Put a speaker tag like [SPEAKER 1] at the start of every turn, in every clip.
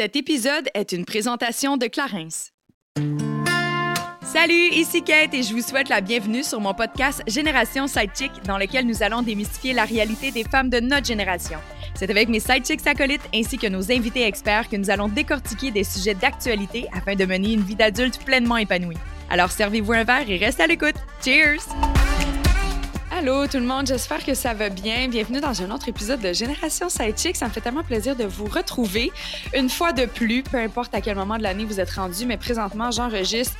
[SPEAKER 1] Cet épisode est une présentation de Clarence. Salut, ici Kate et je vous souhaite la bienvenue sur mon podcast Génération Sidechick dans lequel nous allons démystifier la réalité des femmes de notre génération. C'est avec mes sidechicks acolytes ainsi que nos invités experts que nous allons décortiquer des sujets d'actualité afin de mener une vie d'adulte pleinement épanouie. Alors servez-vous un verre et restez à l'écoute. Cheers! Allô tout le monde, j'espère que ça va bien. Bienvenue dans un autre épisode de Génération Sidechick. Ça me fait tellement plaisir de vous retrouver une fois de plus, peu importe à quel moment de l'année vous êtes rendu, mais présentement j'enregistre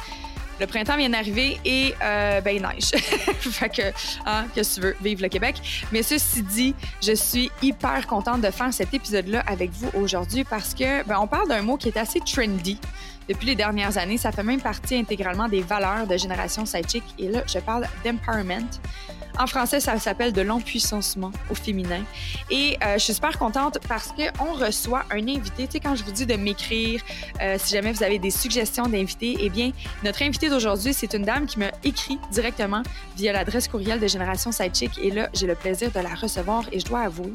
[SPEAKER 1] le printemps vient d'arriver et euh, ben il neige. fait que, hein, que tu veux, vive le Québec. Mais ceci dit, je suis hyper contente de faire cet épisode-là avec vous aujourd'hui parce que ben, on parle d'un mot qui est assez trendy depuis les dernières années. Ça fait même partie intégralement des valeurs de Génération Sidechick. Et là, je parle d'empowerment. En français, ça s'appelle de l'empuissancement au féminin. Et euh, je suis super contente parce qu'on reçoit un invité. Tu sais, quand je vous dis de m'écrire, euh, si jamais vous avez des suggestions d'invités, eh bien, notre invité d'aujourd'hui, c'est une dame qui m'a écrit directement via l'adresse courriel de Génération Sidechick. Et là, j'ai le plaisir de la recevoir et je dois avouer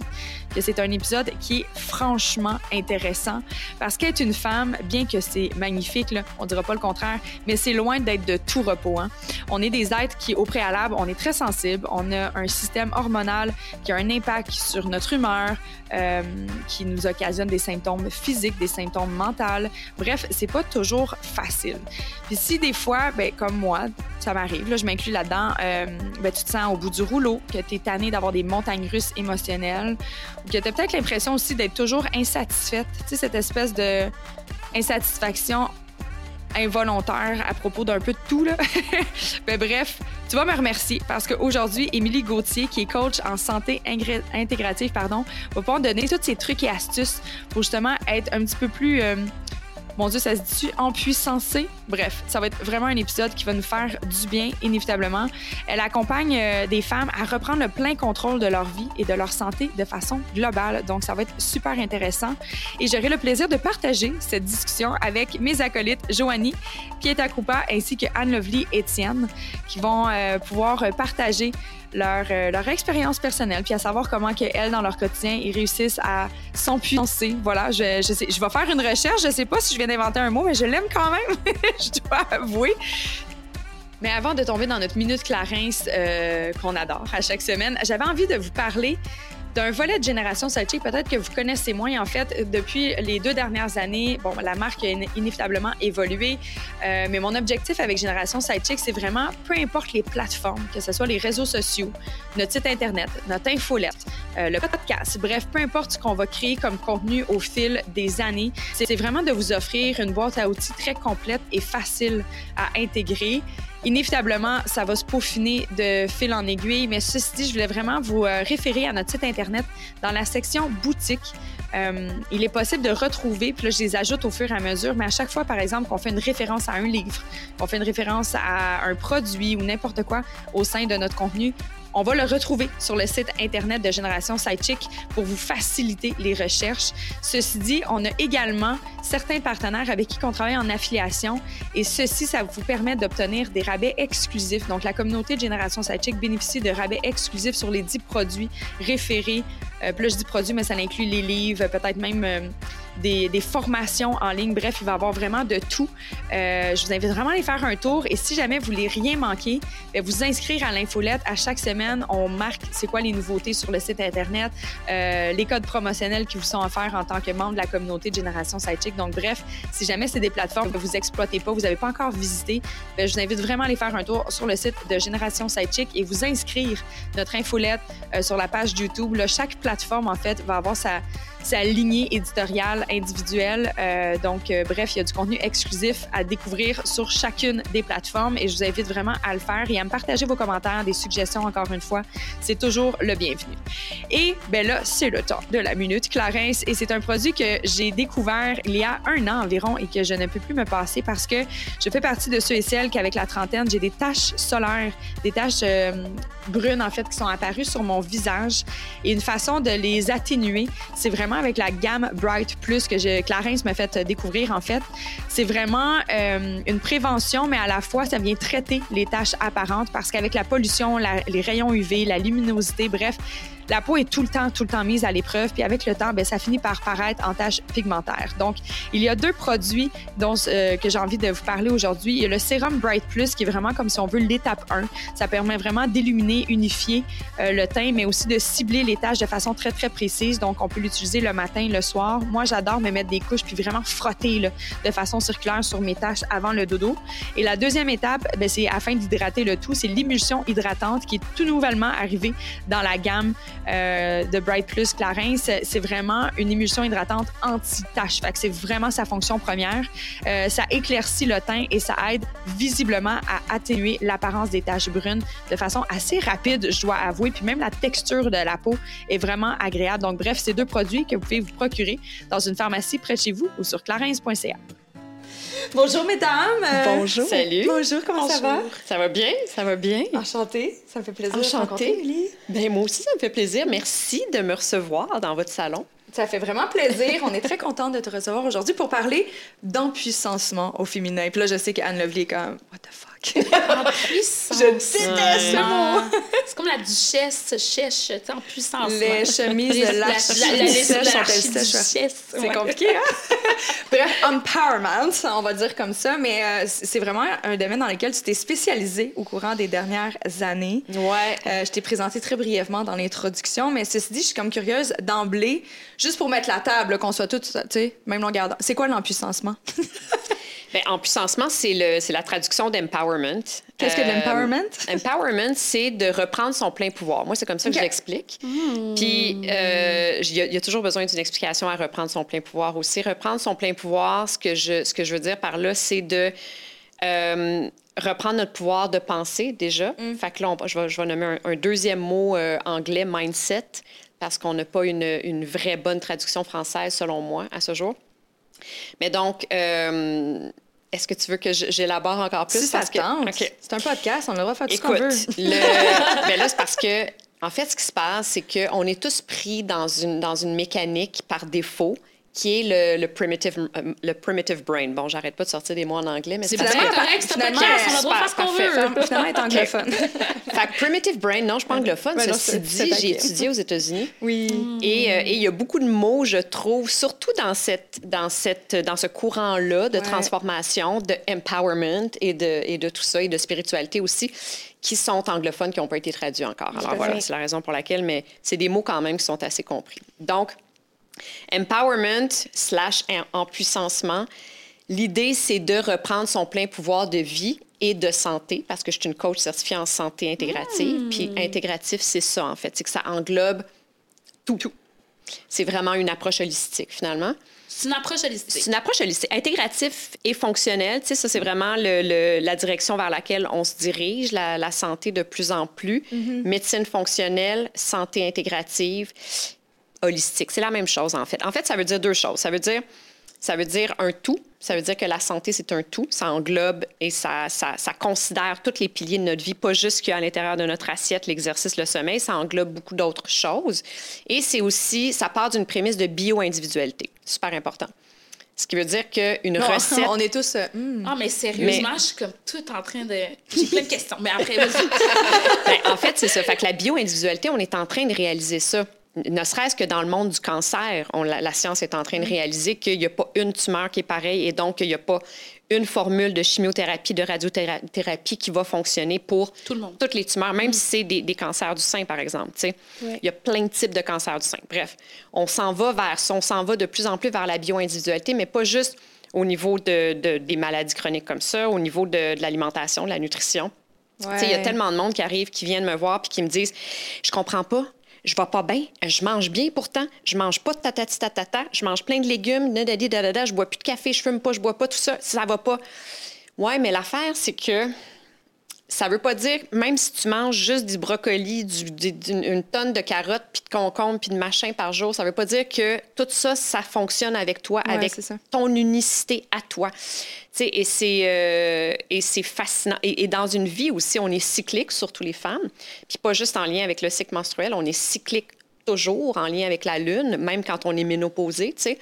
[SPEAKER 1] que c'est un épisode qui est franchement intéressant parce est une femme, bien que c'est magnifique, là, on dira pas le contraire, mais c'est loin d'être de tout repos. Hein. On est des êtres qui, au préalable, on est très sensibles, on a un système hormonal qui a un impact sur notre humeur, euh, qui nous occasionne des symptômes physiques, des symptômes mentaux. Bref, c'est pas toujours facile. Puis si des fois, ben, comme moi, ça m'arrive, là, je m'inclus là-dedans, euh, ben, tu te sens au bout du rouleau, que tu es tanné d'avoir des montagnes russes émotionnelles, ou que tu as peut-être l'impression aussi d'être toujours insatisfaite. Tu cette espèce de insatisfaction involontaire à propos d'un peu de tout. Là. ben, bref, tu vas me remercier parce qu'aujourd'hui, Émilie Gauthier, qui est coach en santé intégrative, pardon, va pouvoir donner tous ces trucs et astuces pour justement être un petit peu plus euh, mon Dieu, ça se dit en puissance. Bref, ça va être vraiment un épisode qui va nous faire du bien, inévitablement. Elle accompagne euh, des femmes à reprendre le plein contrôle de leur vie et de leur santé de façon globale. Donc, ça va être super intéressant. Et j'aurai le plaisir de partager cette discussion avec mes acolytes Joanie, Pieta Krupa ainsi que Anne-Lovely Etienne, qui vont euh, pouvoir partager leur, euh, leur expérience personnelle, puis à savoir comment qu'elles, dans leur quotidien, ils réussissent à s'empuissancer. Voilà, je, je, vais faire une recherche. Je sais pas si je viens d'inventer un mot, mais je l'aime quand même, je dois avouer. Mais avant de tomber dans notre minute Clarence euh, qu'on adore à chaque semaine, j'avais envie de vous parler d'un volet de Génération Sidechick, peut-être que vous connaissez moins. En fait, depuis les deux dernières années, bon, la marque a inévitablement évolué, euh, mais mon objectif avec Génération Sidechick, c'est vraiment, peu importe les plateformes, que ce soit les réseaux sociaux, notre site Internet, notre infolette, euh, le podcast, bref, peu importe ce qu'on va créer comme contenu au fil des années, c'est vraiment de vous offrir une boîte à outils très complète et facile à intégrer Inévitablement, ça va se peaufiner de fil en aiguille, mais ceci dit, je voulais vraiment vous euh, référer à notre site Internet dans la section boutique. Euh, il est possible de retrouver, puis là, je les ajoute au fur et à mesure, mais à chaque fois, par exemple, qu'on fait une référence à un livre, qu'on fait une référence à un produit ou n'importe quoi au sein de notre contenu, on va le retrouver sur le site Internet de Génération Sidechick pour vous faciliter les recherches. Ceci dit, on a également certains partenaires avec qui on travaille en affiliation et ceci, ça vous permet d'obtenir des rabais exclusifs. Donc, la communauté de Génération Sidechick bénéficie de rabais exclusifs sur les 10 produits référés. Euh, plus je dis produits, mais ça inclut les livres, peut-être même... Euh, des, formations en ligne. Bref, il va y avoir vraiment de tout. Euh, je vous invite vraiment à aller faire un tour. Et si jamais vous voulez rien manquer, bien, vous inscrire à l'infolette. À chaque semaine, on marque c'est quoi les nouveautés sur le site Internet, les codes promotionnels qui vous sont offerts en tant que membre de la communauté de Génération Sidechick. Donc, bref, si jamais c'est des plateformes que vous exploitez pas, vous n'avez pas encore visité, bien, je vous invite vraiment à aller faire un tour sur le site de Génération Sidechick et vous inscrire notre infolette euh, sur la page YouTube. Là, chaque plateforme, en fait, va avoir sa sa lignée éditoriale individuelle. Euh, donc, euh, bref, il y a du contenu exclusif à découvrir sur chacune des plateformes et je vous invite vraiment à le faire et à me partager vos commentaires, des suggestions encore une fois. C'est toujours le bienvenu. Et ben là, c'est le temps de la minute Clarence et c'est un produit que j'ai découvert il y a un an environ et que je ne peux plus me passer parce que je fais partie de ceux et celles qu'avec la trentaine, j'ai des taches solaires, des taches euh, brunes en fait qui sont apparues sur mon visage et une façon de les atténuer, c'est vraiment avec la gamme Bright Plus que Clarence m'a fait découvrir, en fait. C'est vraiment euh, une prévention, mais à la fois, ça vient traiter les tâches apparentes parce qu'avec la pollution, les rayons UV, la luminosité, bref, la peau est tout le temps, tout le temps mise à l'épreuve. Puis avec le temps, ben, ça finit par paraître en taches pigmentaires. Donc, il y a deux produits dont, euh, que j'ai envie de vous parler aujourd'hui. Il y a le sérum Bright Plus qui est vraiment comme si on veut l'étape 1. Ça permet vraiment d'illuminer, unifier euh, le teint, mais aussi de cibler les taches de façon très, très précise. Donc, on peut l'utiliser le matin, le soir. Moi, j'adore me mettre des couches puis vraiment frotter là, de façon circulaire sur mes taches avant le dodo. Et la deuxième étape, ben, c'est afin d'hydrater le tout, c'est l'émulsion hydratante qui est tout nouvellement arrivée dans la gamme de Bright Plus Clarins. C'est vraiment une émulsion hydratante anti-tache. Fait que c'est vraiment sa fonction première. Euh, ça éclaircit le teint et ça aide visiblement à atténuer l'apparence des taches brunes de façon assez rapide, je dois avouer. Puis même la texture de la peau est vraiment agréable. Donc bref, c'est deux produits que vous pouvez vous procurer dans une pharmacie près de chez vous ou sur clarins.ca. Bonjour mesdames.
[SPEAKER 2] Bonjour.
[SPEAKER 3] Salut.
[SPEAKER 1] Bonjour, comment ça va?
[SPEAKER 3] Ça va bien, ça va bien?
[SPEAKER 1] Enchantée, ça me fait plaisir
[SPEAKER 3] Enchantée.
[SPEAKER 1] de te
[SPEAKER 3] Ben, moi aussi, ça me fait plaisir. Merci de me recevoir dans votre salon.
[SPEAKER 1] Ça fait vraiment plaisir. On est très contente de te recevoir aujourd'hui pour parler d'empuissancement au féminin. Puis là, je sais qu'Anne Lovely est comme What the fuck?
[SPEAKER 2] Empuissance.
[SPEAKER 1] Je déteste ce mot.
[SPEAKER 2] C'est comme la duchesse chèche, tu sais, en puissance.
[SPEAKER 1] Les chemises de
[SPEAKER 2] l'archiduchesse.
[SPEAKER 1] C'est compliqué, hein? Bref, empowerment, on va dire comme ça, mais euh, c'est vraiment un domaine dans lequel tu t'es spécialisé au courant des dernières années.
[SPEAKER 3] Ouais.
[SPEAKER 1] Euh, je t'ai présenté très brièvement dans l'introduction, mais ceci dit, je suis comme curieuse d'emblée, juste pour mettre la table, qu'on soit toutes, tu sais, même longueur. C'est quoi l'empuissancement?
[SPEAKER 3] Ben, en puissancement, c'est la traduction d'empowerment.
[SPEAKER 1] Qu'est-ce que
[SPEAKER 3] Euh,
[SPEAKER 1] l'empowerment?
[SPEAKER 3] Empowerment, c'est de reprendre son plein pouvoir. Moi, c'est comme ça que je l'explique. Puis, euh, il y, a- il y a toujours besoin d'une explication à reprendre son plein pouvoir aussi. Reprendre son plein pouvoir, ce que je, ce que je veux dire par là, c'est de euh, reprendre notre pouvoir de penser déjà. Fait que là, on- je, vais, je vais nommer un, un deuxième mot euh, anglais, mindset, parce qu'on n'a pas une, une vraie bonne traduction française, selon moi, à ce jour. Mais donc, euh, est-ce que tu veux que j'élabore encore plus?
[SPEAKER 1] Si
[SPEAKER 3] Parce que-
[SPEAKER 1] tente.
[SPEAKER 3] OK.
[SPEAKER 1] C'est un podcast, on a le droit de faire tout ce qu'on veut.
[SPEAKER 3] le... ben là, c'est parce que, en fait, ce qui se passe, c'est qu'on est tous pris dans une, dans une mécanique par défaut qui est le, le, primitive, euh, le primitive brain. Bon, j'arrête pas de sortir des mots en anglais, mais
[SPEAKER 2] C'est
[SPEAKER 3] que-
[SPEAKER 2] correct, c'est un podcast, on a le droit de faire ce qu'on veut.
[SPEAKER 1] Finalement, être anglophone.
[SPEAKER 3] Fait que primitive brain, non, je suis pas anglophone.
[SPEAKER 1] Non,
[SPEAKER 3] Ceci
[SPEAKER 1] c'est-
[SPEAKER 3] dit, j'ai étudié aux États-Unis.
[SPEAKER 1] Oui.
[SPEAKER 3] Et euh, il y a beaucoup de mots, je trouve, surtout dans, cette, dans, cette, dans ce courant-là de
[SPEAKER 1] Ouais.
[SPEAKER 3] transformation, de empowerment et de, et de tout ça, et de spiritualité aussi, qui sont anglophones, qui n'ont pas été traduits encore. Alors voilà, c'est la raison pour laquelle, mais c'est des mots quand même qui sont assez compris. Donc, empowerment slash en- empuissancement, l'idée, c'est de reprendre son plein pouvoir de vie et de santé, parce que je suis une coach certifiée en santé intégrative. Puis intégratif, c'est ça, en fait. C'est que ça englobe tout. C'est vraiment une approche holistique, finalement.
[SPEAKER 2] C'est une approche holistique.
[SPEAKER 3] C'est une approche holistique. Intégratif et fonctionnel, tu sais, ça, c'est vraiment le- le- la direction vers laquelle on se dirige, la, la santé de plus en plus. Médecine fonctionnelle, santé intégrative, holistique. C'est la même chose, en fait. En fait, ça veut dire deux choses. Ça veut dire, ça veut dire un tout. Ça veut dire que la santé, c'est un tout. Ça englobe et ça, ça, ça considère tous les piliers de notre vie, pas juste ce qu'il y a à l'intérieur de notre assiette, l'exercice, le sommeil. Ça englobe beaucoup d'autres choses. Et c'est aussi, ça part d'une prémisse de bio-individualité. Super important. Ce qui veut dire qu'une recette...
[SPEAKER 1] on est tous. euh, hmm.
[SPEAKER 2] Ah, mais sérieusement,
[SPEAKER 3] Mais-
[SPEAKER 2] je suis comme tout en train de. J'ai plein de questions, mais après, vas-y.
[SPEAKER 3] Ben, en fait, c'est ça. Fait que la bio-individualité, on est en train de réaliser ça. Ne serait-ce que dans le monde du cancer, on- la, la science est en train de réaliser qu'il n'y a pas une tumeur qui est pareille et donc qu'il n'y a pas une formule de chimiothérapie, de radiothérapie qui va fonctionner pour
[SPEAKER 2] Tout le monde.
[SPEAKER 3] toutes les tumeurs, même si c'est des, des cancers du sein, par exemple. Il y a plein de types de cancers du sein. Bref, on s'en va vers ça. On s'en va de plus en plus vers la bio-individualité, mais pas juste au niveau de, de- des maladies chroniques comme ça, au niveau de, de l'alimentation, de la nutrition. Il y a tellement de monde qui arrive, qui viennent me voir puis qui me disent Je comprends pas, je vais pas bien, je mange bien pourtant, je mange pas de tatati tatata, je mange plein de légumes, dadada, je bois plus de café, je fume pas, je bois pas tout ça, ça va pas. Ouais, mais l'affaire, c'est que ça veut pas dire, même si tu manges juste du brocoli, du- du- d'une une tonne de carottes, puis de concombres, puis de machin par jour, ça veut pas dire que tout ça, ça fonctionne avec toi,
[SPEAKER 1] Ouais,
[SPEAKER 3] avec ton unicité à toi. Tu sais, et c'est euh, et c'est fascinant. Et, et dans une vie aussi, on est cyclique, surtout les femmes, puis pas juste en lien avec le cycle menstruel, on est cyclique toujours en lien avec la lune, même quand on est ménopausé, tu sais.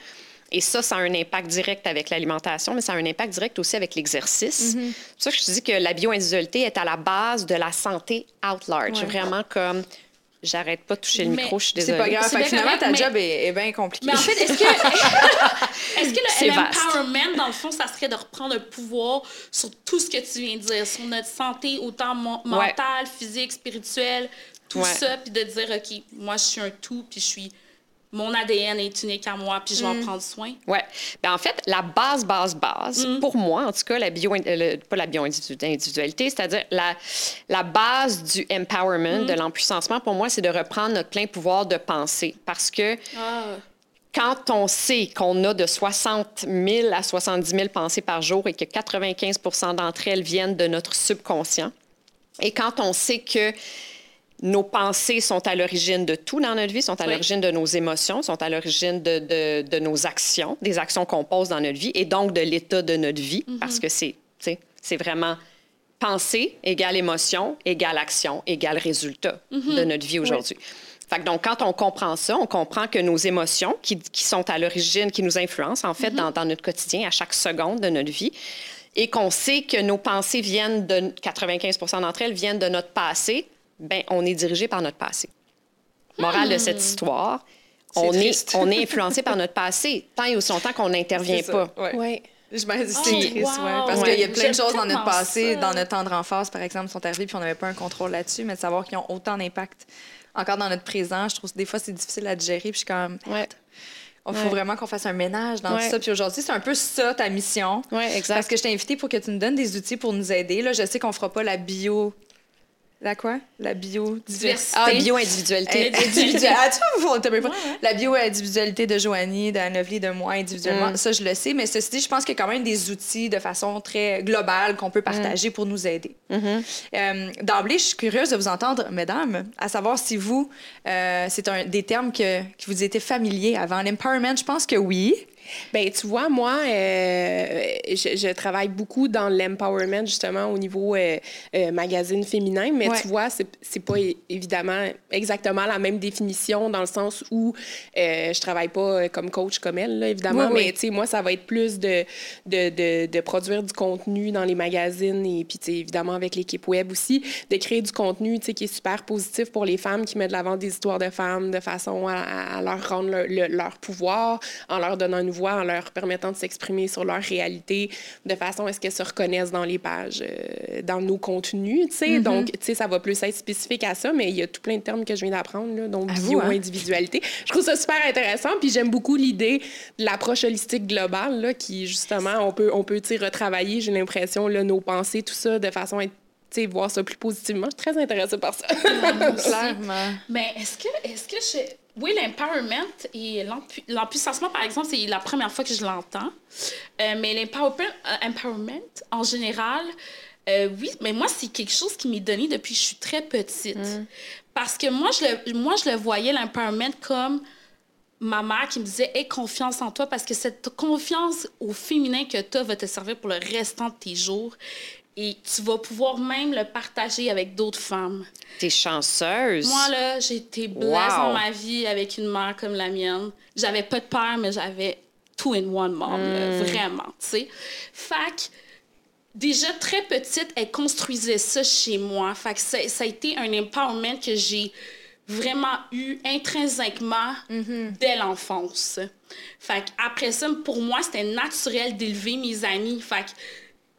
[SPEAKER 3] Et ça, ça a un impact direct avec l'alimentation, mais ça a un impact direct aussi avec l'exercice.
[SPEAKER 1] Mm-hmm.
[SPEAKER 3] C'est pour ça que je te dis que la bio-individualité est à la base de la santé out large.
[SPEAKER 1] Ouais.
[SPEAKER 3] Vraiment comme J'arrête pas de toucher le
[SPEAKER 2] Mais
[SPEAKER 3] micro, je suis
[SPEAKER 1] C'est
[SPEAKER 3] désolée.
[SPEAKER 1] pas grave.
[SPEAKER 2] C'est
[SPEAKER 1] Fait finalement, ta
[SPEAKER 2] correct,
[SPEAKER 1] job est, est bien compliquée.
[SPEAKER 2] Mais en fait, est-ce que, est-ce que
[SPEAKER 3] C'est
[SPEAKER 2] le- l'empowerment, dans le fond, ça serait de reprendre un pouvoir sur tout ce que tu viens de dire, sur notre santé, autant mo- mentale, physique, spirituelle, tout
[SPEAKER 3] Ouais.
[SPEAKER 2] ça, puis de dire, OK, moi, je suis un tout, puis je suis. Mon ADN est unique à moi, puis je vais en prendre soin.
[SPEAKER 3] Ouais. Ben, en fait, la base, base, base,
[SPEAKER 2] Mm.
[SPEAKER 3] pour moi, en tout cas, la bio, le- pas la bio-individualité, c'est-à-dire la, la base du empowerment,
[SPEAKER 2] Mm.
[SPEAKER 3] de l'empuissancement, pour moi, c'est de reprendre notre plein pouvoir de penser. Parce que
[SPEAKER 2] Ah.
[SPEAKER 3] quand on sait qu'on a de 60 000 à 70 000 pensées par jour et que 95 d'entre elles viennent de notre subconscient, et quand on sait que nos pensées sont à l'origine de tout dans notre vie, sont à
[SPEAKER 2] Oui.
[SPEAKER 3] l'origine de nos émotions, sont à l'origine de, de- de nos actions, des actions qu'on pose dans notre vie, et donc de l'état de notre vie, parce que c'est, vraiment pensée égale émotion, égale action, égale résultat de notre vie aujourd'hui. Fait que donc, quand on comprend ça, on comprend que nos émotions, qui, qui sont à l'origine, qui nous influencent, en fait, dans, dans notre quotidien, à chaque seconde de notre vie, et qu'on sait que nos pensées viennent de 95% d'entre elles viennent de notre passé, ben on est dirigé par notre passé. Morale de cette histoire, on est, on est influencé par notre passé, tant et aussi longtemps qu'on n'intervient pas.
[SPEAKER 1] ouais.
[SPEAKER 4] Ouais.
[SPEAKER 1] Je me dis,
[SPEAKER 2] Oh,
[SPEAKER 1] c'est triste, ouais.
[SPEAKER 2] wow.
[SPEAKER 1] Parce
[SPEAKER 3] Ouais.
[SPEAKER 1] qu'il y a plein de choses dans notre passé,
[SPEAKER 2] ça.
[SPEAKER 1] dans notre tendre enfance, par exemple, sont arrivées puis on n'avait pas un contrôle là-dessus, mais de savoir qu'ils ont autant d'impact encore dans notre présent, je trouve que des fois, c'est difficile à digérer. Puis je suis comme,
[SPEAKER 3] Ouais.
[SPEAKER 1] il faut
[SPEAKER 3] Ouais.
[SPEAKER 1] vraiment qu'on fasse un ménage dans
[SPEAKER 3] Ouais.
[SPEAKER 1] tout ça. Puis aujourd'hui, c'est un peu ça, ta mission.
[SPEAKER 3] Oui,
[SPEAKER 1] Parce
[SPEAKER 3] exact.
[SPEAKER 1] que je t'ai invité pour que tu nous donnes des outils pour nous aider. Là, je sais qu'on fera pas la bio. La quoi? La bio...
[SPEAKER 2] Diversité.
[SPEAKER 3] Ah, bio-individualité.
[SPEAKER 1] Individuelle. Ah, tu même pas- La bio-individualité de Joanie, d'Anne Lovely, de moi individuellement,
[SPEAKER 3] Mm.
[SPEAKER 1] ça, je le sais. Mais ceci dit, je pense qu'il y a quand même des outils de façon très globale qu'on peut
[SPEAKER 3] Mm.
[SPEAKER 1] partager pour nous aider. Euh, D'emblée, je suis curieuse de vous entendre, mesdames, à savoir si vous, euh, c'est un, des termes que, qui vous étaient familiers avant. L'empowerment, je pense que oui.
[SPEAKER 4] Ben, tu vois, moi, euh, je, je travaille beaucoup dans l'empowerment, justement, au niveau euh, euh, magazine féminin, mais
[SPEAKER 1] Ouais.
[SPEAKER 4] tu vois, c'est pas évidemment exactement la même définition dans le sens où je travaille pas comme coach comme elle, là, évidemment,
[SPEAKER 1] Oui, oui.
[SPEAKER 4] mais tu sais, moi, ça va être plus de, de, de, de produire du contenu dans les magazines et puis, tu sais, évidemment, avec l'équipe web aussi, de créer du contenu, tu sais, qui est super positif pour les femmes, qui met de l'avant des histoires de femmes de façon à, à leur rendre le- le- leur pouvoir, en leur donnant une voix, en leur permettant de s'exprimer sur leur réalité, de façon à ce qu'elles se reconnaissent dans les pages, euh, dans nos contenus, tu sais. Donc, tu sais, ça va plus être spécifique à ça, mais il y a tout plein de termes que je viens d'apprendre, là, donc
[SPEAKER 1] vous, hein?
[SPEAKER 4] bio-individualité. Je trouve ça super intéressant, puis j'aime beaucoup l'idée de l'approche holistique globale, là, qui, justement, on peut, on peut, tu sais, retravailler, j'ai l'impression, là, nos pensées, tout ça, de façon à être tu sais, voir ça plus positivement. Je suis très intéressée par ça.
[SPEAKER 1] Clairement.
[SPEAKER 2] Mais est-ce que, est-ce que je... Oui, l'empowerment et l'empu- l'empuissancement, par exemple, c'est la première fois que je l'entends. Euh, mais l'empowerment euh, empowerment, en général, euh, oui, mais moi, c'est quelque chose qui m'est donné depuis que je suis très petite. Parce que moi je, le, moi, je le voyais, l'empowerment, comme ma mère qui me disait Aie confiance en toi parce que cette confiance au féminin que tu as va te servir pour le restant de tes jours. Et tu vas pouvoir même le partager avec d'autres femmes.
[SPEAKER 3] T'es chanceuse.
[SPEAKER 2] Moi, là, j'ai été blessée
[SPEAKER 3] Wow.
[SPEAKER 2] dans ma vie avec une mère comme la mienne. J'avais pas de père, mais j'avais two in one mom, là, vraiment, tu sais. Que, déjà très petite, elle construisait ça chez moi. Que ça, ça a été un empowerment que j'ai vraiment eu intrinsèquement dès l'enfance. Fait après ça, pour moi, c'était naturel d'élever mes amis. Fait que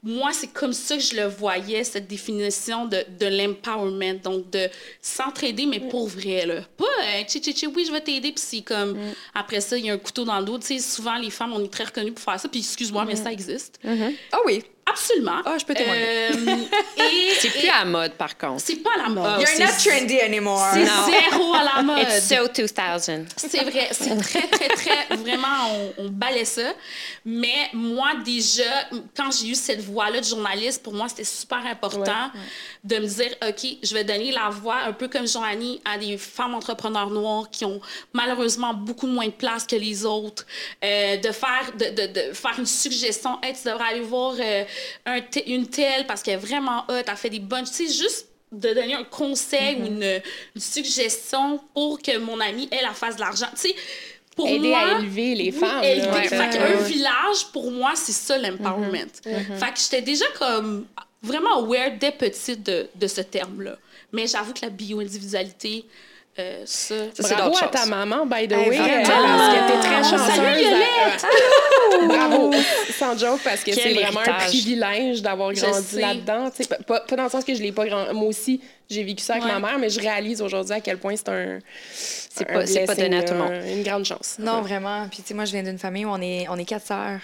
[SPEAKER 2] moi, c'est comme ça que je le voyais, cette définition de, de l'empowerment. Donc, de s'entraider, mais pour vrai, là. Pas, euh, tchi, tchi, tchi, oui, je vais t'aider, puis c'est comme, après ça, il y a un couteau dans le dos. Tu sais, souvent, les femmes, on est très reconnues pour faire ça, puis excuse-moi, mais ça existe.
[SPEAKER 1] Ah oui.
[SPEAKER 2] Absolument.
[SPEAKER 1] Ah, je peux témoigner.
[SPEAKER 2] Euh, et
[SPEAKER 3] C'est plus
[SPEAKER 2] et
[SPEAKER 3] à la mode, par contre.
[SPEAKER 2] c'est pas à la mode.
[SPEAKER 1] You're
[SPEAKER 3] c'est-
[SPEAKER 1] not trendy anymore.
[SPEAKER 2] C'est
[SPEAKER 3] Non.
[SPEAKER 2] zéro à la mode.
[SPEAKER 3] It's so 2000.
[SPEAKER 2] C'est vrai, c'est très, très, très, vraiment, on, on balait ça. Mais moi, déjà, quand j'ai eu cette voix-là de journaliste, pour moi, c'était super important de me dire, OK, je vais donner la voix, un peu comme Joanie, à des femmes entrepreneurs noires qui ont malheureusement beaucoup moins de place que les autres. Euh, de, faire, de, de, de faire une suggestion, hey, tu devrais aller voir euh, un une telle parce qu'elle est vraiment hot, elle fait des bonnes. Tu sais, juste de donner un conseil ou une, une suggestion pour que mon amie, elle, elle fasse de l'argent. Tu sais, pour
[SPEAKER 4] Aider
[SPEAKER 2] moi,
[SPEAKER 4] à élever les
[SPEAKER 2] oui,
[SPEAKER 4] femmes.
[SPEAKER 2] aider. Fait
[SPEAKER 4] Ouais.
[SPEAKER 2] qu'un village, pour moi, c'est ça l'empowerment. Fait que j'étais déjà comme vraiment aware dès petite de, de ce terme-là. Mais j'avoue que la bio-individualité, euh, ça.
[SPEAKER 1] Ça, c'est
[SPEAKER 4] Bravo à ta maman, by the way, euh, parce que t'es très chanceuse.
[SPEAKER 2] salut,
[SPEAKER 4] Bravo! Sans joke, parce que c'est vraiment un privilège d'avoir grandi là-dedans. Tu sais, Pas, pas- dans le sens que je l'ai pas grand... Moi aussi, j'ai vécu ça avec
[SPEAKER 2] Ouais.
[SPEAKER 4] ma mère, mais je réalise aujourd'hui à quel point c'est un.
[SPEAKER 3] C'est pas- c'est pas donné à tout le monde.
[SPEAKER 4] un- Une grande chance.
[SPEAKER 1] Non, vraiment. Puis, tu sais, moi, je viens d'une famille où on est, on est quatre sœurs.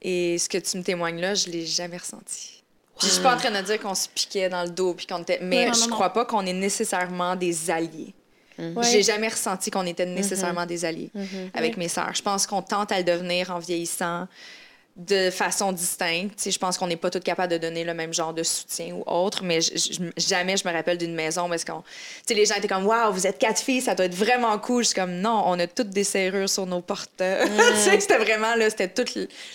[SPEAKER 1] Et ce que tu me témoignes là, je l'ai jamais ressenti. Puis, je suis pas en train de dire qu'on se piquait dans le dos, puis qu'on était... Mais
[SPEAKER 2] Ouais, non,
[SPEAKER 1] je
[SPEAKER 2] non, non.
[SPEAKER 1] crois pas qu'on est nécessairement des alliés.
[SPEAKER 4] Ouais.
[SPEAKER 1] J'ai jamais ressenti qu'on était nécessairement des alliés avec
[SPEAKER 4] Ouais.
[SPEAKER 1] mes sœurs. Je pense qu'on tente à le devenir en vieillissant de façon distincte. Tu sais, je pense qu'on n'est pas toutes capables de donner le même genre de soutien ou autre, mais je- je- jamais je me rappelle d'une maison où est-ce qu'on... Tu sais, les gens étaient comme « Waouh, vous êtes quatre filles, ça doit être vraiment cool. » Je suis comme « Non, on a toutes des serrures sur nos portes. tu sais, c'était vraiment, là, c'était tout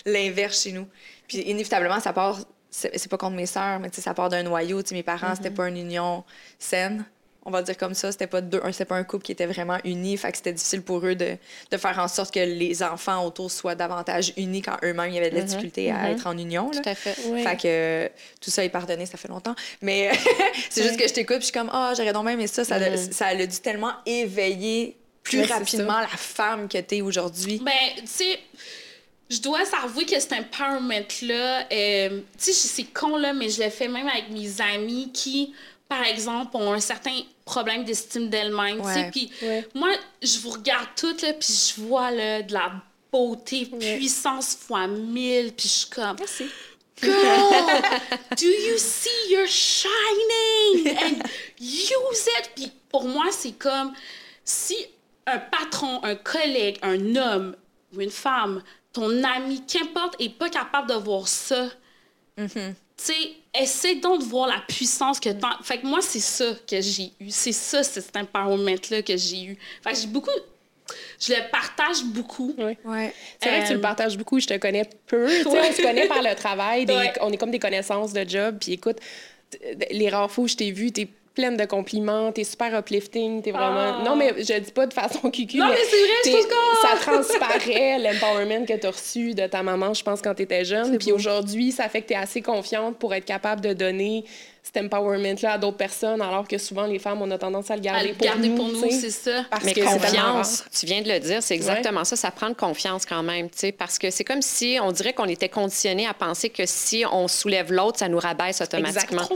[SPEAKER 1] l'inverse chez nous. Puis inévitablement, ça part... C'est c'est pas contre mes sœurs, mais tu sais, ça part d'un noyau. Tu sais, mes parents, c'était pas une union saine on va dire comme ça. C'était pas deux, un- c'était pas un couple qui était vraiment uni. Fait que c'était difficile pour eux de, de faire en sorte que les enfants autour soient davantage unis quand eux-mêmes il y avait de la difficulté à être en union. là.
[SPEAKER 3] Tout à fait.
[SPEAKER 1] Fait que euh, tout ça est pardonné, ça fait longtemps. Mais c'est juste que je t'écoute, puis je suis comme, ah, j'aurais donc même aimé ça. Ça, a- ça a dû tellement éveiller plus rapidement la femme que t'es aujourd'hui.
[SPEAKER 2] Ben, tu sais, je dois s'avouer que cet empowerment-là, euh, tu sais, c'est con, là, mais je le fais même avec mes amis qui, par exemple, ont un certain problème d'estime d'elles-mêmes. Puis
[SPEAKER 4] Ouais.
[SPEAKER 2] moi, je vous regarde toutes, là, puis je vois, là, de la beauté, puissance fois mille, puis je suis comme...
[SPEAKER 1] Merci.
[SPEAKER 2] Girl, do you see you're shining? And use it? Puis pour moi, c'est comme si un patron, un collègue, un homme ou une femme, ton ami, qu'importe, est pas capable de voir ça.
[SPEAKER 1] Mm-hmm.
[SPEAKER 2] Tu sais, essaie donc de voir la puissance que t'as. Fait que moi, c'est ça que j'ai eu. C'est ça, c'est cet empowerment-là que j'ai eu. Fait que j'ai beaucoup. Je le partage beaucoup.
[SPEAKER 4] Ouais.
[SPEAKER 1] Ouais.
[SPEAKER 4] C'est vrai que tu
[SPEAKER 2] Euh,
[SPEAKER 4] le partages beaucoup, je te connais peu. Tu sais,
[SPEAKER 2] Ouais.
[SPEAKER 4] On se connaît par le travail, des-
[SPEAKER 2] Ouais.
[SPEAKER 4] on est comme des connaissances de job. Puis écoute, les rares fois où je t'ai vu, t'es pleine de compliments, t'es super uplifting, t'es vraiment...
[SPEAKER 2] Ah.
[SPEAKER 4] Non, mais je dis pas de façon cucu,
[SPEAKER 2] Non, mais c'est vrai, je trouve que-
[SPEAKER 4] ça transparaît l'empowerment que t'as reçu de ta maman, je pense, quand t'étais jeune. Puis aujourd'hui, ça fait que t'es assez confiante pour être capable de donner cet empowerment-là à d'autres personnes, alors que souvent, les femmes, on a tendance à le
[SPEAKER 2] À
[SPEAKER 4] garder
[SPEAKER 2] le
[SPEAKER 4] pour
[SPEAKER 2] garder
[SPEAKER 4] nous,
[SPEAKER 2] pour
[SPEAKER 4] tu
[SPEAKER 2] nous, c'est ça.
[SPEAKER 4] parce
[SPEAKER 3] Mais
[SPEAKER 4] que
[SPEAKER 3] confiance, tu viens de le dire, c'est exactement ça. Ça prend de confiance quand même, tu sais, parce que c'est comme si on dirait qu'on était conditionné à penser que si on soulève l'autre, ça nous rabaisse automatiquement.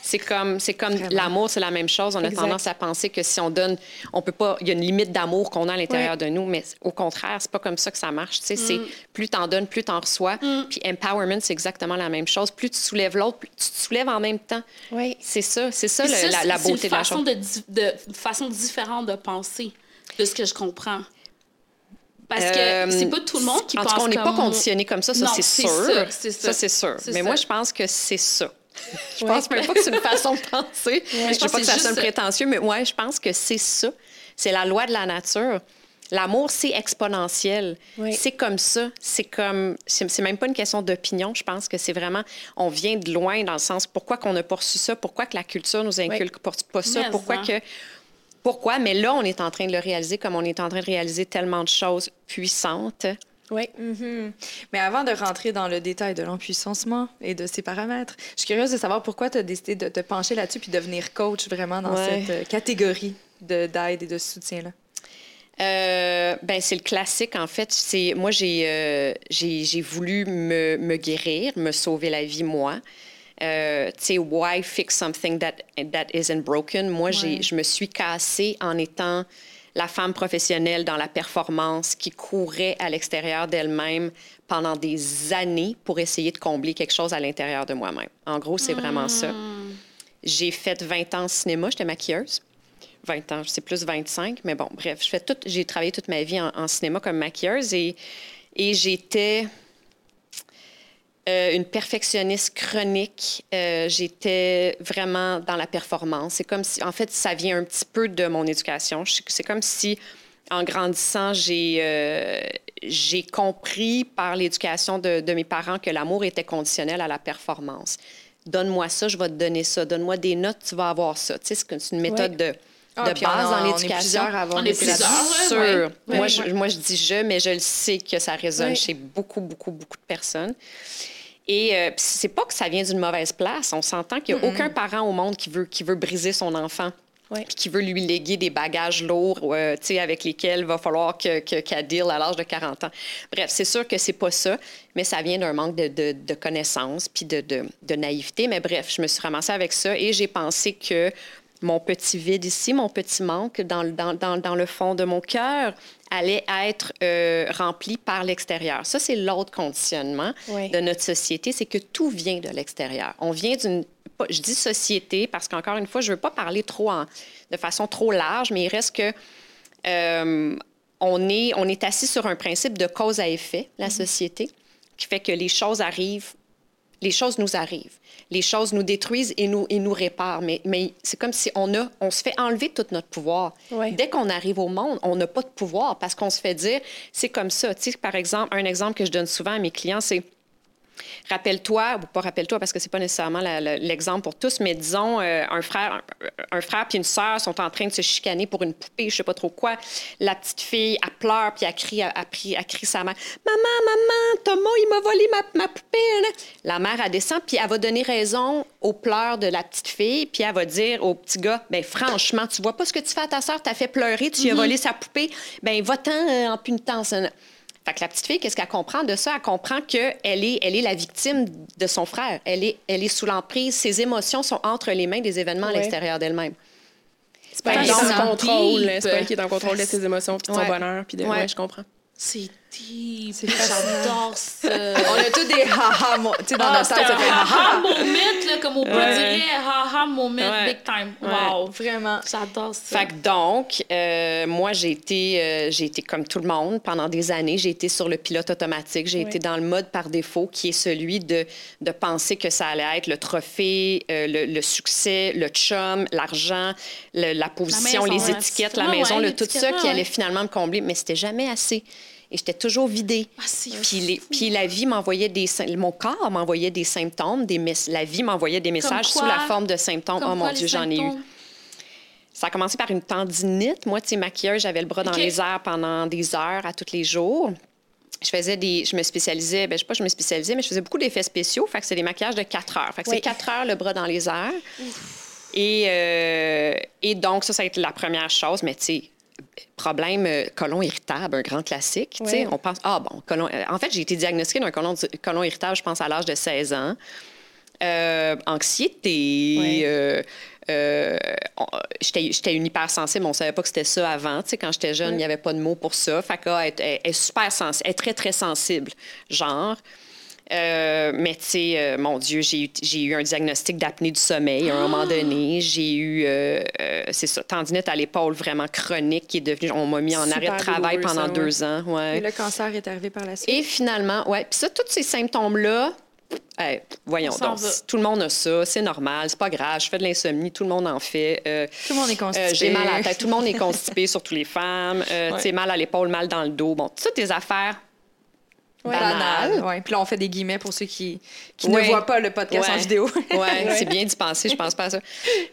[SPEAKER 3] C'est comme, c'est comme l'amour, c'est la même chose. On a
[SPEAKER 4] Exact.
[SPEAKER 3] tendance à penser que si on donne, on peut pas, il y a une limite d'amour qu'on a à l'intérieur
[SPEAKER 4] Ouais.
[SPEAKER 3] de nous, mais au contraire, c'est pas comme ça que ça marche. Tu sais, c'est plus t'en donnes, plus t'en reçois. Puis empowerment, c'est exactement la même chose. Plus tu soulèves l'autre, plus tu te soulèves en même temps.
[SPEAKER 4] Oui.
[SPEAKER 3] C'est ça, c'est ça,
[SPEAKER 2] Puis
[SPEAKER 3] le-
[SPEAKER 2] ça,
[SPEAKER 3] la, beauté
[SPEAKER 2] une
[SPEAKER 3] de la
[SPEAKER 2] façon
[SPEAKER 3] chose.
[SPEAKER 2] de, de- une façon différente de penser, de ce que je comprends. Parce que
[SPEAKER 3] Euh,
[SPEAKER 2] c'est pas tout le monde qui
[SPEAKER 3] en
[SPEAKER 2] pense
[SPEAKER 3] tout cas, on n'est pas conditionné comme ça, ça c'est sûr.
[SPEAKER 2] ça, c'est ça.
[SPEAKER 3] c'est sûr. Mais
[SPEAKER 2] ça.
[SPEAKER 3] moi, je pense que c'est ça. je
[SPEAKER 4] Ouais.
[SPEAKER 3] pense même pas que c'est une façon de penser. je
[SPEAKER 2] pense
[SPEAKER 3] ne pas
[SPEAKER 2] que
[SPEAKER 3] ça
[SPEAKER 2] c'est
[SPEAKER 3] sonne prétentieux, mais ouais, je pense que c'est ça. C'est la loi de la nature. L'amour, c'est exponentiel.
[SPEAKER 4] Oui.
[SPEAKER 3] C'est comme ça. C'est comme. C'est c'est même pas une question d'opinion. Je pense que c'est vraiment. On vient de loin dans le sens pourquoi qu'on n'a pas reçu ça, pourquoi que la culture nous inculque pas pas ça,
[SPEAKER 2] Mais
[SPEAKER 3] pourquoi
[SPEAKER 2] en.
[SPEAKER 3] que. Pourquoi? Mais là, on est en train de le réaliser comme on est en train de réaliser tellement de choses puissantes.
[SPEAKER 4] Oui.
[SPEAKER 1] Mais avant de rentrer dans le détail de l'empuissancement et de ses paramètres, je suis curieuse de savoir pourquoi tu as décidé de te pencher là-dessus puis devenir coach vraiment dans
[SPEAKER 3] Ouais.
[SPEAKER 1] cette euh, catégorie de- d'aide et de soutien-là.
[SPEAKER 3] Euh, ben, c'est le classique, en fait. C'est, moi, j'ai, euh, j'ai, voulu me, me guérir, me sauver la vie, moi. Euh, tu sais, why fix something that, that isn't broken? Moi,
[SPEAKER 1] Ouais.
[SPEAKER 3] je me suis cassée en étant la femme professionnelle dans la performance qui courait à l'extérieur d'elle-même pendant des années pour essayer de combler quelque chose à l'intérieur de moi-même. En gros, c'est vraiment ça. J'ai fait 20 ans de cinéma, j'étais maquilleuse. 20 ans, c'est plus 25, mais bon, bref, je fais tout, j'ai travaillé toute ma vie en, en cinéma comme maquilleuse et, et j'étais euh, une perfectionniste chronique. Euh, j'étais vraiment dans la performance. C'est comme si, en fait, ça vient un petit peu de mon éducation. C'est comme si, en grandissant, j'ai euh, j'ai compris par l'éducation de, de mes parents que l'amour était conditionnel à la performance. Donne-moi ça, je vais te donner ça. Donne-moi des notes, tu vas avoir ça. Tu sais, c'est une méthode de, de
[SPEAKER 1] Ah, on
[SPEAKER 3] base
[SPEAKER 1] en-
[SPEAKER 3] dans
[SPEAKER 1] on est
[SPEAKER 3] l'éducation.
[SPEAKER 1] plusieurs à avoir
[SPEAKER 2] On est plusieurs, là.
[SPEAKER 3] Sûr.
[SPEAKER 2] Ouais.
[SPEAKER 3] Moi, je, moi, je dis je, mais je le sais que ça résonne
[SPEAKER 4] Ouais.
[SPEAKER 3] chez beaucoup, beaucoup, beaucoup de personnes. Et euh, c'est pas que ça vient d'une mauvaise place. On s'entend qu'il n'y a aucun parent au monde qui veut, qui veut briser son enfant.
[SPEAKER 4] Ouais.
[SPEAKER 3] puis qui veut lui léguer des bagages lourds euh, tu sais, avec lesquels il va falloir que, que, qu'elle deal à l'âge de 40 ans. Bref, c'est sûr que c'est pas ça, mais ça vient d'un manque de, de, de connaissances puis de, de, de naïveté. Mais bref, je me suis ramassée avec ça et j'ai pensé que mon petit vide ici, mon petit manque dans, le- dans, dans, dans le fond de mon cœur allait être euh, rempli par l'extérieur. Ça, c'est l'autre conditionnement
[SPEAKER 4] Oui.
[SPEAKER 3] de notre société, c'est que tout vient de l'extérieur. On vient d'une... Je dis société parce qu'encore une fois, je ne veux pas parler trop en- de façon trop large, mais il reste que euh, on, est, on est assis sur un principe de cause à effet, la société, qui fait que les choses arrivent, les choses nous arrivent. Les choses nous détruisent et nous, et nous réparent. Mais, mais c'est comme si on, a, on se fait enlever tout notre pouvoir. Dès qu'on arrive au monde, on n'a pas de pouvoir parce qu'on se fait dire, c'est comme ça. Tu sais, par exemple, un exemple que je donne souvent à mes clients, c'est Rappelle-toi, ou pas rappelle-toi parce que c'est pas nécessairement l'exemple pour tous, mais disons euh, un frère, un, un frère puis une sœur sont en train de se chicaner pour une poupée, je sais pas trop quoi. La petite fille, elle pleure puis elle crie, elle, elle crie, elle crie sa mère, maman, maman, Thomas, il m'a volé ma, ma poupée. hein. La mère elle descend puis elle va donner raison aux pleurs de la petite fille puis elle va dire au petit gars, ben franchement, tu vois pas ce que tu fais à ta sœur, t'as fait pleurer, tu lui as volé sa poupée, ben va-t'en euh, en punitence. Fait que la petite fille, qu'est-ce qu'elle comprend de ça? Elle comprend qu'elle est, elle est la victime de son frère. Elle est, elle est sous l'emprise. Ses émotions sont entre les mains des événements à l'extérieur d'elle-même.
[SPEAKER 4] C'est pas elle qui est en contrôle. C'est pas elle qui est en contrôle de ses émotions puis de son
[SPEAKER 3] Ouais.
[SPEAKER 4] bonheur. Puis de...
[SPEAKER 3] Ouais.
[SPEAKER 4] ouais. je comprends.
[SPEAKER 2] C'est deep.
[SPEAKER 1] C'est fascinant.
[SPEAKER 2] J'adore ça.
[SPEAKER 1] On a tous des haha, tu sais, dans
[SPEAKER 2] Ah,
[SPEAKER 1] notre tête, ça fait
[SPEAKER 2] haha moment, là, comme on
[SPEAKER 3] Ouais.
[SPEAKER 2] dire, haha moment,
[SPEAKER 3] Ouais.
[SPEAKER 2] big time.
[SPEAKER 3] Ouais.
[SPEAKER 2] Wow.
[SPEAKER 1] Vraiment.
[SPEAKER 2] J'adore ça.
[SPEAKER 3] Fait que donc, euh, moi, j'ai été, euh, j'ai été comme tout le monde pendant des années. J'ai été sur le pilote automatique. J'ai
[SPEAKER 4] Oui.
[SPEAKER 3] été dans le mode par défaut, qui est celui de, de penser que ça allait être le trophée, euh, le, le succès, le chum, l'argent, le- la position,
[SPEAKER 2] maison,
[SPEAKER 3] les
[SPEAKER 2] ouais.
[SPEAKER 3] étiquettes, la
[SPEAKER 2] Ouais,
[SPEAKER 3] maison,
[SPEAKER 2] ouais,
[SPEAKER 3] le tout ça
[SPEAKER 2] ouais,
[SPEAKER 3] qui allait
[SPEAKER 2] ouais.
[SPEAKER 3] finalement me combler. Mais c'était jamais assez. Et j'étais toujours vidée.
[SPEAKER 2] Ah,
[SPEAKER 3] Puis, les-
[SPEAKER 2] fou.
[SPEAKER 3] puis la vie m'envoyait des mon corps m'envoyait des symptômes, des la vie m'envoyait des messages sous la forme de symptômes. Oh mon Dieu, j'en ai eu. Ça a commencé par une tendinite. Moi, tu sais, maquilleuse, j'avais le bras dans les airs pendant des heures à tous les jours. Je faisais des. Je me spécialisais, ben, je sais pas, je me spécialisais, mais je faisais beaucoup d'effets spéciaux. Fait que c'est des maquillages de 4 heures. Fait que
[SPEAKER 4] Oui.
[SPEAKER 3] c'est 4 heures le bras dans les airs. Et, euh, et donc, ça, ça a été la première chose. Mais tu sais, problème euh, colon irritable, un grand classique.
[SPEAKER 4] Oui.
[SPEAKER 3] On pense, ah bon, colon. euh, En fait, j'ai été diagnostiquée d'un colon, colon irritable, je pense, à l'âge de 16 ans. Euh, anxiété.
[SPEAKER 4] Oui.
[SPEAKER 3] euh, euh, j'étais une hypersensible, on savait pas que c'était ça avant. Tu sais, quand j'étais jeune, il n'y avait pas de mots pour ça. Fait elle, elle est super sensible, elle est très, très sensible, genre. Euh, mais tu sais, euh, mon Dieu, j'ai eu, un diagnostic d'apnée du sommeil à un moment donné. J'ai eu, euh, euh, c'est ça, tendinite à l'épaule vraiment chronique qui est devenue, on m'a mis en arrêt de travail pendant
[SPEAKER 4] ça, ouais.
[SPEAKER 3] deux ans. Ouais.
[SPEAKER 1] Et le cancer est arrivé par la suite?
[SPEAKER 3] Et finalement, ouais, puis ça, tous ces symptômes-là, hey, voyons donc,
[SPEAKER 2] va.
[SPEAKER 3] tout le monde a ça, c'est normal, c'est pas grave, je fais de l'insomnie, tout le monde en fait. Euh,
[SPEAKER 1] Tout le monde est constipé.
[SPEAKER 3] euh, J'ai mal à la tête, tout le monde est constipé, surtout les femmes. Euh, Tu sais, mal à l'épaule, mal dans le dos. Bon, toutes des affaires banales.
[SPEAKER 1] Banal. Ouais. Puis là, on fait des guillemets pour ceux qui, qui
[SPEAKER 3] Ouais.
[SPEAKER 1] ne voient pas le podcast en
[SPEAKER 3] Ouais.
[SPEAKER 1] vidéo.
[SPEAKER 3] Ouais, c'est bien d'y penser, je pense pas à ça.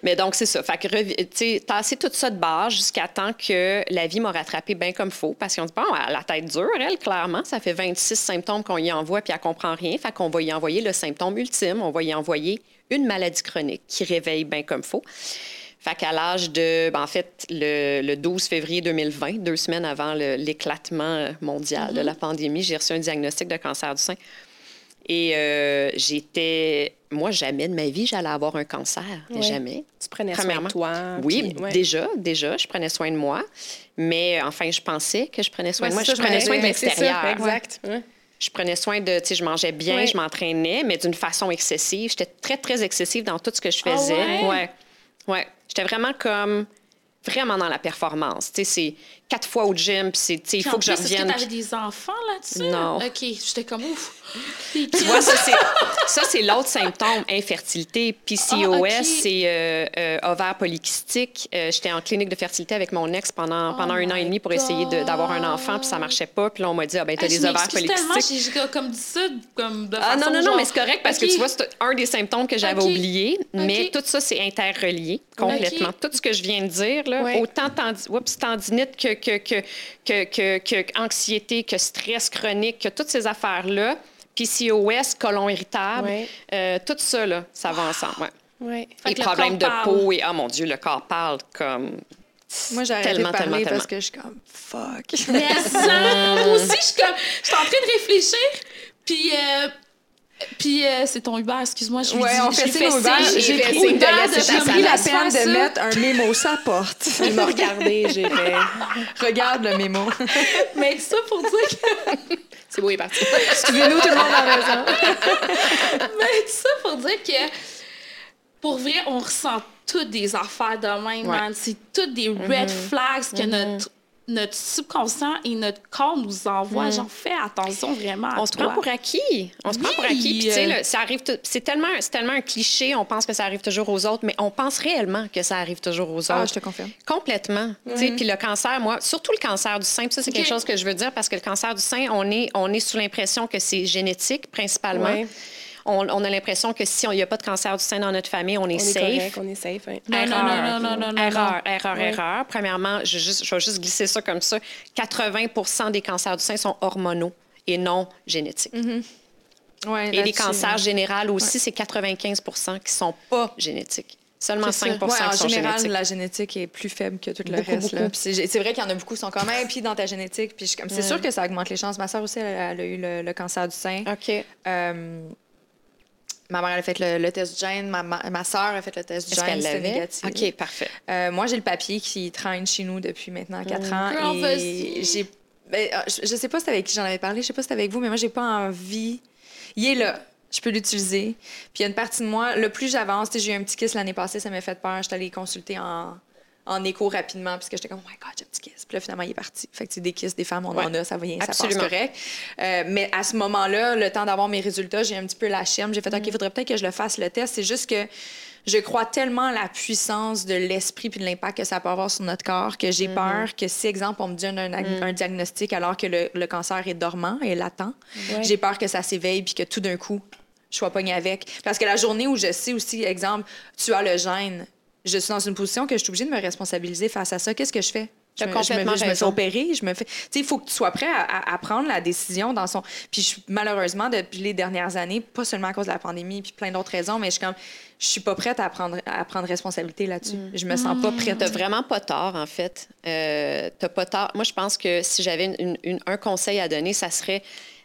[SPEAKER 3] Mais donc, c'est ça. Fait que, tu sais, tasser tout ça de base jusqu'à temps que la vie m'a rattrapé bien comme faut. Parce qu'on dit, bon, elle a la tête dure, elle, clairement. Ça fait 26 symptômes qu'on y envoie, puis elle comprend rien. Fait qu'on va y envoyer le symptôme ultime. On va y envoyer une maladie chronique qui réveille bien comme faut. Fait qu'à l'âge de, ben, en fait, le, le 12 février 2020, deux semaines avant l'éclatement mondial de la pandémie, j'ai reçu un diagnostic de cancer du sein. Et euh, j'étais. Moi, jamais de ma vie, j'allais avoir un cancer. Jamais.
[SPEAKER 4] Tu prenais soin de toi.
[SPEAKER 3] Oui,
[SPEAKER 4] puis-
[SPEAKER 3] déjà, déjà, je prenais soin de moi. Mais enfin, je pensais que je prenais soin
[SPEAKER 1] Ouais,
[SPEAKER 3] de moi.
[SPEAKER 1] c'est
[SPEAKER 3] Je
[SPEAKER 1] ça,
[SPEAKER 3] prenais soin de
[SPEAKER 4] ça,
[SPEAKER 3] l'extérieur.
[SPEAKER 4] exact. Ouais.
[SPEAKER 3] Je prenais soin de, tu sais, je mangeais bien,
[SPEAKER 4] Ouais.
[SPEAKER 3] je m'entraînais, mais d'une façon excessive. J'étais très, très excessive dans tout ce que je
[SPEAKER 2] Ah
[SPEAKER 3] faisais.
[SPEAKER 2] ouais.
[SPEAKER 3] Ouais. J'étais vraiment comme, vraiment dans la performance. Tu quatre fois au gym, puis c'est, tu sais, il faut que je revienne.
[SPEAKER 2] Est-ce que des enfants là-dessus?
[SPEAKER 3] Non.
[SPEAKER 2] OK, j'étais comme ouf.
[SPEAKER 3] Tu vois, ça, c'est, ça, c'est l'autre symptôme, infertilité. PCOS,
[SPEAKER 2] Ah, OK.
[SPEAKER 3] c'est euh, euh, ovaire polykystique. Euh, j'étais en clinique de fertilité avec mon ex pendant,
[SPEAKER 2] Oh
[SPEAKER 3] pendant un an et demi pour essayer d'avoir un enfant, puis ça marchait pas. Puis là, on m'a dit, ah, ben, t'as
[SPEAKER 2] Ah,
[SPEAKER 3] des ovaires
[SPEAKER 2] m'excuse tellement,
[SPEAKER 3] polykystique.
[SPEAKER 2] j'ai comme dit ça comme de
[SPEAKER 3] Ah non, non, non,
[SPEAKER 2] genre-
[SPEAKER 3] mais c'est correct parce que tu vois, c'est un des symptômes que j'avais oublié, mais tout ça, c'est interrelié complètement. Tout ce que je viens de dire, là,
[SPEAKER 4] Ouais.
[SPEAKER 3] autant oups, tendinite que, que, que, que, que, que anxiété, que stress chronique, que toutes ces affaires-là, PCOS, colon irritable,
[SPEAKER 4] Ouais.
[SPEAKER 3] euh, tout ça, là, ça va ensemble. Ouais.
[SPEAKER 2] Fait
[SPEAKER 3] Et problèmes de peau et, oh mon Dieu, le corps parle comme.
[SPEAKER 1] Moi, j'ai arrêté de
[SPEAKER 3] Tellement,
[SPEAKER 1] parler
[SPEAKER 3] tellement,
[SPEAKER 1] parce que je suis comme fuck.
[SPEAKER 2] Mais ça, moi aussi, je suis comme, je suis en train de réfléchir, puis, euh, puis euh, c'est ton Uber, excuse-moi, je
[SPEAKER 1] Ouais,
[SPEAKER 2] dis,
[SPEAKER 1] on fait Uber, j'ai
[SPEAKER 2] pris pris
[SPEAKER 1] pris la peine de mettre un mémo sa porte.
[SPEAKER 4] Il m'a regardé, j'ai fait.
[SPEAKER 1] Regarde le mémo.
[SPEAKER 2] Mais ça pour dire que,
[SPEAKER 4] C'est beau, il est parti.
[SPEAKER 1] Excusez-nous tout le monde à la maison.
[SPEAKER 2] mais ça pour dire que, pour vrai, on ressent toutes des affaires de même,
[SPEAKER 3] Ouais.
[SPEAKER 2] man. C'est toutes des red flags que notre notre subconscient et notre corps nous envoient. Genre, fais attention vraiment à
[SPEAKER 3] On se
[SPEAKER 2] toi.
[SPEAKER 3] prend pour acquis. On se prend pour acquis. Puis, tu sais,
[SPEAKER 2] euh,
[SPEAKER 3] là, ça arrive. C'est tellement, c'est tellement un cliché. On pense que ça arrive toujours aux autres, mais on pense réellement que ça arrive toujours aux
[SPEAKER 1] Ah,
[SPEAKER 3] autres.
[SPEAKER 1] je te confirme.
[SPEAKER 3] Complètement. Tu sais, Puis le cancer, moi, surtout le cancer du sein, puis ça, c'est quelque chose que je veux dire parce que le cancer du sein, on est, on est sous l'impression que c'est génétique, principalement.
[SPEAKER 4] Ouais.
[SPEAKER 3] On, on a l'impression que si il n'y a pas de cancer du sein dans notre famille, on est
[SPEAKER 4] On est
[SPEAKER 3] safe.
[SPEAKER 4] correct, on est safe. hein.
[SPEAKER 2] Non, non, non, non, non, non, non,
[SPEAKER 3] Erreur, erreur, erreur. Premièrement, je, juste- je vais juste glisser ça comme ça. 80% des cancers du sein sont hormonaux et non génétiques.
[SPEAKER 1] Ouais,
[SPEAKER 3] Et les cancers généraux aussi, c'est 95% qui sont pas génétiques. Seulement
[SPEAKER 4] C'est ça.
[SPEAKER 3] 5
[SPEAKER 1] Ouais, en
[SPEAKER 3] sont
[SPEAKER 1] général,
[SPEAKER 3] génétiques.
[SPEAKER 1] la génétique est plus faible que tout le
[SPEAKER 3] Beaucoup,
[SPEAKER 1] reste. C'est vrai qu'il y en a beaucoup qui sont comme, hey, puis dans ta génétique. Puis c'est sûr que ça augmente les chances. Ma soeur aussi, elle, elle a eu le, le cancer du sein.
[SPEAKER 3] OK.
[SPEAKER 1] Euh, ma mère, elle a fait le, le test du gène. Ma, ma, ma soeur a fait le test du
[SPEAKER 3] Est-ce
[SPEAKER 1] gène.
[SPEAKER 3] qu'elle
[SPEAKER 1] C'était
[SPEAKER 3] l'avait?
[SPEAKER 1] négatif.
[SPEAKER 3] OK, parfait.
[SPEAKER 1] Euh, moi, j'ai le papier qui traîne chez nous depuis maintenant quatre ans.
[SPEAKER 2] Girl,
[SPEAKER 1] et
[SPEAKER 2] vas-y.
[SPEAKER 1] j'ai. ben, euh, je, je sais pas si c'est avec qui j'en avais parlé, je sais pas si c'est avec vous, mais moi, j'ai pas envie. Il est là. Je peux l'utiliser. Puis il y a une partie de moi, le plus j'avance, j'ai eu un petit kiss l'année passée, ça m'a fait peur. J'étais allée consulter en, en écho rapidement, puisque j'étais comme, oh my God, j'ai un petit kiss. Puis là, finalement, il est parti. Fait que c'est des kisses, des femmes, on
[SPEAKER 3] Ouais.
[SPEAKER 1] en a, ça vient, ça
[SPEAKER 3] Absolument.
[SPEAKER 1] passe correct. Euh, mais à ce moment-là, le temps d'avoir mes résultats, j'ai un petit peu la chienne. J'ai fait, OK, il faudrait peut-être que je le fasse le test. C'est juste que je crois tellement à la puissance de l'esprit puis de l'impact que ça peut avoir sur notre corps que j'ai peur que si, exemple, on me donne un, un diagnostic alors que le, le cancer est dormant et latent,
[SPEAKER 4] Ouais.
[SPEAKER 1] j'ai peur que ça s'éveille puis que tout d'un coup, je sois pognée avec. Parce que la journée où je sais aussi, exemple, tu as le gène, je suis dans une position que je suis obligée de me responsabiliser face à ça. Qu'est-ce que je fais? Je me, je me-
[SPEAKER 3] complètement
[SPEAKER 1] je me fais opérer, je me fais. Tu sais, il faut que tu sois prêt à, à- à prendre la décision dans son. Puis je- malheureusement, depuis les dernières années, pas seulement à cause de la pandémie, puis plein d'autres raisons, mais je suis comme, je suis pas prête à prendre, à prendre responsabilité là-dessus. Je me sens pas prête.
[SPEAKER 3] T'as vraiment pas tort, en fait. Euh, T'as pas tort. Moi, je pense que si j'avais une- une- un conseil à donner, ça serait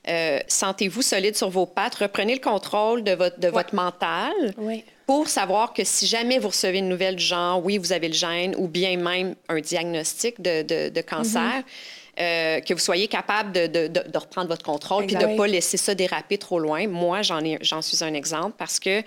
[SPEAKER 3] euh, sentez-vous solide sur vos pattes, reprenez le contrôle de votre, de votre mental
[SPEAKER 4] Oui.
[SPEAKER 3] Pour savoir que si jamais vous recevez une nouvelle du genre, oui, vous avez le gène ou bien même un diagnostic de, de- de cancer, euh, que vous soyez capable de, reprendre votre contrôle puis de ne pas laisser ça déraper trop loin. Moi, j'en suis un exemple parce que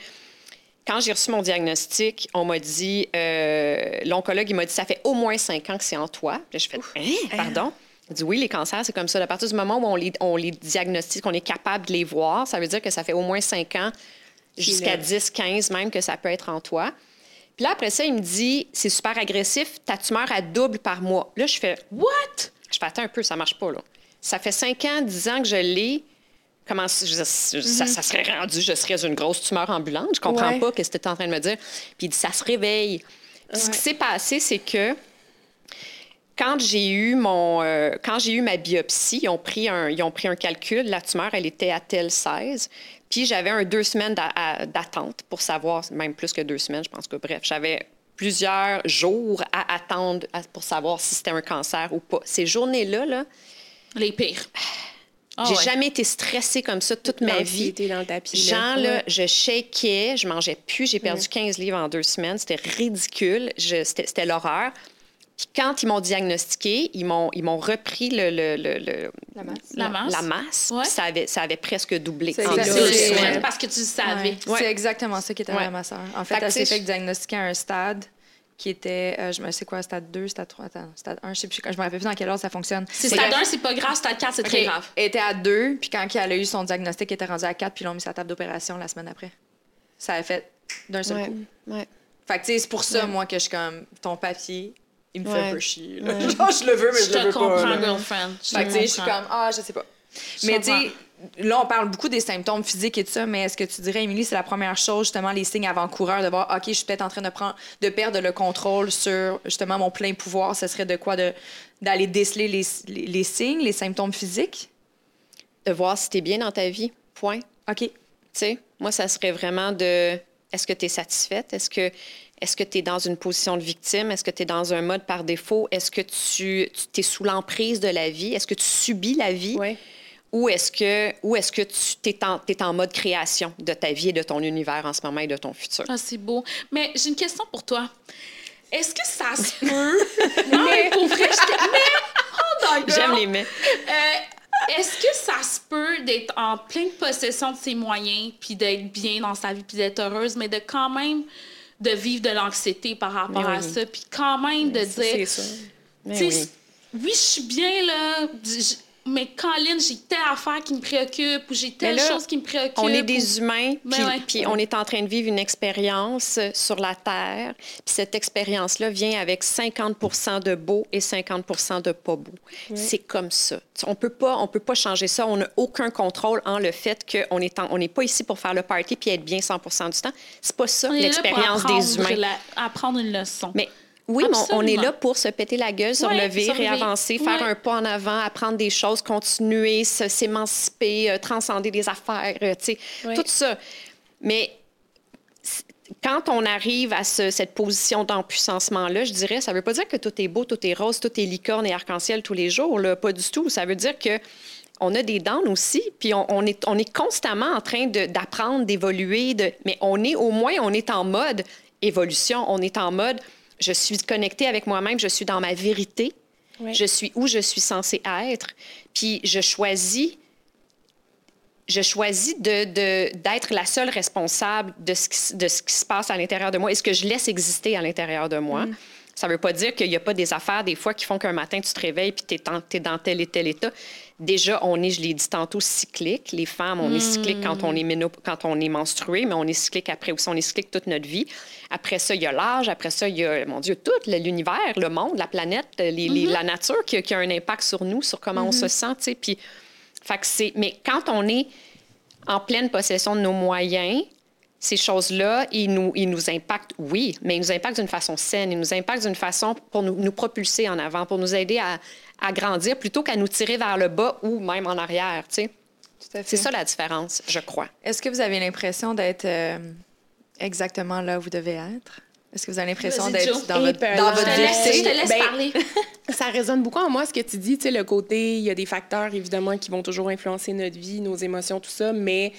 [SPEAKER 3] quand j'ai reçu mon diagnostic, on m'a dit, euh, l'oncologue, il m'a dit, ça fait au moins cinq ans que c'est en toi. Puis là, je fais, hein, pardon? Il dit, oui, les cancers, c'est comme ça. À partir du moment où on les, on les diagnostique, on est capable de les voir, ça veut dire que ça fait au moins cinq ans, jusqu'à
[SPEAKER 4] là.
[SPEAKER 3] 10, 15 même, que ça peut être en toi. Puis là, après ça, il me dit, c'est super agressif, ta tumeur, elle double par mois. Là, je fais, what? Je fais, attends un peu, ça marche pas, là. Ça fait cinq ans, 10 ans que je l'ai. Comment je- je- ça, ça serait rendu, je serais une grosse tumeur ambulante. Je comprends
[SPEAKER 4] Ouais.
[SPEAKER 3] pas ce que tu es en train de me dire. Puis il dit, ça se réveille. Puis Ce qui s'est passé, c'est que quand j'ai eu mon euh, quand j'ai eu ma biopsie, ils ont pris un ils ont pris un calcul, la tumeur elle était à tel 16, puis j'avais un deux semaines d'attente pour savoir même plus que deux semaines, je pense que bref, j'avais plusieurs jours à attendre pour savoir si c'était un cancer ou pas. Ces journées-là là,
[SPEAKER 2] Les pires. Ah
[SPEAKER 3] j'ai
[SPEAKER 2] ouais.
[SPEAKER 3] jamais été stressée comme ça toute ma vie.
[SPEAKER 4] Dans le tapis.
[SPEAKER 3] Là,
[SPEAKER 4] Ouais.
[SPEAKER 3] je shakeais, je mangeais plus, j'ai perdu 15 livres en deux semaines. C'était ridicule, c'était l'horreur. Puis quand ils m'ont diagnostiqué, ils m'ont ils m'ont repris le, le- le- le-
[SPEAKER 1] La masse.
[SPEAKER 2] La masse?
[SPEAKER 3] la masse,
[SPEAKER 2] Ouais.
[SPEAKER 3] ça avait, ça avait presque doublé.
[SPEAKER 1] C'est
[SPEAKER 2] souhaites parce que tu le savais.
[SPEAKER 1] Ouais.
[SPEAKER 3] Ouais.
[SPEAKER 1] C'est exactement ça qui était arrivé
[SPEAKER 3] Ouais.
[SPEAKER 1] à ma soeur. En
[SPEAKER 3] Fait
[SPEAKER 1] elle s'est fait diagnostiquer à un stade qui était, euh, je me sais quoi, stade 2, stade 3, attends, stade 1, je sais plus, je me rappelle plus dans quel ordre ça fonctionne.
[SPEAKER 2] Si
[SPEAKER 1] C'est
[SPEAKER 2] stade
[SPEAKER 1] que-
[SPEAKER 2] 1, c'est pas grave. Stade 4, c'est très grave.
[SPEAKER 1] Elle était à 2, puis quand elle a eu son diagnostic, elle était rendue à 4, puis ils l'ont mis sur la table d'opération la semaine après. Ça a fait d'un seul
[SPEAKER 3] Ouais,
[SPEAKER 1] coup.
[SPEAKER 3] ouais.
[SPEAKER 1] Fait que, tu sais, c'est pour ça,
[SPEAKER 3] Ouais.
[SPEAKER 1] moi, que je suis comme, ton papier, il me
[SPEAKER 3] Ouais.
[SPEAKER 1] fait pas chier. là. Genre, je le veux, mais
[SPEAKER 2] Je
[SPEAKER 1] je, le
[SPEAKER 2] te
[SPEAKER 1] veux
[SPEAKER 2] comprends,
[SPEAKER 1] pas. là.
[SPEAKER 2] girlfriend. Je
[SPEAKER 1] Fait que,
[SPEAKER 2] te
[SPEAKER 1] tu sais, je suis
[SPEAKER 2] comprends.
[SPEAKER 1] comme, ah, je sais pas.
[SPEAKER 2] Je
[SPEAKER 1] mais, tu
[SPEAKER 2] comprends.
[SPEAKER 1] sais, là, on parle beaucoup des symptômes physiques et tout ça, mais est-ce que tu dirais, Émilie, c'est la première chose, justement, les signes avant-coureurs, de voir, OK, je suis peut-être en train de, prendre, de perdre le contrôle sur, justement, mon plein pouvoir. Ce serait de quoi? De, d'aller déceler les, les, les signes, les symptômes physiques?
[SPEAKER 3] De voir si tu es bien dans ta vie, point.
[SPEAKER 1] OK.
[SPEAKER 3] Tu sais, moi, ça serait vraiment de est-ce que tu es satisfaite? Est-ce que est-ce que tu es dans une position de victime? Est-ce que tu es dans un mode par défaut? Est-ce que tu, tu es sous l'emprise de la vie? Est-ce que tu subis la vie? Ou est-ce que, ou est-ce que tu es en, t'es en mode création de ta vie et de ton univers en ce moment et de ton futur?
[SPEAKER 2] Ah, c'est beau. Mais j'ai une question pour toi. Est-ce que ça se peut? non, mais pour vrai, je t'ai- Mais, oh!
[SPEAKER 3] J'aime les mais.
[SPEAKER 2] Euh, Est-ce que ça se peut d'être en pleine possession de ses moyens, puis d'être bien dans sa vie, puis d'être heureuse, mais de quand même de vivre de l'anxiété par rapport
[SPEAKER 3] Mais
[SPEAKER 2] à ça, puis quand même de
[SPEAKER 4] Ça,
[SPEAKER 2] dire,
[SPEAKER 4] ça.
[SPEAKER 3] Mais
[SPEAKER 2] sais,
[SPEAKER 3] oui.
[SPEAKER 2] oui, je suis bien là, mais Colin, j'ai telle affaire qui me préoccupe, ou j'ai telle
[SPEAKER 3] là,
[SPEAKER 2] chose qui me préoccupe.
[SPEAKER 3] On est
[SPEAKER 2] ou-
[SPEAKER 3] des humains,
[SPEAKER 2] Ben
[SPEAKER 3] puis,
[SPEAKER 2] ouais.
[SPEAKER 3] puis on est en train de vivre une expérience euh, sur la Terre. Puis cette expérience-là vient avec 50% de beau et 50% de pas beau. C'est comme ça. On peut pas, on peut pas changer ça. On n'a aucun contrôle en le fait qu'on est en- on n'est pas ici pour faire le party puis être bien 100% du temps. C'est pas ça
[SPEAKER 2] On est là pour
[SPEAKER 3] l'expérience des
[SPEAKER 2] apprendre
[SPEAKER 3] humains.
[SPEAKER 2] la- apprendre une leçon.
[SPEAKER 3] Mais oui, mais on- est là pour se péter la gueule, se
[SPEAKER 2] Ouais,
[SPEAKER 3] relever,
[SPEAKER 2] relever.
[SPEAKER 3] réavancer, faire
[SPEAKER 2] Ouais.
[SPEAKER 3] un pas en avant, apprendre des choses, continuer, s'émanciper, euh, transcender des affaires, euh, tu sais,
[SPEAKER 4] Ouais.
[SPEAKER 3] tout ça. Mais quand on arrive à ce- cette position d'empuissancement-là, je dirais, ça veut pas dire que tout est beau, tout est rose, tout est licorne et arc-en-ciel tous les jours, là, pas du tout. Ça veut dire que on a des dents aussi, puis on, on est, on est constamment en train d'apprendre, d'évoluer, mais on est au moins, on est en mode évolution, on est en mode, je suis connectée avec moi-même, je suis dans ma vérité, je suis où je suis censée être, puis je choisis je choisis de, d'être la seule responsable de ce, qui, de ce qui se passe à l'intérieur de moi et ce que je laisse exister à l'intérieur de moi. Ça ne veut pas dire qu'il n'y a pas des affaires, des fois, qui font qu'un matin, tu te réveilles puis tu es, dans tel et tel état. Déjà, on est, je l'ai dit tantôt, cyclique. Les femmes, on est cyclique quand on est, méno- quand on est menstrué, mais on est cyclique après aussi. On est cyclique toute notre vie. Après ça, il y a l'âge. Après ça, il y a, mon Dieu, tout l'univers, le monde, la planète, les- les- la nature qui, a- qui a un impact sur nous, sur comment on se sent, sais. Puis, fait que. Mais quand on est en pleine possession de nos moyens, ces choses-là, ils nous, ils nous impactent, oui, mais ils nous impactent d'une façon saine, ils nous impactent d'une façon pour nous, nous propulser en avant, pour nous aider à, à grandir plutôt qu'à nous tirer vers le bas ou même en arrière, tu sais.
[SPEAKER 1] Tout à fait.
[SPEAKER 3] C'est ça la différence, je crois.
[SPEAKER 1] Est-ce que vous avez l'impression d'être euh, exactement là où vous devez être? Est-ce que vous avez l'impression d'être dans
[SPEAKER 4] Et
[SPEAKER 1] votre, dans
[SPEAKER 2] Je
[SPEAKER 1] votre
[SPEAKER 2] te laisse, je te laisse
[SPEAKER 4] Ben,
[SPEAKER 2] parler.
[SPEAKER 4] Ça résonne beaucoup en moi, ce que tu dis, tu sais, le côté, il y a des facteurs, évidemment, qui vont toujours influencer notre vie, nos émotions, tout ça, mais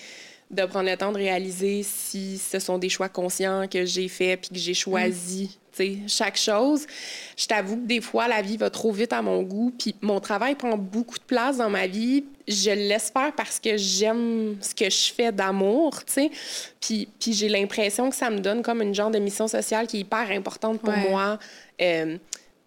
[SPEAKER 4] de prendre le temps de réaliser si ce sont des choix conscients que j'ai faits puis que j'ai choisi, tu sais, chaque chose. Je t'avoue que des fois, la vie va trop vite à mon goût, puis mon travail prend beaucoup de place dans ma vie. Je le laisse faire parce que j'aime ce que je fais d'amour, tu sais. Puis, puis j'ai l'impression que ça me donne comme une genre de mission sociale qui est hyper importante pour
[SPEAKER 1] Ouais.
[SPEAKER 4] moi. euh,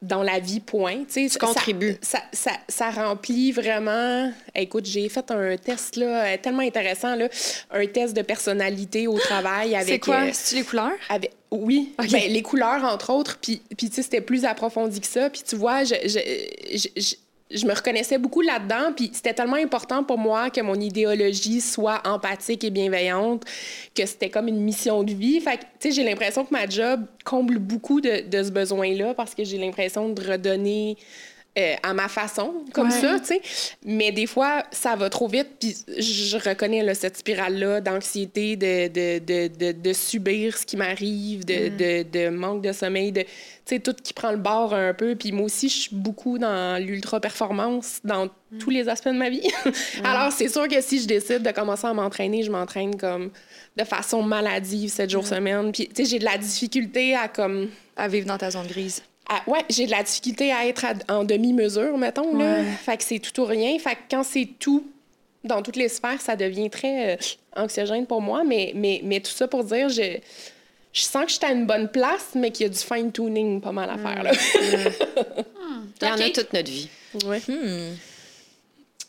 [SPEAKER 4] dans la vie, point. Tu sais, ça-
[SPEAKER 3] contribues.
[SPEAKER 4] Ça, ça, ça remplit vraiment. Écoute, j'ai fait un test là, tellement intéressant, là, un test de personnalité au travail avec.
[SPEAKER 1] C'est quoi?
[SPEAKER 4] euh,
[SPEAKER 1] C'est-tu les couleurs?
[SPEAKER 4] avec- oui,
[SPEAKER 1] Ok.
[SPEAKER 4] ben, les couleurs, entre autres. Puis, puis tu sais, c'était plus approfondi que ça. Puis, tu vois, je, je, je, je- je me reconnaissais beaucoup là-dedans. Puis, c'était tellement important pour moi que mon idéologie soit empathique et bienveillante que c'était comme une mission de vie. Fait que, tu sais, j'ai l'impression que ma job comble beaucoup de, de ce besoin-là parce que j'ai l'impression de redonner euh, à ma façon, comme
[SPEAKER 1] Ouais.
[SPEAKER 4] ça, tu sais. Mais des fois, ça va trop vite, puis je reconnais là, cette spirale-là d'anxiété, de, de, de, de, subir ce qui m'arrive, de, de, manque de sommeil, de, tu sais, tout qui prend le bord un peu. Puis moi aussi, je suis beaucoup dans l'ultra-performance, dans tous les aspects de ma vie. Alors, c'est sûr que si je décide de commencer à m'entraîner, je m'entraîne comme de façon maladive, 7 jours semaine. Puis, tu sais, j'ai de la difficulté à comme
[SPEAKER 1] À vivre dans ta zone grise.
[SPEAKER 4] À- ouais, j'ai de la difficulté à être à- en demi-mesure, mettons. Là.
[SPEAKER 1] Ouais.
[SPEAKER 4] Fait que c'est tout ou rien. Fait que quand c'est tout dans toutes les sphères, ça devient très euh, anxiogène pour moi. Mais, mais, mais tout ça pour dire, je, je sens que je suis à une bonne place, mais qu'il y a du fine-tuning pas mal à faire. Là.
[SPEAKER 3] Il y en a toute notre vie.
[SPEAKER 4] Ouais.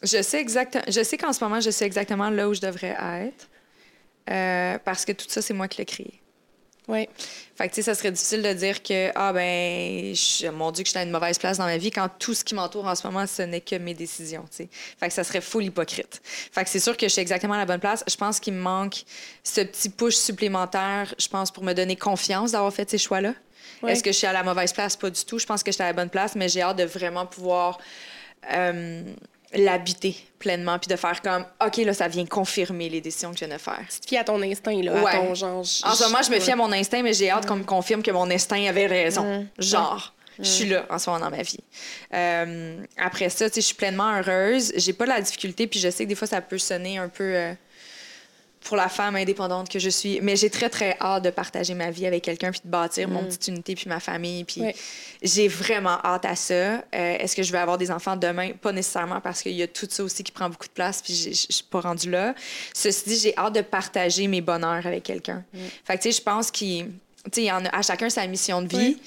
[SPEAKER 1] Je sais exactement. Je sais qu'en ce moment, je sais exactement là où je devrais être. Euh, parce que tout ça, c'est moi qui l'ai créé.
[SPEAKER 4] Ouais.
[SPEAKER 1] Fait que, tu sais, ça serait difficile de dire que, ah, ben, je- mon Dieu, que j'étais à une mauvaise place dans ma vie quand tout ce qui m'entoure en ce moment, ce n'est que mes décisions, tu sais. Fait que ça serait full hypocrite. Fait que c'est sûr que je suis exactement à la bonne place. Je pense qu'il me manque ce petit push supplémentaire, je pense, pour me donner confiance d'avoir fait ces choix-là. Est-ce que je suis à la mauvaise place? Pas du tout. Je pense que j'étais à la bonne place, mais j'ai hâte de vraiment pouvoir euh, l'habiter pleinement, puis de faire comme, OK, là, ça vient confirmer les décisions que je viens de faire.
[SPEAKER 4] Tu te fies à ton instinct, là,
[SPEAKER 1] Ouais.
[SPEAKER 4] à ton genre.
[SPEAKER 1] En ce moment, je me fie à mon instinct, mais j'ai hâte qu'on me confirme que mon instinct avait raison. Genre, je suis là en ce moment dans ma vie. Euh, après ça, tu sais, je suis pleinement heureuse. J'ai pas la difficulté, puis je sais que des fois, ça peut sonner un peu euh, pour la femme indépendante que je suis. Mais j'ai très, très hâte de partager ma vie avec quelqu'un, puis de bâtir mon petite unité, puis ma famille. Puis j'ai vraiment hâte à ça. Euh, Est-ce que je vais avoir des enfants demain? Pas nécessairement, parce qu'il y a tout ça aussi qui prend beaucoup de place, puis je suis pas rendue là. Ceci dit, j'ai hâte de partager mes bonheurs avec quelqu'un. Fait que, tu sais, je pense qu'il y en a à chacun sa mission de vie.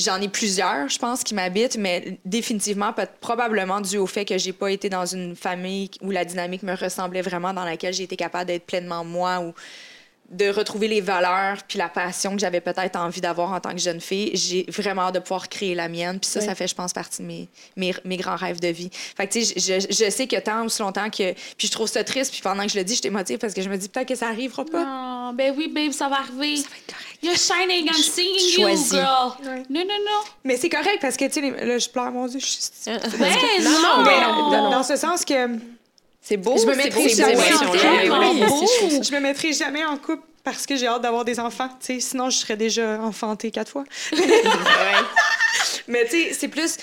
[SPEAKER 1] J'en ai plusieurs, je pense, qui m'habitent, mais définitivement, peut probablement dû au fait que j'ai pas été dans une famille où la dynamique me ressemblait vraiment, dans laquelle j'ai été capable d'être pleinement moi ou de retrouver les valeurs puis la passion que j'avais peut-être envie d'avoir en tant que jeune fille. J'ai vraiment hâte de pouvoir créer la mienne. Puis ça,
[SPEAKER 4] Oui.
[SPEAKER 1] ça fait, je pense, partie de mes, mes, mes grands rêves de vie. Fait que, tu sais, je, je- je sais que tant aussi longtemps que... Puis je trouve ça triste, puis pendant que je le dis, je t'émotive parce que je me dis peut-être que ça arrivera pas.
[SPEAKER 2] Ah, ben oui, babe, ça va arriver.
[SPEAKER 1] Ça va être correct.
[SPEAKER 2] You're shining, I'm seeing you, girl.
[SPEAKER 1] Ouais.
[SPEAKER 2] Non, non, non.
[SPEAKER 1] Mais c'est correct parce que, tu sais, là, je pleure, mon Dieu. Je suis...
[SPEAKER 2] Ben
[SPEAKER 4] Non,
[SPEAKER 2] non,
[SPEAKER 4] non,
[SPEAKER 1] Mais
[SPEAKER 4] non,
[SPEAKER 1] dans, dans ce sens que
[SPEAKER 3] C'est beau,
[SPEAKER 1] je me
[SPEAKER 3] c'est
[SPEAKER 1] mettrai
[SPEAKER 3] beau,
[SPEAKER 1] jamais en
[SPEAKER 3] émotions-là.
[SPEAKER 2] couple.
[SPEAKER 3] Oui,
[SPEAKER 2] beau.
[SPEAKER 3] je
[SPEAKER 1] me mettrai jamais en couple parce que j'ai hâte d'avoir des enfants. Tu sais, sinon, je serais déjà enfantée quatre fois. Mais tu sais, c'est plus.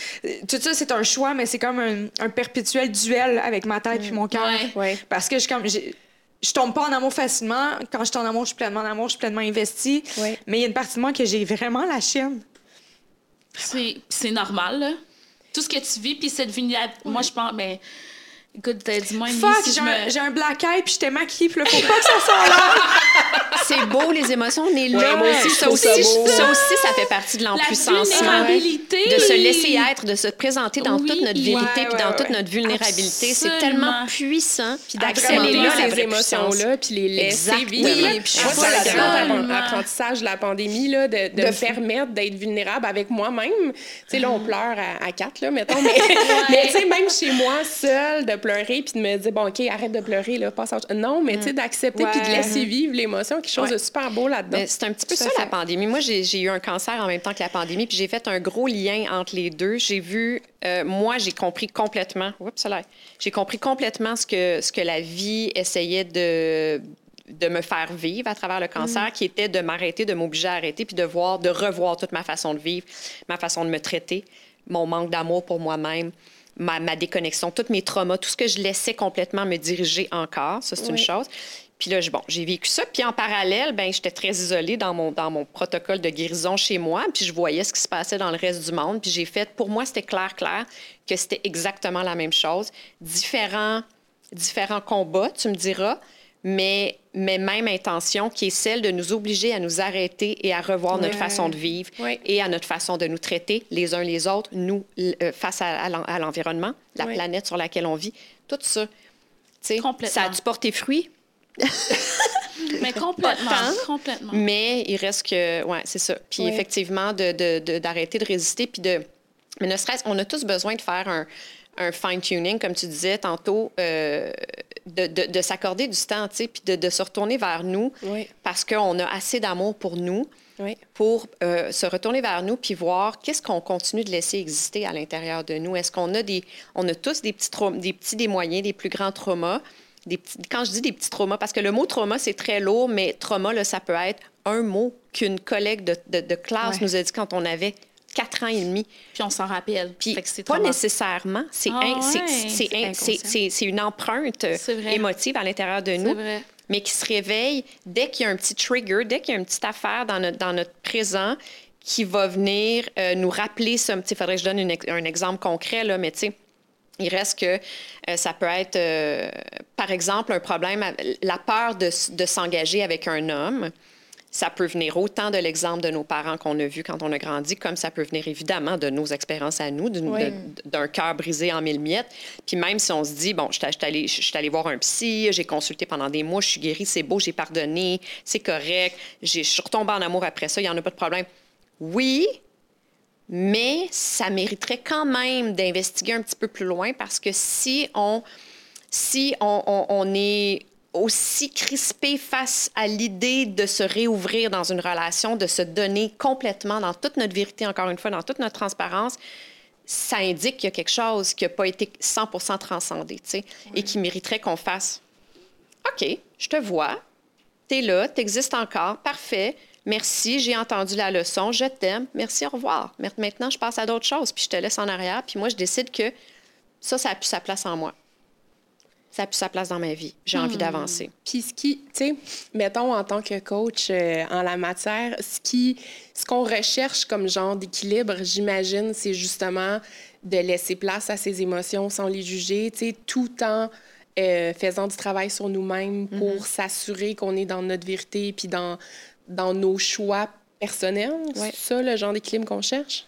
[SPEAKER 1] Tout ça, c'est un choix, mais c'est comme un, un perpétuel duel avec ma tête puis mon cœur.
[SPEAKER 2] Ouais.
[SPEAKER 4] Ouais.
[SPEAKER 1] Parce que je suis comme. Je tombe pas en amour facilement. Quand je suis en amour, je suis pleinement en amour, je suis pleinement investie.
[SPEAKER 4] Ouais.
[SPEAKER 1] Mais il y a une partie de moi que j'ai vraiment la chienne.
[SPEAKER 2] C'est c'est normal, là. Tout ce que tu vis, puis cette vulnérabilité. Moi, je pense, ben. Écoute, t'as- dis-moi,
[SPEAKER 1] Fuck,
[SPEAKER 2] si
[SPEAKER 1] j'ai
[SPEAKER 2] je
[SPEAKER 1] un,
[SPEAKER 2] me.
[SPEAKER 1] j'ai un black eye puis j'étais maquillée puis là, faut pas que ça sorte là.
[SPEAKER 3] C'est beau, les émotions, on est là.
[SPEAKER 4] Ouais, moi aussi,
[SPEAKER 3] ça, aussi,
[SPEAKER 4] ça beau.
[SPEAKER 3] ça aussi, ça fait partie de
[SPEAKER 2] La
[SPEAKER 3] l'empuissancement.
[SPEAKER 2] vulnérabilité.
[SPEAKER 3] De se laisser être, de se présenter dans
[SPEAKER 2] Oui.
[SPEAKER 3] toute notre vérité
[SPEAKER 1] Ouais,
[SPEAKER 3] puis
[SPEAKER 1] ouais,
[SPEAKER 3] dans
[SPEAKER 1] ouais.
[SPEAKER 3] toute notre vulnérabilité. C'est tellement puissant. Puis
[SPEAKER 4] d'accepter ces émotions-là, puis les laisser
[SPEAKER 3] Exactement.
[SPEAKER 4] vivre.
[SPEAKER 3] Oui, puis je
[SPEAKER 4] apprentissage de la pandémie, là, de, de,
[SPEAKER 1] De
[SPEAKER 4] me permettre d'être vulnérable avec moi-même. Tu sais, là, on pleure à, à quatre, là, mettons, mais, mais tu sais, même chez moi, seule, de pleurer, puis de me dire, bon, OK, arrête de pleurer, là, passe à. Non, mais tu sais, d'accepter, puis de laisser vivre l'émotion, quelque chose de super beau là-dedans.
[SPEAKER 3] C'est un petit peu ça,
[SPEAKER 4] fait.
[SPEAKER 3] la pandémie. Moi, j'ai eu un cancer en même temps que la pandémie, puis j'ai fait un gros lien entre les deux. J'ai vu, euh, moi, j'ai compris complètement, oups, ça là. j'ai compris complètement ce que, ce que la vie essayait de de me faire vivre à travers le cancer, qui était de m'arrêter, de m'obliger à arrêter, puis de voir, de revoir toute ma façon de vivre, ma façon de me traiter, mon manque d'amour pour moi-même, ma, ma déconnexion, tous mes traumas, tout ce que je laissais complètement me diriger encore, ça, c'est une chose. Puis là, bon, j'ai vécu ça. Puis en parallèle, ben, j'étais très isolée dans mon, dans mon protocole de guérison chez moi. Puis je voyais ce qui se passait dans le reste du monde. Puis j'ai fait, pour moi, c'était clair, clair que c'était exactement la même chose. Différents, différents combats, tu me diras, mais, mais même intention qui est celle de nous obliger à nous arrêter et à revoir notre façon de vivre et à notre façon de nous traiter les uns les autres, nous, euh, face à, à l'en- à l'environnement, la planète sur laquelle on vit. Tout ça. Tu sais,
[SPEAKER 2] Complètement.
[SPEAKER 3] Ça a-tu porté fruit?
[SPEAKER 2] Mais complètement. Complètement.
[SPEAKER 3] Mais il reste que, ouais, c'est ça. Puis effectivement, de- de- de- d'arrêter de, résister, puis de, mais ne serait-ce, on a tous besoin de faire un, un fine-tuning, comme tu disais tantôt, euh, de, de- de s'accorder du temps, tu sais, puis de, de se retourner vers nous,
[SPEAKER 4] Oui,
[SPEAKER 3] parce qu'on a assez d'amour pour nous,
[SPEAKER 4] oui.
[SPEAKER 3] pour euh, se retourner vers nous puis voir qu'est-ce qu'on continue de laisser exister à l'intérieur de nous. Est-ce qu'on a des, on a tous des petits, des petits, des moyens, des plus grands traumas. Des petits, quand je dis des petits traumas, parce que le mot trauma, c'est très lourd, mais trauma, là, ça peut être un mot qu'une collègue de, de- de classe
[SPEAKER 1] Ouais.
[SPEAKER 3] nous a dit quand on avait quatre ans et demi.
[SPEAKER 2] Puis on s'en rappelle.
[SPEAKER 3] Puis pas nécessairement, c'est
[SPEAKER 2] Ah
[SPEAKER 3] in-
[SPEAKER 2] ouais,
[SPEAKER 3] une empreinte
[SPEAKER 2] vrai.
[SPEAKER 3] émotive à l'intérieur de
[SPEAKER 2] C'est
[SPEAKER 3] nous
[SPEAKER 2] vrai.
[SPEAKER 3] mais qui se réveille dès qu'il y a un petit trigger, dès qu'il y a une petite affaire dans notre, dans notre présent qui va venir euh, nous rappeler ça. Il faudrait que je donne une un exemple concret, là, mais tu sais, il reste que euh, ça peut être, euh, par exemple, un problème, la peur de s'engager avec un homme. Ça peut venir autant de l'exemple de nos parents qu'on a vus quand on a grandi, comme ça peut venir évidemment de nos expériences à nous,
[SPEAKER 4] Oui.
[SPEAKER 3] d'un cœur brisé en mille miettes. Puis même si on se dit, bon, je suis allée voir un psy, j'ai consulté pendant des mois, je suis guérie, c'est beau, j'ai pardonné, c'est correct, j'ai- je suis retombée en amour après ça, il n'y en a pas de problème. Oui, mais ça mériterait quand même d'investiguer un petit peu plus loin parce que si on, si on, on- on est aussi crispé face à l'idée de se réouvrir dans une relation, de se donner complètement dans toute notre vérité, encore une fois, dans toute notre transparence, ça indique qu'il y a quelque chose qui n'a pas été 100 transcendé, tu sais, et qui mériterait qu'on fasse OK, je te vois, tu es là, tu existes encore, parfait. Merci, j'ai entendu la leçon, je t'aime, merci, au revoir. Maintenant, je passe à d'autres choses, puis je te laisse en arrière, puis moi, je décide que ça, ça a plus sa place en moi. Ça a plus sa place dans ma vie. J'ai envie
[SPEAKER 4] Hmm.
[SPEAKER 3] d'avancer.
[SPEAKER 4] Puis ce qui, tu sais, mettons en tant que coach euh, en la matière, ce qui, ce qu'on recherche comme genre d'équilibre, j'imagine, c'est justement de laisser place à ses émotions sans les juger, tu sais, tout en euh, faisant du travail sur nous-mêmes pour s'assurer qu'on est dans notre vérité puis dans, dans nos choix personnels.
[SPEAKER 3] Ouais.
[SPEAKER 4] C'est ça le genre d'équilibre qu'on cherche?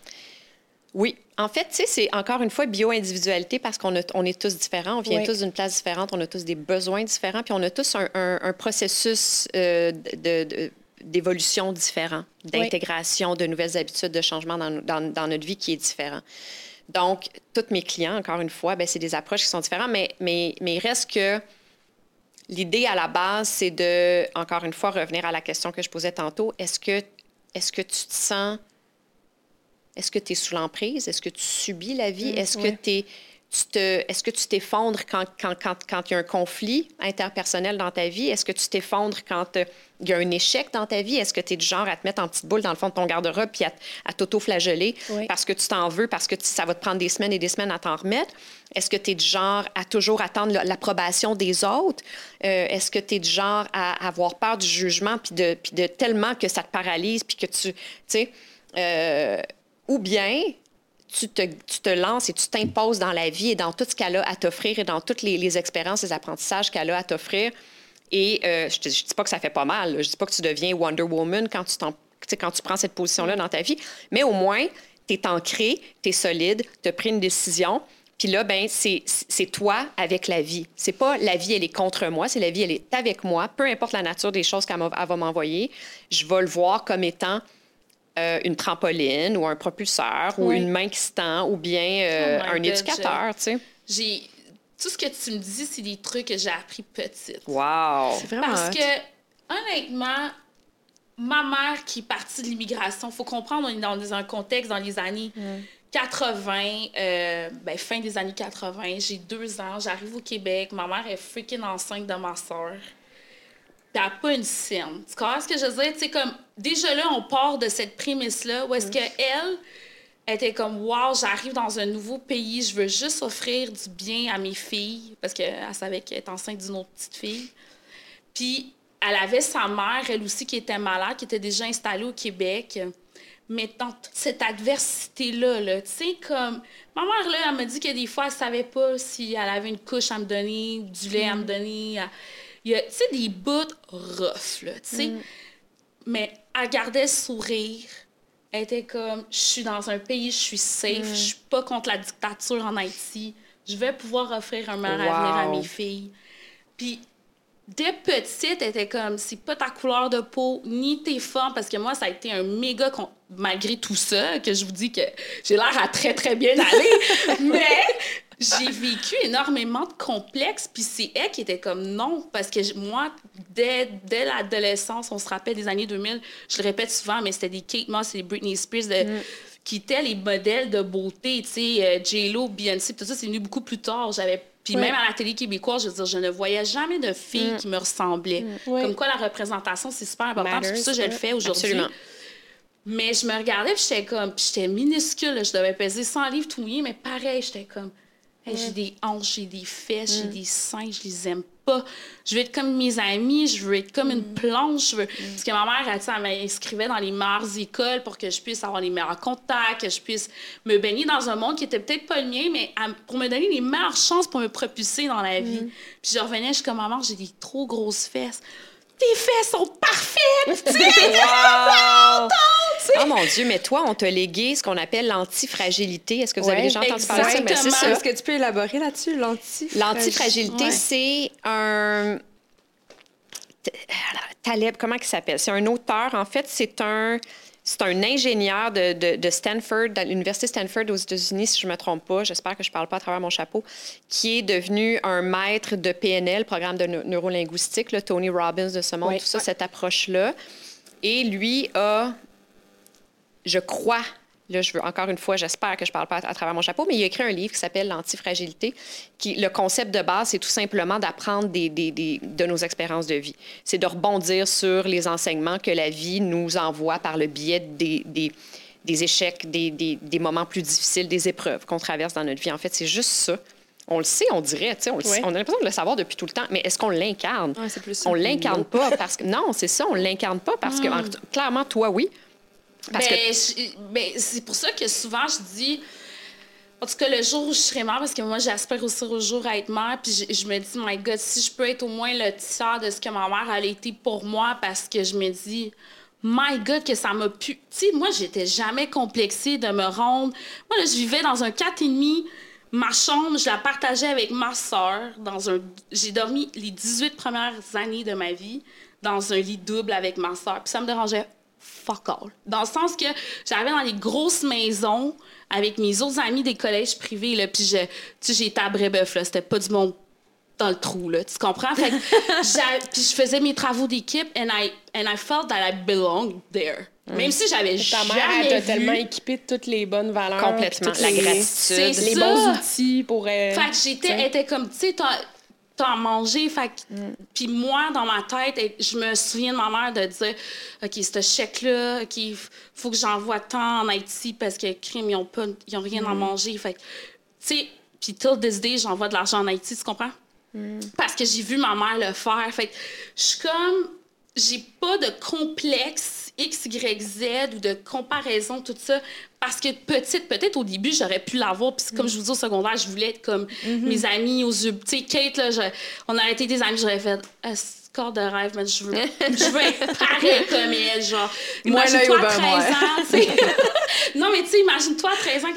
[SPEAKER 3] Oui. En fait, tu sais, c'est encore une fois bio-individualité parce qu'on on est tous différents, on vient
[SPEAKER 4] Oui.
[SPEAKER 3] tous d'une place différente, on a tous des besoins différents, puis on a tous un, un- un processus euh, de- de- d'évolution différent, d'intégration de nouvelles habitudes, de changement dans, dans- dans notre vie qui est différent. Donc, tous mes clients, encore une fois, ben, c'est des approches qui sont différentes, mais, mais, mais il reste que l'idée à la base, c'est de, encore une fois, revenir à la question que je posais tantôt. Est-ce que, est que tu te sens est-ce que tu es sous l'emprise? Est-ce que tu subis la vie? Est-ce que, tu te, est-ce que tu t'effondres quand, quand, quand, quand il y a un conflit interpersonnel dans ta vie? Est-ce que tu t'effondres quand euh, il y a un échec dans ta vie? Est-ce que tu es du genre à te mettre en petite boule dans le fond de ton garde-robe puis à, à t'auto-flageller
[SPEAKER 4] Oui.
[SPEAKER 3] parce que tu t'en veux, parce que tu- ça va te prendre des semaines et des semaines à t'en remettre? Est-ce que tu es du genre à toujours attendre la- l'approbation des autres? Euh, est-ce que tu es du genre à avoir peur du jugement puis de, puis de tellement que ça te paralyse puis que tu... Tu sais... euh, ou bien tu te, tu te lances et tu t'imposes dans la vie et dans tout ce qu'elle a à t'offrir et dans toutes les, expériences, les apprentissages qu'elle a à t'offrir. Et euh, je ne dis pas que ça fait pas mal. Je dis pas que tu deviens Wonder Woman quand tu, quand tu prends cette position-là dans ta vie. Mais au moins, tu es ancré, tu es solide, tu as pris une décision. Puis là, ben, c'est toi avec la vie. C'est pas la vie, elle est contre moi, c'est la vie, elle est avec moi. Peu importe la nature des choses qu'elle va m'envoyer, je vais le voir comme étant euh, une trampoline ou un propulseur ou une main qui se tend ou bien euh,
[SPEAKER 2] Oh
[SPEAKER 3] un
[SPEAKER 2] God,
[SPEAKER 3] éducateur, tu sais.
[SPEAKER 2] J'ai... Tout ce que tu me dis, c'est des trucs que j'ai appris petite.
[SPEAKER 3] Wow!
[SPEAKER 1] C'est vraiment
[SPEAKER 2] Parce
[SPEAKER 1] hot.
[SPEAKER 2] que, honnêtement, ma mère qui est partie de l'immigration, faut comprendre, on est dans un contexte dans les années 80, euh, ben, fin des années 80. J'ai deux ans, j'arrive au Québec, ma mère est freaking enceinte de ma soeur. Elle n'a pas une scène. Tu comprends ce que je veux dire? Tu sais, comme, déjà là, on part de cette prémisse-là où est-ce qu'elle était comme, wow, j'arrive dans un nouveau pays, je veux juste offrir du bien à mes filles, parce qu'elle savait qu'elle était enceinte d'une autre petite fille. Puis elle avait sa mère, elle aussi, qui était malade, qui était déjà installée au Québec. Mais dans toute cette adversité-là, là, tu sais, comme... Ma mère, là, elle m'a dit que des fois, elle savait pas si elle avait une couche à me donner du lait à me donner. Elle- Il y a, tu sais, des bouts rough, là, tu sais. Mais elle gardait le sourire. Elle était comme, je suis dans un pays, je suis safe, je suis pas contre la dictature en Haïti. Je vais pouvoir offrir un meilleur
[SPEAKER 3] Wow.
[SPEAKER 2] avenir à mes filles. Puis, dès petite, elle était comme, c'est pas ta couleur de peau, ni tes formes, parce que moi, ça a été un méga, con- malgré tout ça, que je vous dis que j'ai l'air à très, très bien aller, mais j'ai vécu énormément de complexes, puis c'est elle qui était comme non, parce que moi, dès, dès l'adolescence, on se rappelle des années 2000, je le répète souvent, mais c'était des Kate Moss et des Britney Spears de- qui étaient les modèles de beauté, tu sais, euh, J-Lo, Beyoncé, tout ça, c'est venu beaucoup plus tard. J'avais puis même à la télé québécoise, je veux dire, je ne voyais jamais de filles qui me ressemblaient.
[SPEAKER 4] Ouais.
[SPEAKER 2] Comme quoi, la représentation, c'est super important. C'est pour ça que je le fais aujourd'hui. Mais je me regardais, puis j'étais comme, puis j'étais minuscule, là, je devais peser 100 livres tout mouillé, mais pareil, j'étais comme, Hey, j'ai des hanches, j'ai des fesses, j'ai des seins, je les aime pas. Je veux être comme mes amis, je veux être comme une planche. Je veux... Parce que ma mère, elle, m'inscrivait dans les meilleures écoles pour que je puisse avoir les meilleurs contacts, que je puisse me baigner dans un monde qui était peut-être pas le mien, mais à- pour me donner les meilleures chances pour me propulser dans la vie. Puis je revenais, je suis comme, maman, j'ai des trop grosses fesses. Tes fesses sont parfaites! tu sais.
[SPEAKER 3] Oh mon Dieu, mais toi, on t'a légué ce qu'on appelle l'antifragilité. Est-ce que vous avez
[SPEAKER 4] Ouais,
[SPEAKER 3] déjà entendu parler de ça? Ben, c'est
[SPEAKER 2] exactement.
[SPEAKER 3] ça.
[SPEAKER 1] Est-ce que tu peux élaborer là-dessus, l'anti?
[SPEAKER 3] L'antifragilité,
[SPEAKER 2] Ouais.
[SPEAKER 3] c'est un. T- Taleb, comment il s'appelle? C'est un auteur. En fait, c'est un. C'est un ingénieur de, de, de Stanford, de l'Université Stanford aux États-Unis, si je ne me trompe pas. J'espère que je ne parle pas à travers mon chapeau. Qui est devenu un maître de PNL, programme de neu- neurolinguistique, le Tony Robbins de ce monde,
[SPEAKER 4] Oui.
[SPEAKER 3] tout ça, cette approche-là. Et lui a, je crois là, je veux encore une fois, j'espère que je parle pas à, travers mon chapeau, mais il a écrit un livre qui s'appelle L'antifragilité, qui le concept de base, c'est tout simplement d'apprendre des, des, des, de nos expériences de vie. C'est de rebondir sur les enseignements que la vie nous envoie par le biais des, des, des échecs, des, des, des moments plus difficiles, des épreuves qu'on traverse dans notre vie. En fait, c'est juste ça. On le sait, on dirait, on, le sait, on a l'impression de le savoir depuis tout le temps, mais est-ce qu'on l'incarne?
[SPEAKER 1] Ouais,
[SPEAKER 3] on l'incarne pas parce que... Non, c'est ça, on l'incarne pas parce que, clairement, toi, oui.
[SPEAKER 2] Parce ben, que... ben, c'est pour ça que souvent, je dis... En tout cas, le jour où je serai mère, parce que moi, j'aspire aussi au jour à être mère, puis je, je, me dis, my God, si je peux être au moins le tiers de ce que ma mère a été pour moi, parce que je me dis, my God, que ça m'a pu. Tu sais, moi, j'étais jamais complexée de me rendre. Moi, là, je vivais dans un 4,5 Ma chambre, je la partageais avec ma soeur dans un. J'ai dormi les 18 premières années de ma vie dans un lit double avec ma soeur. Puis ça me dérangeait fuck all. Dans le sens que j'arrivais dans les grosses maisons avec mes autres amis des collèges privés, là, puis je, été à Brébeuf, là. C'était pas du monde dans le trou, là. Tu comprends? Fait puis je faisais mes travaux d'équipe and I, and I felt that I belonged there. Même si j'avais jamais Ta mère,
[SPEAKER 4] elle t'a tellement équipé de toutes les bonnes valeurs.
[SPEAKER 3] Complètement. La
[SPEAKER 4] les,
[SPEAKER 3] gratitude.
[SPEAKER 4] Les bons outils pour... Euh,
[SPEAKER 2] fait que j'étais... était comme, tu sais, t'as mangé. Fait mm. Puis moi, dans ma tête, je me souviens de ma mère de dire OK, ce chèque-là, il faut que j'envoie tant en Haïti parce que crime, ils n'ont ont rien à mm. manger. Fait tu sais, puis this day, j'envoie de l'argent en Haïti, tu comprends? Mm. Parce que j'ai vu ma mère le faire. Fait je suis comme. J'ai pas de complexe X, Y, Z ou de comparaison, tout ça. Parce que petite, peut-être au début, j'aurais pu l'avoir. Puis comme je vous dis au secondaire, je voulais être comme mm-hmm. mes amis aux yeux. Tu sais, Kate, là, on a été des amis, j'aurais fait corps de rêve, mais je veux, je veux être pareil comme elle, genre. Imagine-toi à 13 ans, non, mais tu sais, imagine-toi à 13 ans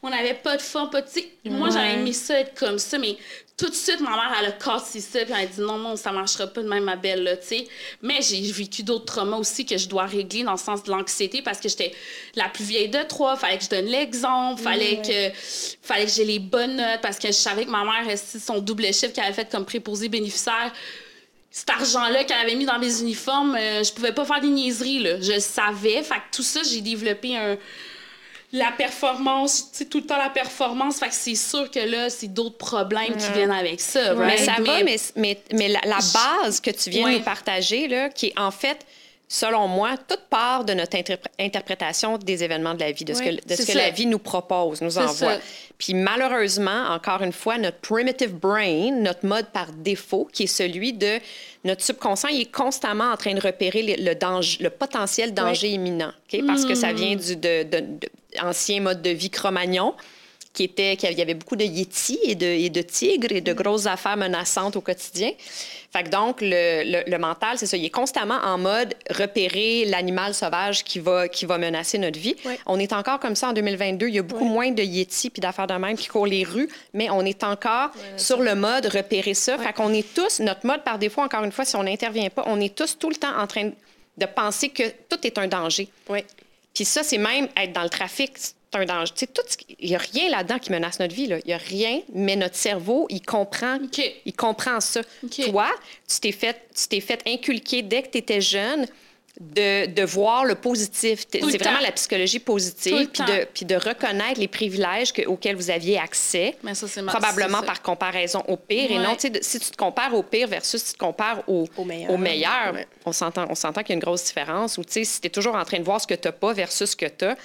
[SPEAKER 2] qu'on n'avait pas de fond, pas de... Moi, j'aurais aimé ça être comme ça, mais tout de suite, ma mère, elle a cassé ça, puis elle a dit non, non, ça marchera pas de même, ma belle, là, tu sais. Mais j'ai vécu d'autres traumas aussi que je dois régler dans le sens de l'anxiété parce que j'étais la plus vieille de trois, fallait que je donne l'exemple, fallait que fallait que j'ai les bonnes notes parce que je savais que ma mère, son double chiffre qu'elle avait fait comme préposé bénéficiaire, cet argent-là qu'elle avait mis dans mes uniformes, euh, je pouvais pas faire des niaiseries, là. Je le savais. Fait que tout ça, j'ai développé un, la performance, tu tout le temps la performance. Fait que c'est sûr que là, c'est d'autres problèmes qui viennent avec ça.
[SPEAKER 3] Mais ça va, mais, mais, la, base que tu viens de partager, là, qui est en fait, selon moi, toute part de notre interprétation des événements de la vie, de ce que, de ce que la vie nous propose, nous envoie. Puis malheureusement, encore une fois, notre primitive brain, notre mode par défaut, qui est celui de notre subconscient, il est constamment en train de repérer le, danger, le potentiel danger imminent, parce que ça vient du de, ancien mode de vie Cro-Magnon qui était qu'il y avait beaucoup de yétis et de, et de tigres et de grosses affaires menaçantes au quotidien. Fait que donc, le, le, mental, c'est ça, il est constamment en mode repérer l'animal sauvage qui va, qui va menacer notre vie. On est encore comme ça en 2022. Il y a beaucoup moins de yétis puis d'affaires de même qui courent les rues, mais on est encore sur le mode repérer ça. Fait qu'on est tous, notre mode par défaut, encore une fois, si on n'intervient pas, on est tous tout le temps en train de penser que tout est un danger.
[SPEAKER 4] Oui.
[SPEAKER 3] Puis ça, c'est même être dans le trafic un danger. Il n'y a rien là-dedans qui menace notre vie. Il n'y a rien, mais notre cerveau, il comprend, il comprend ça. Toi, tu t'es fait, fait inculquer dès que tu étais jeune de, de, voir le positif. C'est vraiment la psychologie positive, puis de, puis de reconnaître les privilèges que, auxquels vous aviez accès,
[SPEAKER 2] mais ça,
[SPEAKER 3] probablement par comparaison au pire. Et non, si tu te compares au pire versus si tu te compares au, au meilleur, au meilleur on s'entend qu'il y a une grosse différence. Ou si tu es toujours en train de voir ce que tu n'as pas versus ce que tu as,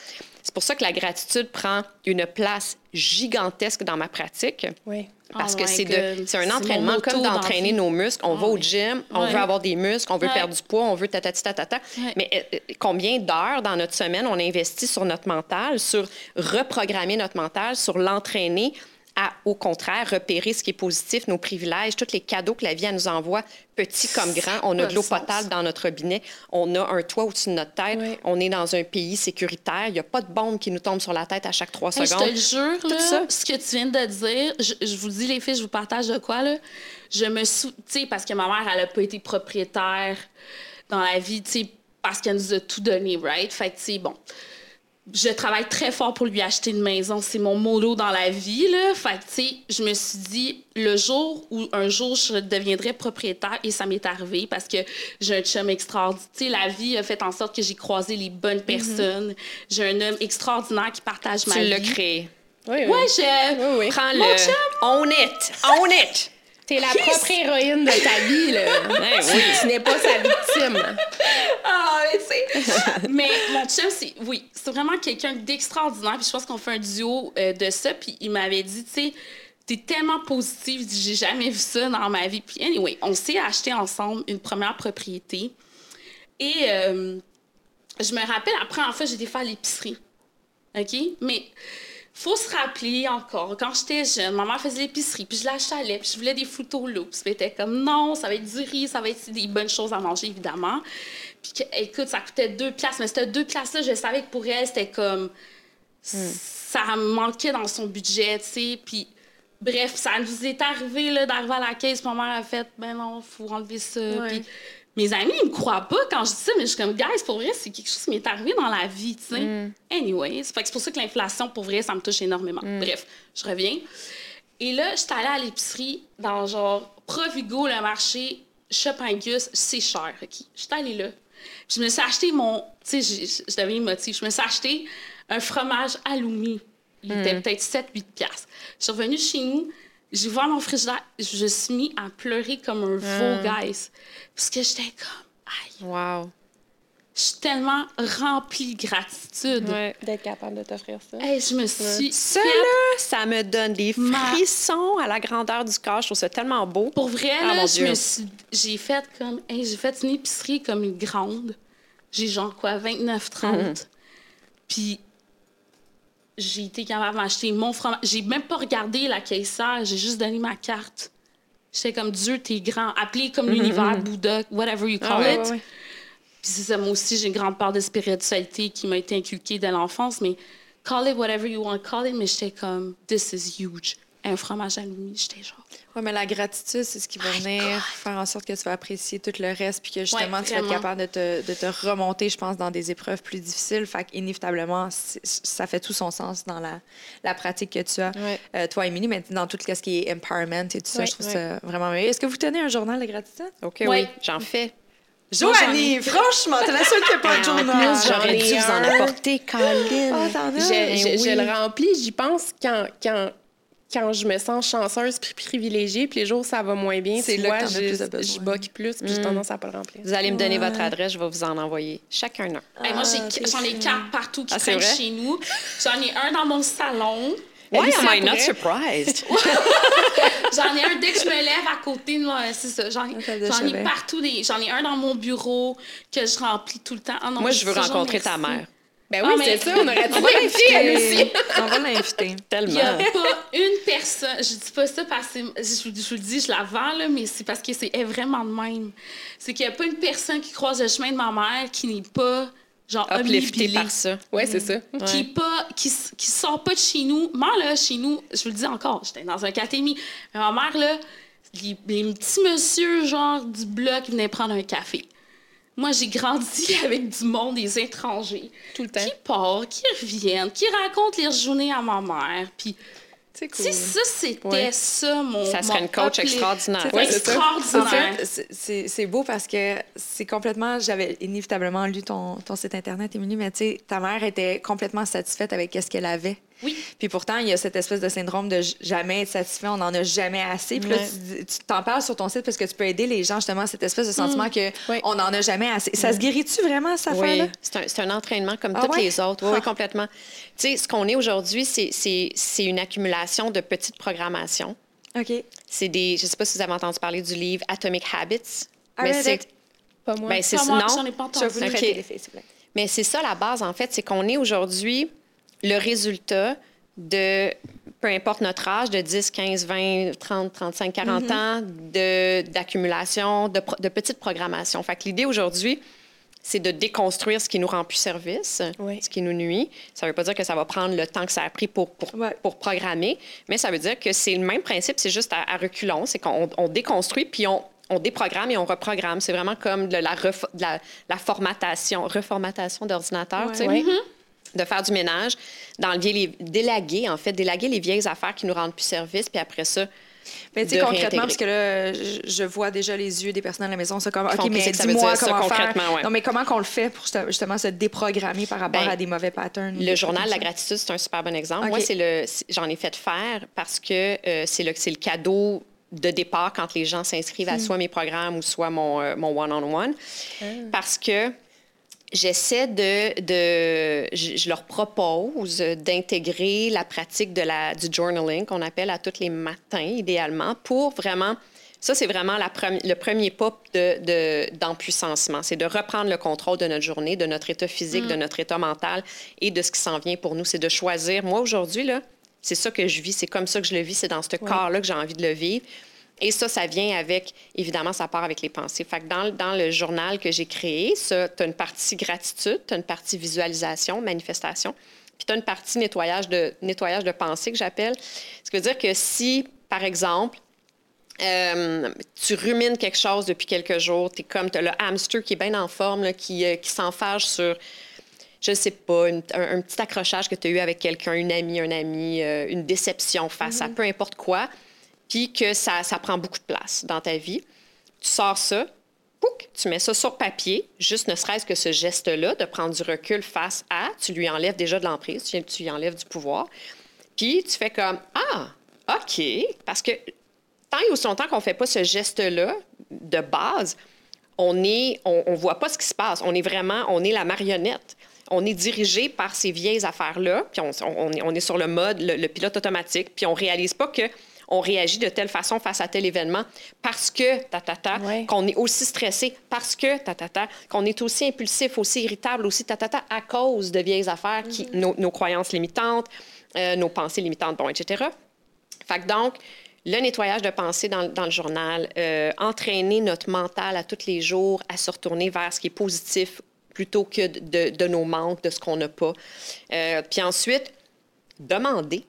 [SPEAKER 3] c'est pour ça que la gratitude prend une place gigantesque dans ma pratique.
[SPEAKER 4] Oui.
[SPEAKER 3] Parce oh que c'est un entraînement comme d'entraîner nos muscles. On va au gym, on veut avoir des muscles, on veut perdre du poids, on veut tatati tatata. Mais euh, euh, combien d'heures dans notre semaine on investit sur notre mental, sur reprogrammer notre mental, sur l'entraîner à, au contraire, repérer ce qui est positif, nos privilèges, tous les cadeaux que la vie nous envoie, petits comme grands. On a de l'eau potable dans notre robinet, on a un toit au-dessus de notre tête, on est dans un pays sécuritaire, il n'y a pas de bombe qui nous tombe sur la tête à chaque trois secondes.
[SPEAKER 2] Je te jure, là, ça. ce que tu viens de dire, je, vous dis, les filles, je vous partage de quoi, là. Je me sou... Tu sais, parce que ma mère, elle n'a pas été propriétaire dans la vie, tu sais, parce qu'elle nous a tout donné, right? Fait que, tu sais, bon je travaille très fort pour lui acheter une maison. C'est mon motto dans la vie, là. Fait que, tu sais, je me suis dit, le jour où un jour je deviendrai propriétaire, et ça m'est arrivé parce que j'ai un chum extraordinaire. Tu sais, la vie a fait en sorte que j'ai croisé les bonnes personnes. J'ai un homme extraordinaire qui partage ma
[SPEAKER 3] Tu
[SPEAKER 2] vie.
[SPEAKER 3] l'as créé.
[SPEAKER 4] Oui, oui.
[SPEAKER 2] Ouais, je...
[SPEAKER 4] Oui, oui.
[SPEAKER 3] Prends-le.
[SPEAKER 2] Mon chum.
[SPEAKER 3] Own it. Own it.
[SPEAKER 4] T'es la propre héroïne de ta vie, là.
[SPEAKER 3] Ouais,
[SPEAKER 4] Tu-
[SPEAKER 3] oui.
[SPEAKER 4] Tu n'es pas sa victime.
[SPEAKER 2] Ah, mais tu sais. mais mon chum, c'est. Oui, c'est vraiment quelqu'un d'extraordinaire. Puis je pense qu'on fait un duo euh, de ça. Puis il m'avait dit, tu sais, t'es tellement positive. Il dit, J'ai jamais vu ça dans ma vie. Puis anyway, on s'est acheté ensemble une première propriété. Et euh, je me rappelle, première fois, j'ai été faire l'épicerie. OK? Mais faut se rappeler encore, quand j'étais jeune, ma mère faisait l'épicerie, puis je l'achetais, puis je voulais des Fruit Loops. Puis était comme, non, ça va être du riz, ça va être des bonnes choses à manger, évidemment. Puis que- écoute, ça coûtait deux places, mais c'était deux places-là, je savais que pour elle, c'était comme... Ça manquait dans son budget, tu sais, puis... Bref, ça nous est arrivé là, d'arriver à la caisse. Ma mère a fait Ben non, faut enlever ça.
[SPEAKER 1] Ouais.
[SPEAKER 2] Puis mes amis, ils me croient pas quand je dis ça, mais je suis comme Guys, pour vrai, c'est quelque chose qui m'est arrivé dans la vie, tu sais. Fait que c'est pour ça que l'inflation, pour vrai, ça me touche énormément. Bref, je reviens. Et là, j'étais allée à l'épicerie dans genre Provigo, le marché, Shoppingus, c'est cher, OK? J'étais allée là. Puis je me suis acheté mon. Tu sais, je- je je deviens émotive. Je me suis acheté un fromage aloumi. Il était peut-être 7-8 piastres. Je suis revenue chez nous, j'ai ouvert mon frigidaire, je me suis mis à pleurer comme un veau, guys. Parce que j'étais comme, aïe,
[SPEAKER 3] Wow.
[SPEAKER 2] je suis tellement remplie de gratitude.
[SPEAKER 3] Ouais.
[SPEAKER 4] D'être capable de t'offrir ça.
[SPEAKER 2] Hey, je me suis
[SPEAKER 3] Ça, là, ça me donne des
[SPEAKER 2] Ma-
[SPEAKER 3] frissons à la grandeur du corps. Je trouve ça tellement beau.
[SPEAKER 2] Pour vrai,
[SPEAKER 3] Ah,
[SPEAKER 2] là, je me suis... J'ai fait comme... hey, j'ai fait une épicerie comme une grande. J'ai genre quoi, 29, 30.
[SPEAKER 3] Mhm.
[SPEAKER 2] Puis j'ai été capable d'acheter mon fromage. J'ai même pas regardé la caissière, j'ai juste donné ma carte. J'étais comme Dieu, t'es grand. Appelé comme l'univers, Bouddha, whatever you call
[SPEAKER 3] Ah ouais,
[SPEAKER 2] it.
[SPEAKER 3] ouais, ouais.
[SPEAKER 2] Puis c'est ça, moi aussi, j'ai une grande part de spiritualité qui m'a été inculquée dès l'enfance, mais call it whatever you want to call it, mais j'étais comme, this is huge. Un fromage à l'uni, j'étais genre.
[SPEAKER 1] Oui, mais la gratitude, c'est ce qui va venir faire en sorte que tu vas apprécier tout le reste, puis que justement,
[SPEAKER 2] Ouais,
[SPEAKER 1] tu vas être capable de te, de te remonter, je pense, dans des épreuves plus difficiles. Fait qu'inévitablement, c'est- ça fait tout son sens dans la, la pratique que tu as.
[SPEAKER 4] Ouais.
[SPEAKER 1] Euh, toi, Émilie, mais dans tout ce qui est empowerment et tout ça,
[SPEAKER 4] Ouais,
[SPEAKER 1] je trouve
[SPEAKER 4] ouais.
[SPEAKER 1] ça vraiment merveilleux. Est-ce que vous tenez un journal de gratitude?
[SPEAKER 3] OK,
[SPEAKER 2] Ouais.
[SPEAKER 3] oui, j'en fais.
[SPEAKER 1] Joanie, franchement, t'es la seule qui n'a pas de journal.
[SPEAKER 4] plus, j'en
[SPEAKER 3] J'aurais
[SPEAKER 4] ai
[SPEAKER 3] dû vous en apporter, Colin.
[SPEAKER 1] Ah, t'en as?
[SPEAKER 4] Je,
[SPEAKER 3] Ben
[SPEAKER 4] je- je le remplis, j'y pense quand, quand, quand je me sens chanceuse puis privilégiée, puis les jours où ça va moins bien,
[SPEAKER 1] C'est là que
[SPEAKER 4] je,
[SPEAKER 1] plus de
[SPEAKER 4] je boque plus, puis j'ai tendance à pas le remplir.
[SPEAKER 3] Vous allez me donner votre adresse, je vais vous en envoyer chacun un.
[SPEAKER 2] Hey, moi,
[SPEAKER 1] Ah,
[SPEAKER 2] j'en ai quatre partout qui
[SPEAKER 3] Ah,
[SPEAKER 2] traînent chez nous. J'en ai un dans mon salon.
[SPEAKER 3] Why am I not? surprised?
[SPEAKER 2] J'en ai un dès que je me lève à côté de moi. C'est ça. J'en ai, partout. Des, j'en ai un dans mon bureau que je remplis tout le temps. Ah non,
[SPEAKER 3] Moi, je veux rencontrer ta mère.
[SPEAKER 4] Ben
[SPEAKER 2] Ah,
[SPEAKER 4] oui,
[SPEAKER 2] mais-
[SPEAKER 4] c'est ça, on aurait dû l'inviter, elle aussi.
[SPEAKER 1] On va l'inviter.
[SPEAKER 2] Il n'y
[SPEAKER 3] Tellement.
[SPEAKER 2] a pas une personne, je dis pas ça parce que je, vous- je vous le dis, je la vends, là, mais c'est parce que c'est vraiment de même. C'est qu'il n'y a pas une personne qui croise le chemin de ma mère qui n'est pas genre
[SPEAKER 3] Uplifté par ça.
[SPEAKER 4] Ouais, c'est ça.
[SPEAKER 2] qui est pas qui, qui sort pas de chez nous. Moi là, chez nous, je vous le dis encore, j'étais dans un catémie. Mais ma mère là, les, les petits monsieur genre du bloc venaient prendre un café. Moi, j'ai grandi avec du monde, des étrangers,
[SPEAKER 4] Tout le temps.
[SPEAKER 2] qui partent, qui reviennent, qui racontent les journées à ma mère. Puis,
[SPEAKER 1] C'est
[SPEAKER 2] tu sais, ça, c'était
[SPEAKER 4] Ouais.
[SPEAKER 2] ça, mon.
[SPEAKER 3] Ça serait
[SPEAKER 2] mon
[SPEAKER 3] une coach extraordinaire.
[SPEAKER 1] En
[SPEAKER 2] extraordinaire.
[SPEAKER 1] c'est beau parce que c'est complètement. J'avais inévitablement lu ton, ton site Internet, Émilie, mais tu sais, ta mère était complètement satisfaite avec ce qu'elle avait.
[SPEAKER 2] Oui.
[SPEAKER 1] Puis pourtant, il y a cette espèce de syndrome de jamais être satisfait, on n'en a jamais assez. Puis là,
[SPEAKER 4] Ouais.
[SPEAKER 1] tu t'en parles sur ton site parce que tu peux aider les gens justement à cette espèce de sentiment que
[SPEAKER 4] Ouais.
[SPEAKER 1] on n'en a jamais assez. Ça se guérit-tu vraiment, cette affaire-là?
[SPEAKER 3] Oui, c'est un, entraînement comme
[SPEAKER 1] Ah ouais?
[SPEAKER 3] les autres. Oui, oui,
[SPEAKER 1] Ah.
[SPEAKER 3] complètement. Tu sais, ce qu'on est aujourd'hui, c'est- une accumulation de petites programmations.
[SPEAKER 1] OK.
[SPEAKER 3] C'est des... Je sais pas si vous avez entendu parler du livre Atomic Habits.
[SPEAKER 1] I
[SPEAKER 3] mais c'est...
[SPEAKER 4] Pas moi.
[SPEAKER 3] Ben, c'est
[SPEAKER 2] Pas moi,
[SPEAKER 3] non.
[SPEAKER 2] j'en ai pas
[SPEAKER 1] Je
[SPEAKER 2] entendu.
[SPEAKER 1] vous
[SPEAKER 3] Ok.
[SPEAKER 1] prêter les filles, s'il vous plaît.
[SPEAKER 3] Mais c'est ça la base, en fait, c'est qu'on est aujourd'hui le résultat de, peu importe notre âge, de 10, 15, 20, 30, 35, 40 ans de- d'accumulation, de, pro- de petites programmations. Fait que l'idée aujourd'hui, c'est de déconstruire ce qui nous rend plus service,
[SPEAKER 4] Oui.
[SPEAKER 3] ce qui nous nuit. Ça ne veut pas dire que ça va prendre le temps que ça a pris pour, pour,
[SPEAKER 1] Ouais.
[SPEAKER 3] pour programmer, mais ça veut dire que c'est le même principe, c'est juste à, à reculons, c'est qu'on on déconstruit puis on, on déprogramme et on reprogramme. C'est vraiment comme de la, de la, la formatation, reformatation d'ordinateur. tu sais.
[SPEAKER 4] Ouais.
[SPEAKER 3] De faire du ménage, d'enlever les délaguer en fait, délaguer les vieilles affaires qui nous rendent plus service, puis après ça
[SPEAKER 1] Mais tu sais, concrètement, parce que là, je, je vois déjà les yeux des personnes à la maison, c'est comme, OK, mais dis-moi
[SPEAKER 3] dire ça
[SPEAKER 1] comment faire?
[SPEAKER 3] concrètement, ouais.
[SPEAKER 1] Non, mais comment qu'on le fait pour justement- se déprogrammer par rapport
[SPEAKER 3] Ben,
[SPEAKER 1] à des mauvais patterns?
[SPEAKER 3] Le journal la gratitude, c'est un super bon exemple. Moi, c'est le, c'est- j'en ai fait faire parce que euh, c'est le, le cadeau de départ quand les gens s'inscrivent
[SPEAKER 1] Hmm.
[SPEAKER 3] à soit mes programmes ou soit mon, euh, mon one-on-one.
[SPEAKER 1] Ah.
[SPEAKER 3] Parce que j'essaie de, de je, je leur propose d'intégrer la pratique de la, du journaling qu'on appelle à tous les matins, idéalement, pour vraiment ça, c'est vraiment la le premier pas de, de- d'empuissancement. C'est de reprendre le contrôle de notre journée, de notre état physique, de notre état mental et de ce qui s'en vient pour nous. C'est de choisir. Moi, aujourd'hui, là, c'est ça que je vis, c'est comme ça que je le vis, c'est dans ce corps-là que j'ai envie de le vivre. Et ça, ça vient avec, évidemment, ça part avec les pensées. Fait que dans, dans le journal que j'ai créé, tu as une partie gratitude, tu as une partie visualisation, manifestation, puis tu as une partie nettoyage de, nettoyage de pensée que j'appelle. Ce qui veut dire que si, par exemple, euh, tu rumines quelque chose depuis quelques jours, tu es comme, tu as le hamster qui est bien en forme, là, qui, euh, qui s'enfarge sur, je sais pas, une- un, un petit accrochage que tu as eu avec quelqu'un, une amie, un ami, euh, une déception face à peu importe quoi, puis que ça, prend beaucoup de place dans ta vie. Tu sors ça, tu mets ça sur papier, juste ne serait-ce que ce geste-là, de prendre du recul face à, tu lui enlèves déjà de l'emprise, tu, lui enlèves du pouvoir, puis tu fais comme, ah, OK, parce que tant et aussi longtemps qu'on ne fait pas ce geste-là de base, on est, on, voit pas ce qui se passe. On est vraiment, on est la marionnette. On est dirigé par ces vieilles affaires-là, puis on, est, sur le mode, le, le pilote automatique, puis on réalise pas que on réagit de telle façon face à tel événement parce que, ta, ta, ta,
[SPEAKER 4] Ouais.
[SPEAKER 3] qu'on est aussi stressé, parce que, ta, ta, ta, qu'on est aussi impulsif, aussi irritable, aussi, ta, ta, ta, à cause de vieilles affaires, qui, nos, nos croyances limitantes, euh, nos pensées limitantes, bon, etc. Fait que donc, le nettoyage de pensée dans, dans le journal, euh, entraîner notre mental à tous les jours à se retourner vers ce qui est positif plutôt que de, de- de nos manques, de ce qu'on n'a pas. Euh, puis ensuite, demander,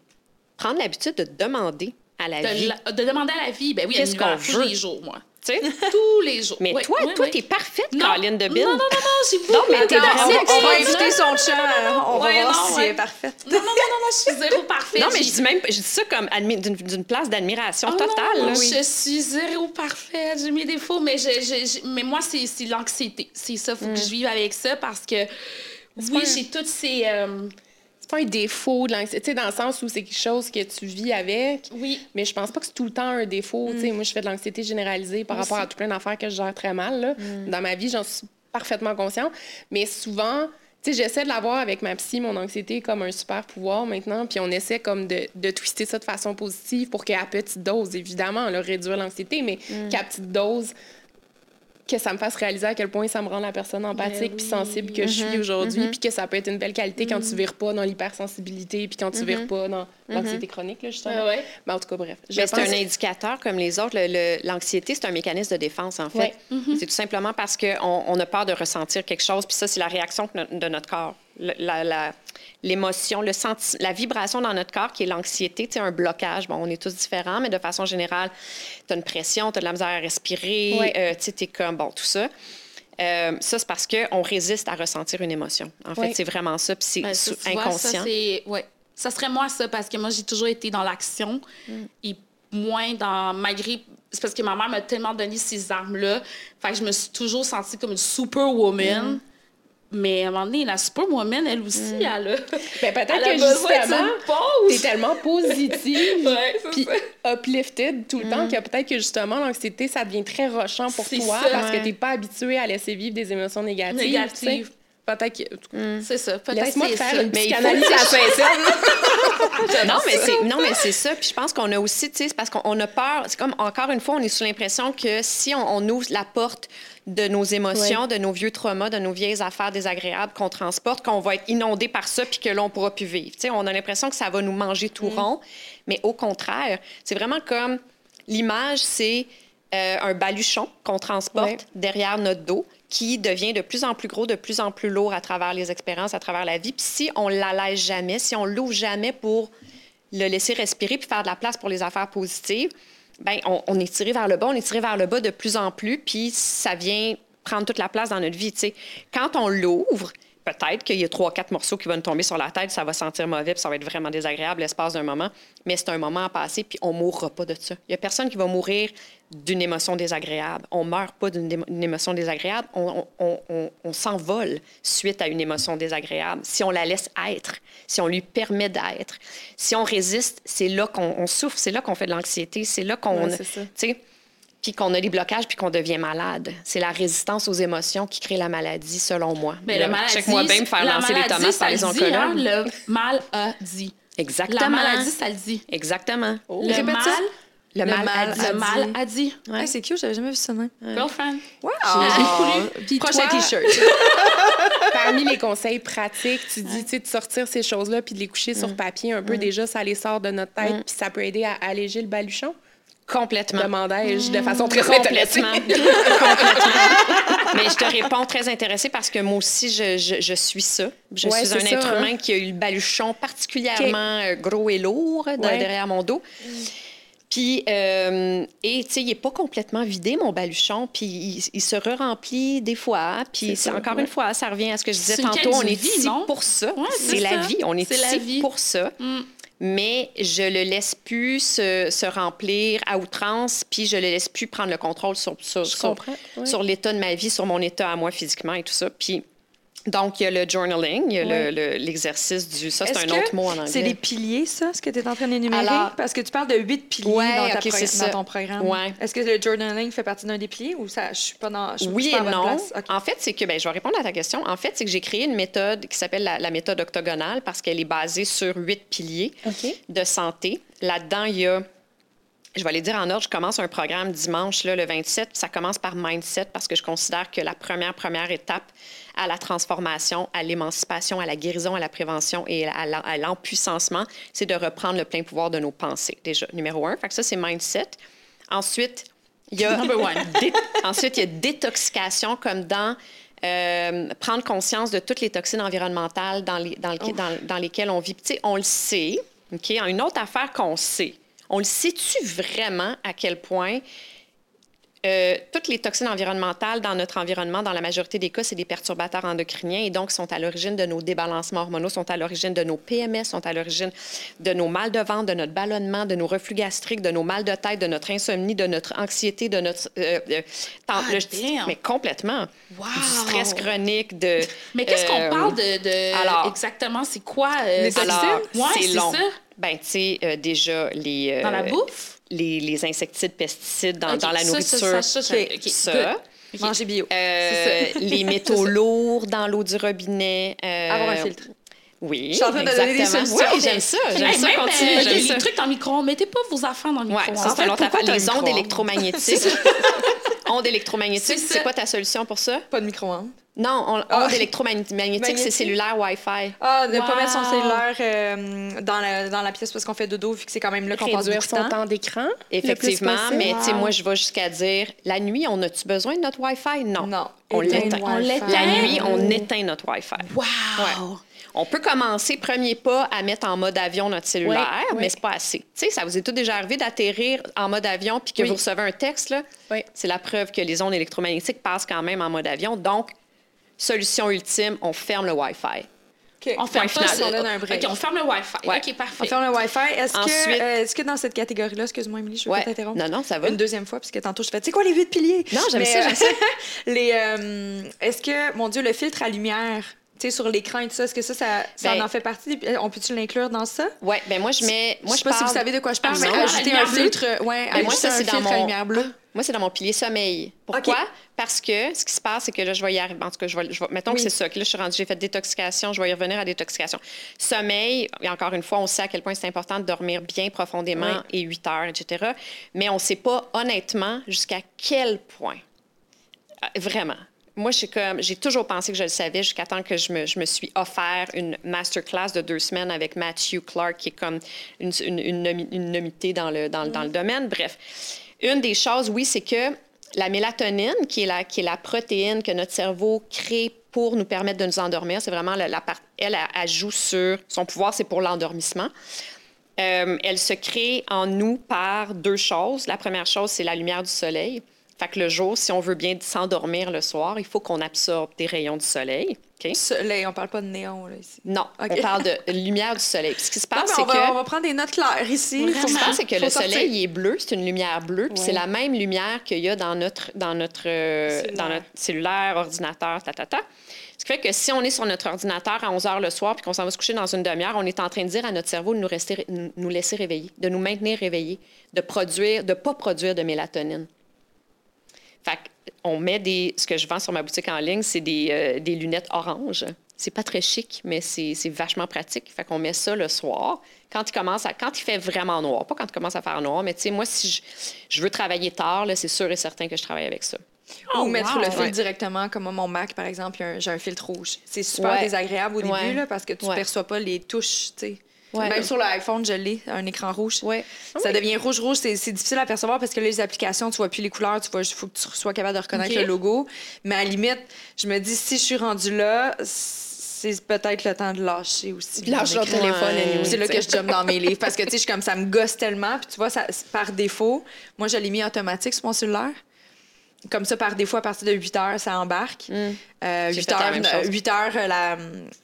[SPEAKER 3] prendre l'habitude de demander à la
[SPEAKER 2] De,
[SPEAKER 3] vie.
[SPEAKER 2] la- de demander à la vie, ben oui,
[SPEAKER 3] Qu'est-ce qu'on
[SPEAKER 2] tous
[SPEAKER 3] veut?
[SPEAKER 2] les jours, moi.
[SPEAKER 3] tu sais?
[SPEAKER 2] Tous les jours.
[SPEAKER 3] Mais
[SPEAKER 2] Ouais,
[SPEAKER 3] toi,
[SPEAKER 2] ouais,
[SPEAKER 3] toi,
[SPEAKER 2] ouais.
[SPEAKER 3] t'es parfaite,
[SPEAKER 2] Non.
[SPEAKER 3] Caroline de Bin.
[SPEAKER 2] Non, non, non, non, j'ai beaucoup.
[SPEAKER 3] Non, mais t'es
[SPEAKER 1] on, va- on va
[SPEAKER 2] Ouais,
[SPEAKER 1] inviter son chum. euh, On va voir
[SPEAKER 2] non,
[SPEAKER 1] si elle est parfaite.
[SPEAKER 2] Non, non, non, non, je suis zéro parfaite.
[SPEAKER 3] Non, mais je dis même, je dis ça comme d'une d'une place d'admiration
[SPEAKER 2] Oh
[SPEAKER 3] totale.
[SPEAKER 2] non. Je suis zéro parfaite, j'ai mes défauts, mais, je, je- je- mais moi, c'est c'est l'anxiété. C'est ça, faut que je vive avec ça parce que, oui, j'ai toutes ces... euh,
[SPEAKER 4] C'est pas un défaut de l'anxiété, dans le sens où c'est quelque chose que tu vis avec.
[SPEAKER 2] oui,
[SPEAKER 4] Mais je pense pas que c'est tout le temps un défaut. Sais, Moi, je fais de l'anxiété généralisée par rapport à tout plein d'affaires que je gère très mal. là. Dans ma vie, j'en suis parfaitement consciente. Mais souvent, j'essaie de l'avoir avec ma psy, mon anxiété, comme un super pouvoir maintenant. Puis on essaie comme de, de twister ça de façon positive pour qu'à petite dose, évidemment, là, réduire l'anxiété, mais qu'à petite dose, que ça me fasse réaliser à quel point ça me rend la personne empathique puis sensible que je suis aujourd'hui, puis que ça peut être une belle qualité quand tu vires pas dans l'hypersensibilité, puis quand tu vires pas dans l'anxiété chronique, là, justement.
[SPEAKER 2] Ouais, ouais.
[SPEAKER 4] Mais en tout cas, bref. Je
[SPEAKER 3] Mais c'est
[SPEAKER 4] pense-
[SPEAKER 3] un indicateur comme les autres. Le- le- L'anxiété, c'est un mécanisme de défense, en fait.
[SPEAKER 4] Ouais.
[SPEAKER 3] C'est tout simplement parce qu'on on a peur de ressentir quelque chose, puis ça, c'est la réaction de notre corps. Le- la- la- L'émotion, le senti- la vibration dans notre corps qui est l'anxiété, tu sais, un blocage. Bon, on est tous différents, mais de façon générale, tu as une pression, tu as de la misère à respirer,
[SPEAKER 4] Ouais.
[SPEAKER 3] euh, tu sais, t'es comme, bon, tout ça. Euh, ça, c'est parce qu'on résiste à ressentir une émotion. En fait, c'est vraiment ça, puis c'est
[SPEAKER 2] Ben, vois,
[SPEAKER 3] inconscient.
[SPEAKER 2] ça, c'est... Ouais. Ça serait moi, ça, parce que moi, j'ai toujours été dans l'action et moins dans... Malgré... C'est parce que ma mère m'a tellement donné ces armes-là. Fait que je me suis toujours sentie comme une superwoman. Mais à un moment donné, la superwoman, elle aussi, elle a...
[SPEAKER 4] Ben, peut-être que justement, t'es tellement positive puis uplifted tout le temps que peut-être que justement l'anxiété ça devient très rochant pour toi
[SPEAKER 2] ça.
[SPEAKER 4] parce que t'es pas habitué à laisser vivre des émotions. Négatives. Peut-être que
[SPEAKER 2] C'est ça. Peut-être
[SPEAKER 4] laisse-moi
[SPEAKER 2] c'est
[SPEAKER 4] faire
[SPEAKER 2] ça.
[SPEAKER 4] une psychanalyse à Saint-Saëns.
[SPEAKER 3] Non, mais c'est non, mais c'est ça. Puis je pense qu'on a aussi, tu sais, c'est parce qu'on a peur. C'est comme encore une fois, on est sous l'impression que si on, on ouvre la porte de nos émotions, de nos vieux traumas, de nos vieilles affaires désagréables qu'on transporte, qu'on va être inondé par ça, puis que l'on pourra plus vivre. Tu sais, on a l'impression que ça va nous manger tout rond, mais au contraire, c'est vraiment comme l'image, c'est euh, un baluchon qu'on transporte
[SPEAKER 4] Ouais.
[SPEAKER 3] derrière notre dos qui devient de plus en plus gros, de plus en plus lourd à travers les expériences, à travers la vie. Puis si on l'allège jamais, si on l'ouvre jamais pour le laisser respirer puis faire de la place pour les affaires positives, ben on, on est tiré vers le bas, on est tiré vers le bas de plus en plus, puis ça vient prendre toute la place dans notre vie. tu sais. Quand on l'ouvre, peut-être qu'il y a trois, quatre morceaux qui vont nous tomber sur la tête, ça va sentir mauvais, puis ça va être vraiment désagréable l'espace d'un moment. Mais c'est un moment à passer, puis on mourra pas de ça. Il y a personne qui va mourir d'une émotion désagréable. On meurt pas d'une émotion désagréable. On, on- on- on s'envole suite à une émotion désagréable. Si on la laisse être, si on lui permet d'être, si on résiste, c'est là qu'on on souffre, c'est là qu'on fait de l'anxiété, c'est là qu'on,
[SPEAKER 4] Ouais,
[SPEAKER 3] puis qu'on a des blocages, puis qu'on devient malade. C'est la résistance aux émotions qui crée la maladie, selon moi.
[SPEAKER 2] Mais le maladie,
[SPEAKER 3] check-moi bien me faire
[SPEAKER 2] la
[SPEAKER 3] lancer les
[SPEAKER 2] maladie,
[SPEAKER 3] tomates
[SPEAKER 2] ça
[SPEAKER 3] par les
[SPEAKER 2] le
[SPEAKER 3] oncologues.
[SPEAKER 2] hein, le mal a dit.
[SPEAKER 3] Exactement.
[SPEAKER 2] La maladie, ça le dit.
[SPEAKER 3] Exactement.
[SPEAKER 2] Le
[SPEAKER 1] Répète
[SPEAKER 2] mal,
[SPEAKER 1] ça.
[SPEAKER 3] Le,
[SPEAKER 1] Le
[SPEAKER 3] mal,
[SPEAKER 1] mal
[SPEAKER 3] a dit.
[SPEAKER 2] le mal a dit.
[SPEAKER 3] Ouais.
[SPEAKER 1] Hey, c'est cute, j'avais jamais vu ça. non?
[SPEAKER 2] Girlfriend.
[SPEAKER 1] Wow!
[SPEAKER 4] Puis
[SPEAKER 1] Prochain
[SPEAKER 4] toi,
[SPEAKER 1] t-shirt.
[SPEAKER 4] Parmi les conseils pratiques, tu dis tu sais, de sortir ces choses-là puis de les coucher sur papier un peu. Déjà, ça les sort de notre tête puis ça peut aider à alléger le baluchon?
[SPEAKER 3] Complètement.
[SPEAKER 4] Demandais-je de façon très.
[SPEAKER 3] Complètement. Complètement. Mais je te réponds très intéressée parce que moi aussi, je, je, je suis ça. Je
[SPEAKER 4] Ouais,
[SPEAKER 3] suis un être
[SPEAKER 4] hein.
[SPEAKER 3] humain qui a eu le baluchon particulièrement euh, gros et lourd
[SPEAKER 4] Ouais.
[SPEAKER 3] derrière mon dos. Puis, euh, et tu sais, il n'est pas complètement vidé, mon baluchon, puis il, il se re-remplit des fois. Puis,
[SPEAKER 4] C'est
[SPEAKER 3] c'est
[SPEAKER 4] ça,
[SPEAKER 3] encore
[SPEAKER 4] ouais.
[SPEAKER 3] une fois, ça revient à ce que je disais tantôt, on est
[SPEAKER 2] vie,
[SPEAKER 3] ici
[SPEAKER 2] non?
[SPEAKER 3] pour ça.
[SPEAKER 2] Ouais,
[SPEAKER 3] c'est
[SPEAKER 2] c'est
[SPEAKER 3] la vie, on est,
[SPEAKER 2] C'est la
[SPEAKER 3] ici
[SPEAKER 2] vie.
[SPEAKER 3] pour ça.
[SPEAKER 2] Mm.
[SPEAKER 3] Mais je le laisse plus se, se remplir à outrance, puis je le laisse plus prendre le contrôle sur, l'état de ma vie, sur mon état à moi physiquement et tout ça. Puis, donc, il y a le journaling, il y a le-
[SPEAKER 4] Ouais.
[SPEAKER 3] le- l'exercice du... Ça, c'est un autre mot en anglais.
[SPEAKER 1] C'est les piliers, ça, ce que tu es en train d'énumérer? Parce que tu parles de huit piliers
[SPEAKER 3] Ouais,
[SPEAKER 1] dans, ta dans ton programme.
[SPEAKER 3] Ouais.
[SPEAKER 1] Est-ce que le journaling fait partie d'un des piliers ou ça, je suis pas dans. Je,
[SPEAKER 3] Oui
[SPEAKER 1] pas
[SPEAKER 3] et non.
[SPEAKER 1] place? Ok.
[SPEAKER 3] En fait, c'est que, ben, je vais répondre à ta question. En fait, c'est que j'ai créé une méthode qui s'appelle la, la méthode octogonale parce qu'elle est basée sur huit piliers de santé. Là-dedans, il y a, je vais les dire en ordre, je commence un programme dimanche, là, le 27. puis Ça commence par mindset parce que je considère que la première, première étape à la transformation, à l'émancipation, à la guérison, à la prévention et à l'empuissancement, c'est de reprendre le plein pouvoir de nos pensées. Déjà, numéro un. Fait que ça, c'est mindset. Ensuite, il y a
[SPEAKER 2] Number one.
[SPEAKER 3] Dé- Ensuite, il y a détoxication, comme dans euh, prendre conscience de toutes les toxines environnementales dans, les, dans, le- dans- dans lesquelles on vit. Puis, Tu sais, on le sait, OK? Une autre affaire qu'on sait, on le sait-tu vraiment à quel point euh, toutes les toxines environnementales dans notre environnement, dans la majorité des cas, c'est des perturbateurs endocriniens et donc sont à l'origine de nos débalancements hormonaux, sont à l'origine de nos PMS, sont à l'origine de nos mal de ventre, de notre ballonnement, de nos reflux gastriques, de nos mal de tête, de notre insomnie, de notre anxiété, de notre... euh, euh,
[SPEAKER 2] Ah,
[SPEAKER 3] mais complètement.
[SPEAKER 2] Wow.
[SPEAKER 3] Du stress chronique, de...
[SPEAKER 2] Mais qu'est-ce qu'on
[SPEAKER 3] euh,
[SPEAKER 2] parle de, de-
[SPEAKER 3] alors-
[SPEAKER 2] exactement? C'est quoi?
[SPEAKER 1] Les
[SPEAKER 2] c'est-
[SPEAKER 3] Alors,
[SPEAKER 2] Ouais,
[SPEAKER 3] long.
[SPEAKER 2] ça.
[SPEAKER 3] Ben, tu sais, euh, déjà, les... euh,
[SPEAKER 2] Dans la bouffe?
[SPEAKER 3] Les, les insecticides, pesticides dans,
[SPEAKER 2] Ok,
[SPEAKER 3] dans la
[SPEAKER 2] ça,
[SPEAKER 3] nourriture.
[SPEAKER 2] Ça, ça, ça,
[SPEAKER 1] Ok.
[SPEAKER 2] ok,
[SPEAKER 3] Ça.
[SPEAKER 2] good. Ok.
[SPEAKER 1] Manger bio.
[SPEAKER 3] Euh, les métaux lourds dans l'eau du robinet. euh,
[SPEAKER 1] Avoir un filtre.
[SPEAKER 3] Oui.
[SPEAKER 1] Je suis en train de donner des
[SPEAKER 3] exactement.
[SPEAKER 1] solutions.
[SPEAKER 3] Oui, j'aime ça. J'aime
[SPEAKER 2] Hey,
[SPEAKER 3] ça.
[SPEAKER 2] même,
[SPEAKER 3] Continue.
[SPEAKER 2] euh,
[SPEAKER 3] j'aime
[SPEAKER 2] les,
[SPEAKER 3] ça.
[SPEAKER 2] trucs dans le micro-ondes, mettez pas vos affaires dans le
[SPEAKER 3] Ouais,
[SPEAKER 2] micro-ondes.
[SPEAKER 3] ça, c'est une autre affaire.
[SPEAKER 1] un
[SPEAKER 3] Les ondes électromagnétiques.
[SPEAKER 2] C'est
[SPEAKER 3] ondes électromagnétiques,
[SPEAKER 2] C'est
[SPEAKER 3] quoi ta solution pour ça?
[SPEAKER 1] Pas de micro-ondes.
[SPEAKER 3] Non, on-
[SPEAKER 1] Ah.
[SPEAKER 3] ondes électromagnétiques, c'est cellulaire Wi-Fi.
[SPEAKER 1] Ah, ne pas mettre son cellulaire euh, dans, la, dans la pièce parce qu'on fait dodo, vu que c'est quand même là qu'on passe
[SPEAKER 4] son
[SPEAKER 1] temps.
[SPEAKER 4] temps d'écran. le plus
[SPEAKER 3] Effectivement, mais tu sais,
[SPEAKER 2] Wow.
[SPEAKER 3] moi, je vais jusqu'à dire, la nuit, on a-tu besoin de notre Wi-Fi? Non.
[SPEAKER 1] Non.
[SPEAKER 3] On l'éteint. La nuit, on éteint notre Wi-Fi.
[SPEAKER 2] Wow!
[SPEAKER 3] Ouais. On peut commencer, premier pas, à mettre en mode avion notre cellulaire,
[SPEAKER 4] Ouais, ouais.
[SPEAKER 3] mais c'est pas assez. Tu sais, ça vous est tout déjà arrivé d'atterrir en mode avion puis que
[SPEAKER 4] Oui.
[SPEAKER 3] vous recevez un texte, là?
[SPEAKER 4] Oui.
[SPEAKER 3] C'est la preuve que les ondes électromagnétiques passent quand même en mode avion. Donc, solution ultime, on ferme le Wi-Fi.
[SPEAKER 1] OK.
[SPEAKER 2] On ferme
[SPEAKER 3] final.
[SPEAKER 1] On donne un break.
[SPEAKER 2] OK, on ferme le Wi-Fi.
[SPEAKER 3] Ouais.
[SPEAKER 2] OK, parfait.
[SPEAKER 1] On ferme le Wi-Fi. Est-ce
[SPEAKER 3] Ensuite-
[SPEAKER 1] que, euh, est-ce que dans cette catégorie-là, excuse-moi, Émilie, je pas t'interrompre.
[SPEAKER 3] Non, non, ça va.
[SPEAKER 1] Une deuxième fois, puisque tantôt, je fais, tu sais quoi, les huit piliers?
[SPEAKER 3] Non, j'aime
[SPEAKER 1] Mais,
[SPEAKER 3] ça, j'aime
[SPEAKER 1] euh,
[SPEAKER 3] ça.
[SPEAKER 1] les, euh, est-ce que, mon Dieu, le filtre à lumière, tu sais, sur l'écran et tout ça, est-ce que ça, ça, ça
[SPEAKER 3] Ben-
[SPEAKER 1] en fait partie? On peut-tu l'inclure dans ça?
[SPEAKER 3] Ouais, ben moi, je mets. Moi,
[SPEAKER 1] je sais pas si vous savez de quoi je parle,
[SPEAKER 3] Ah,
[SPEAKER 1] mais
[SPEAKER 3] non.
[SPEAKER 1] ajouter un filtre, ouais,
[SPEAKER 3] Ben, moi, ça, c'est dans mon-
[SPEAKER 1] lumière bleue.
[SPEAKER 3] Moi, c'est dans mon pilier sommeil. Pourquoi? Parce que ce qui se passe, c'est que là, je vais y arriver. En tout cas, je vais, je vais- mettons
[SPEAKER 1] Oui.
[SPEAKER 3] que c'est ça. Que là, je suis rendue, j'ai fait détoxication, je vais y revenir à détoxication. Sommeil, et encore une fois, on sait à quel point c'est important de dormir bien profondément et 8 heures, etc. Mais on ne sait pas honnêtement jusqu'à quel point. Euh, Vraiment. Moi, comme, j'ai toujours pensé que je le savais jusqu'à temps que je me, je me suis offert une masterclass de deux semaines avec Matthew Clark, qui est comme une, une, une, nommité dans le, dans, le- dans le domaine. Bref, une des choses, oui, c'est que la mélatonine, qui est la, qui est la protéine que notre cerveau crée pour nous permettre de nous endormir, c'est vraiment la, la part, elle, elle, elle joue sur, son pouvoir, c'est pour l'endormissement. Euh, elle se crée en nous par deux choses. La première chose, c'est la lumière du soleil. Fait que le jour, si on veut bien s'endormir le soir, il faut qu'on absorbe des rayons du soleil. OK?
[SPEAKER 1] Soleil, on parle pas de néon, là, ici.
[SPEAKER 3] Non, on parle de lumière du soleil. Puis ce qui se passe, c'est que...
[SPEAKER 1] on va prendre des notes claires ici.
[SPEAKER 2] Vraiment.
[SPEAKER 3] Ce qui se passe, c'est que
[SPEAKER 1] Faut
[SPEAKER 3] le
[SPEAKER 1] sortir.
[SPEAKER 3] soleil il est bleu, c'est une lumière bleue, puis c'est la même lumière qu'il y a dans notre, dans notre, euh,
[SPEAKER 1] Cellulaire.
[SPEAKER 3] dans notre cellulaire, ordinateur, ta, ta, ta. Ce qui fait que si on est sur notre ordinateur à 11 h le soir puis qu'on s'en va se coucher dans une demi-heure, on est en train de dire à notre cerveau de nous, rester, nous laisser réveiller, de nous maintenir réveillés, de produire, de pas produire de mélatonine. Fait on met des. Ce que je vends sur ma boutique en ligne, c'est des, euh, des lunettes orange. C'est pas très chic, mais c'est c'est vachement pratique. Fait qu'on met ça le soir. Quand il commence à. Quand il fait vraiment noir, pas quand il commence à faire noir, mais tu sais, moi, si je, je veux travailler tard, là, c'est sûr et certain que je travaille avec ça.
[SPEAKER 1] Ou
[SPEAKER 2] Oh,
[SPEAKER 1] mettre
[SPEAKER 2] wow.
[SPEAKER 1] le fil
[SPEAKER 3] Ouais.
[SPEAKER 1] directement, comme moi, mon Mac, par exemple, j'ai un filtre rouge. C'est super
[SPEAKER 3] Ouais.
[SPEAKER 1] désagréable au début,
[SPEAKER 3] Ouais.
[SPEAKER 1] là, parce que tu ne
[SPEAKER 3] Ouais.
[SPEAKER 1] perçois pas les touches, tu sais.
[SPEAKER 3] Ouais.
[SPEAKER 1] Même sur l'iPhone, je l'ai, un écran rouge.
[SPEAKER 3] Ouais.
[SPEAKER 1] Ça devient rouge-rouge, c'est c'est difficile à percevoir parce que là, les applications, tu vois plus les couleurs, tu vois, il faut que tu sois capable de reconnaître le logo. Mais à la limite, je me dis, si je suis rendue là, c'est peut-être le temps de lâcher aussi.
[SPEAKER 4] Lâche
[SPEAKER 1] écran.
[SPEAKER 4] téléphone,
[SPEAKER 1] C'est là que je jump dans mes livres. Parce que, tu sais, je suis comme ça me gosse tellement. Puis, tu vois, ça, par défaut, moi, je l'ai mis automatique sur mon cellulaire. Comme ça, par défaut, à partir de 8 heures, ça embarque. Euh,
[SPEAKER 3] Mm. J'ai
[SPEAKER 1] 8,
[SPEAKER 3] fait la
[SPEAKER 1] heures. 8 heures euh, la,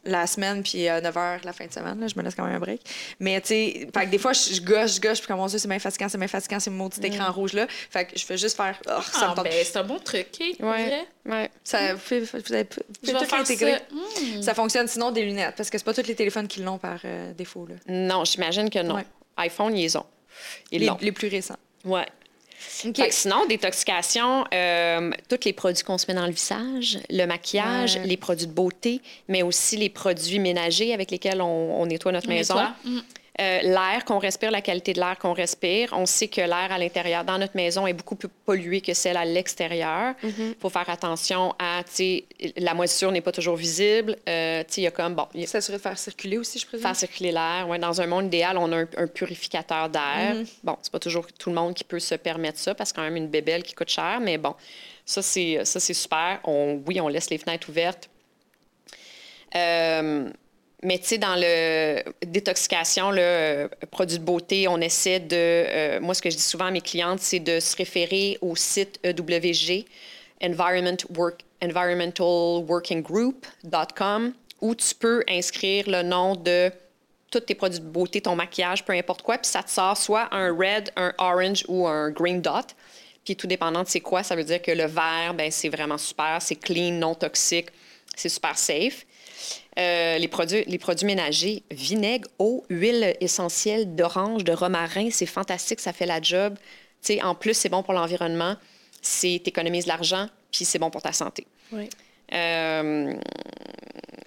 [SPEAKER 1] la semaine, puis 9 heures la fin de semaine. Là, je me laisse quand même un break. Mais, tu sais, fait que des fois, je, je gosse, je gosse, puis comme mon Dieu, c'est bien fatigant, c'est bien fatigant, c'est mon petit écran rouge-là. Fait que je fais juste faire. Oh, ça
[SPEAKER 2] Ah,
[SPEAKER 1] me tente
[SPEAKER 2] ben, c'est un bon truc, OK? pour
[SPEAKER 3] Ouais.
[SPEAKER 2] vrai?
[SPEAKER 3] Ouais.
[SPEAKER 1] Ça, fait- vous avez- vous
[SPEAKER 2] Je
[SPEAKER 1] pouvez
[SPEAKER 2] vais
[SPEAKER 1] tout l'intégrer.
[SPEAKER 2] ça. Hmm.
[SPEAKER 1] Ça fonctionne sinon des lunettes, parce que c'est pas tous les téléphones qui l'ont par euh, défaut. Là.
[SPEAKER 3] Non, j'imagine que non.
[SPEAKER 1] Ouais.
[SPEAKER 3] iPhone, ils ont. Ils
[SPEAKER 1] Les,
[SPEAKER 3] l'ont.
[SPEAKER 1] les plus récents.
[SPEAKER 3] Ouais. Sinon, détoxication, euh, tous les produits qu'on se met dans le visage, le maquillage,
[SPEAKER 1] Ouais.
[SPEAKER 3] les produits de beauté, mais aussi les produits ménagers avec lesquels on, on nettoie notre
[SPEAKER 2] Mais
[SPEAKER 3] maison.
[SPEAKER 2] Hmm.
[SPEAKER 3] Euh, l'air qu'on respire, la qualité de l'air qu'on respire. On sait que l'air à l'intérieur, dans notre maison, est beaucoup plus pollué que celle à l'extérieur. Il
[SPEAKER 1] Mm-hmm.
[SPEAKER 3] faut faire attention à, tu sais, la moisissure n'est pas toujours visible. Euh, tu sais, il y a comme, bon, a-
[SPEAKER 1] S'assurer de faire circuler aussi, je présume?
[SPEAKER 3] faire circuler l'air. Ouais, dans un monde idéal, on a un, un purificateur d'air.
[SPEAKER 1] Mhm.
[SPEAKER 3] Bon, c'est pas toujours tout le monde qui peut se permettre ça parce que quand même une bébelle qui coûte cher, mais bon, ça c'est ça c'est super. On, oui, on laisse les fenêtres ouvertes. Euh, mais tu sais, dans le détoxication, le euh, produit de beauté, on essaie de. euh, moi, ce que je dis souvent à mes clientes, c'est de se référer au site EWG, Environment Work, environmentalworkinggroup.com, où tu peux inscrire le nom de tous tes produits de beauté, ton maquillage, peu importe quoi, puis ça te sort soit un red, un orange ou un green dot. Puis tout dépendant de c'est quoi, ça veut dire que le vert, ben c'est vraiment super, c'est clean, non toxique, c'est super safe. Euh, les, produits, les produits ménagers, vinaigre, eau, huile essentielle d'orange, de romarin, c'est fantastique, ça fait la job. Tu sais, en plus, c'est bon pour l'environnement, c'est t'économises de l'argent, puis c'est bon pour ta santé.
[SPEAKER 4] Oui.
[SPEAKER 3] Euh,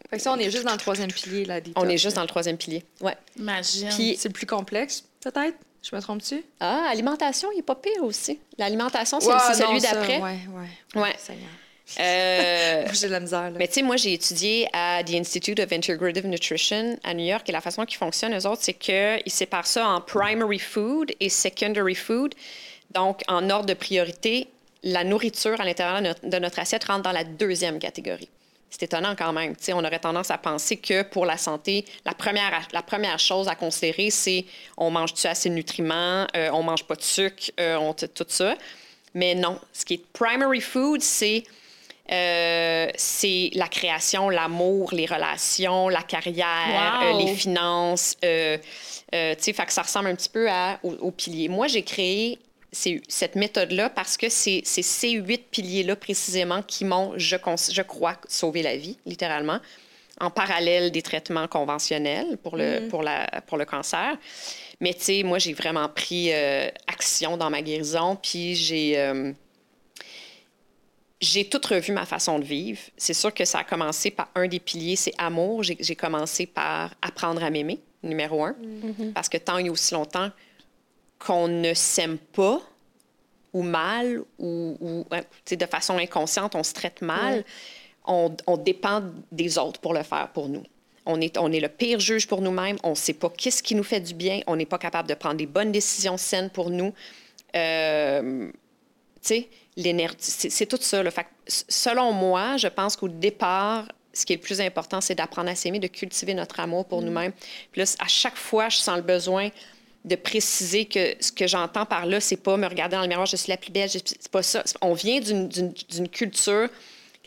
[SPEAKER 1] Fait que ça, on est juste dans le troisième pilier, là.
[SPEAKER 3] on est juste dans le troisième pilier. Ouais.
[SPEAKER 2] Imagine.
[SPEAKER 3] Puis-
[SPEAKER 1] C'est le plus complexe, peut-être? Je me trompe-tu?
[SPEAKER 3] Ah, alimentation, il n'est pas pire aussi. L'alimentation, c'est celui
[SPEAKER 1] non, ça,
[SPEAKER 3] d'après.
[SPEAKER 1] Ouais, ouais.
[SPEAKER 3] Ouais. Euh,
[SPEAKER 1] J'ai de la misère, là.
[SPEAKER 3] mais tu sais, moi, j'ai étudié à The Institute of Integrative Nutrition à New York et la façon qu'ils fonctionnent, eux autres, c'est qu'ils séparent ça en primary food et secondary food. Donc, en ordre de priorité, la nourriture à l'intérieur de notre, de notre assiette rentre dans la deuxième catégorie. C'est étonnant quand même. Tu sais, on aurait tendance à penser que pour la santé, la première, la première chose à considérer, c'est on mange-tu assez de nutriments, euh, on mange pas de sucre, euh, on, tout ça. Mais non, ce qui est primary food, c'est euh, c'est la création, l'amour, les relations, la carrière,
[SPEAKER 2] Wow.
[SPEAKER 3] euh, les finances. Euh, tu sais, ça ressemble un petit peu à, au, au pilier. Moi, j'ai créé ces- cette méthode-là parce que c'est ces huit piliers-là précisément qui m'ont, je, je crois, sauvé la vie, littéralement, en parallèle des traitements conventionnels pour le, pour la, pour le cancer. Mais tu sais, moi, j'ai vraiment pris action dans ma guérison, puis j'ai... j'ai tout revu ma façon de vivre. C'est sûr que ça a commencé par un des piliers, c'est amour. J'ai commencé par apprendre à m'aimer, numéro un. Parce que tant et aussi longtemps qu'on ne s'aime pas ou mal ou, ou, hein, de façon inconsciente, on se traite mal, on, on dépend des autres pour le faire pour nous. On est, on est le pire juge pour nous-mêmes. On ne sait pas qu'est-ce qui nous fait du bien. On n'est pas capable de prendre des bonnes décisions saines pour nous. Euh, tu sais, l'énergie, c'est tout ça. là. Fait que, selon moi, je pense qu'au départ, ce qui est le plus important, c'est d'apprendre à s'aimer, de cultiver notre amour pour nous-mêmes. Puis là, à chaque fois, je sens le besoin de préciser que ce que j'entends par là, c'est pas me regarder dans le miroir, je suis la plus belle, c'est pas ça. On vient d'une- culture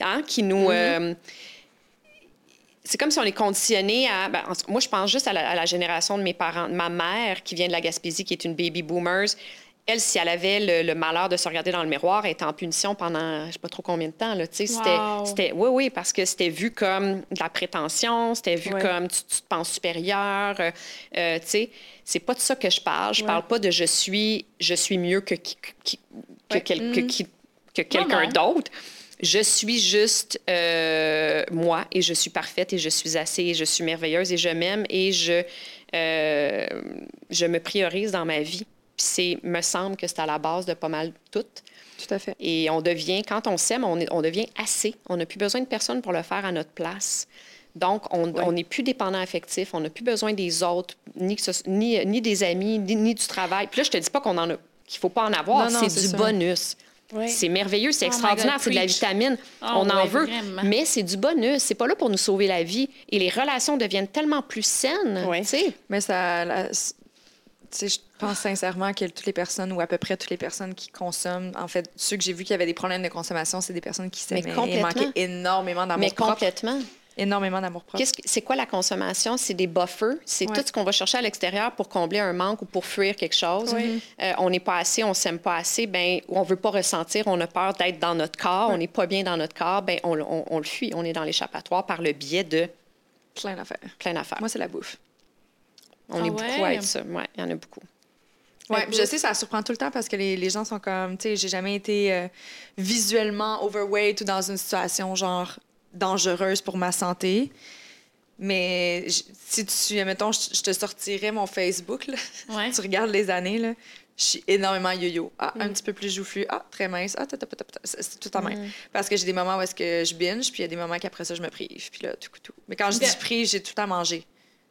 [SPEAKER 3] hein, qui nous... euh, c'est comme si on est conditionné à. ben, moi, je pense juste à la, à la génération de mes parents. Ma mère, qui vient de la Gaspésie, qui est une baby boomers, elle, si elle avait le, le malheur de se regarder dans le miroir, elle était en punition pendant je sais pas trop combien de temps. Là, c'était,
[SPEAKER 2] Wow.
[SPEAKER 3] c'était- oui, oui, parce que c'était vu comme de la prétention, c'était vu
[SPEAKER 4] Ouais.
[SPEAKER 3] comme tu, tu te penses supérieur. euh, euh, tu sais, c'est pas de ça que je parle. Je
[SPEAKER 4] Ouais.
[SPEAKER 3] parle pas de je suis, je suis mieux que, qui- qui- que,
[SPEAKER 4] Ouais.
[SPEAKER 3] quel- que- qui- que quelqu'un d'autre. Je suis juste euh, moi et je suis parfaite et je suis assez et je suis merveilleuse et je m'aime et je, euh, je me priorise dans ma vie. Puis c'est, me semble que c'est à la base de pas mal tout.
[SPEAKER 1] Tout à fait.
[SPEAKER 3] Et on devient, quand on s'aime, on, est- on devient assez. On n'a plus besoin de personne pour le faire à notre place. Donc, on on n'est plus dépendant affectif, on n'a plus besoin des autres, ni, ce- ni, ni des amis, ni, ni du travail. Puis là, je te dis pas qu'on en a, qu'il faut pas en avoir,
[SPEAKER 1] Non, non,
[SPEAKER 3] c'est
[SPEAKER 1] c'est
[SPEAKER 3] du
[SPEAKER 1] ça.
[SPEAKER 3] bonus.
[SPEAKER 4] Ouais.
[SPEAKER 3] C'est merveilleux, c'est
[SPEAKER 2] Oh
[SPEAKER 3] extraordinaire,
[SPEAKER 2] God,
[SPEAKER 3] c'est de la vitamine.
[SPEAKER 2] Oh,
[SPEAKER 3] on en
[SPEAKER 2] ouais,
[SPEAKER 3] veut,
[SPEAKER 2] vraiment.
[SPEAKER 3] mais c'est du bonus. C'est pas là pour nous sauver la vie. Et les relations deviennent tellement plus saines.
[SPEAKER 4] Ouais.
[SPEAKER 3] tu sais.
[SPEAKER 1] Mais ça. la- je pense sincèrement que toutes les personnes, ou à peu près toutes les personnes qui consomment, en fait, ceux que j'ai vus qui avaient des problèmes de consommation, c'est des personnes qui
[SPEAKER 3] Mais
[SPEAKER 1] s'aimaient et manquaient énormément
[SPEAKER 3] Mais
[SPEAKER 1] d'amour propre.
[SPEAKER 3] complètement.
[SPEAKER 1] Énormément d'amour propre.
[SPEAKER 3] Qu'est-ce que- C'est quoi la consommation? C'est des buffers. C'est
[SPEAKER 1] Ouais.
[SPEAKER 3] tout ce qu'on va chercher à l'extérieur pour combler un manque ou pour fuir quelque chose.
[SPEAKER 4] Oui.
[SPEAKER 3] Euh, on n'est pas assez, on s'aime pas assez, ben, on veut pas ressentir, on a peur d'être dans notre corps, on n'est pas bien dans notre corps, ben, on, on- on le fuit. On est dans l'échappatoire par le biais de
[SPEAKER 1] Plein d'affaires.
[SPEAKER 3] plein d'affaires.
[SPEAKER 1] Moi, c'est la bouffe.
[SPEAKER 3] On
[SPEAKER 2] Ah
[SPEAKER 3] est beaucoup à être ça. Oui, il y en a beaucoup.
[SPEAKER 1] Puis je sais, ça surprend tout le temps parce que les, les gens sont comme, tu sais, j'ai jamais été euh, visuellement overweight ou dans une situation genre dangereuse pour ma santé. Mais si tu, mettons, je je te sortirais mon Facebook, là,
[SPEAKER 2] Ouais.
[SPEAKER 1] tu regardes les années, là, je suis énormément yo-yo. Ah,
[SPEAKER 3] Mm.
[SPEAKER 1] un petit peu plus joufflu. Ah, très mince. Ah, c'est tout en même. Parce que j'ai des moments où est-ce que je binge, puis il y a des moments qu'après ça, je me prive. Puis là, tout, tout. Mais quand je dis prive, j'ai tout à manger.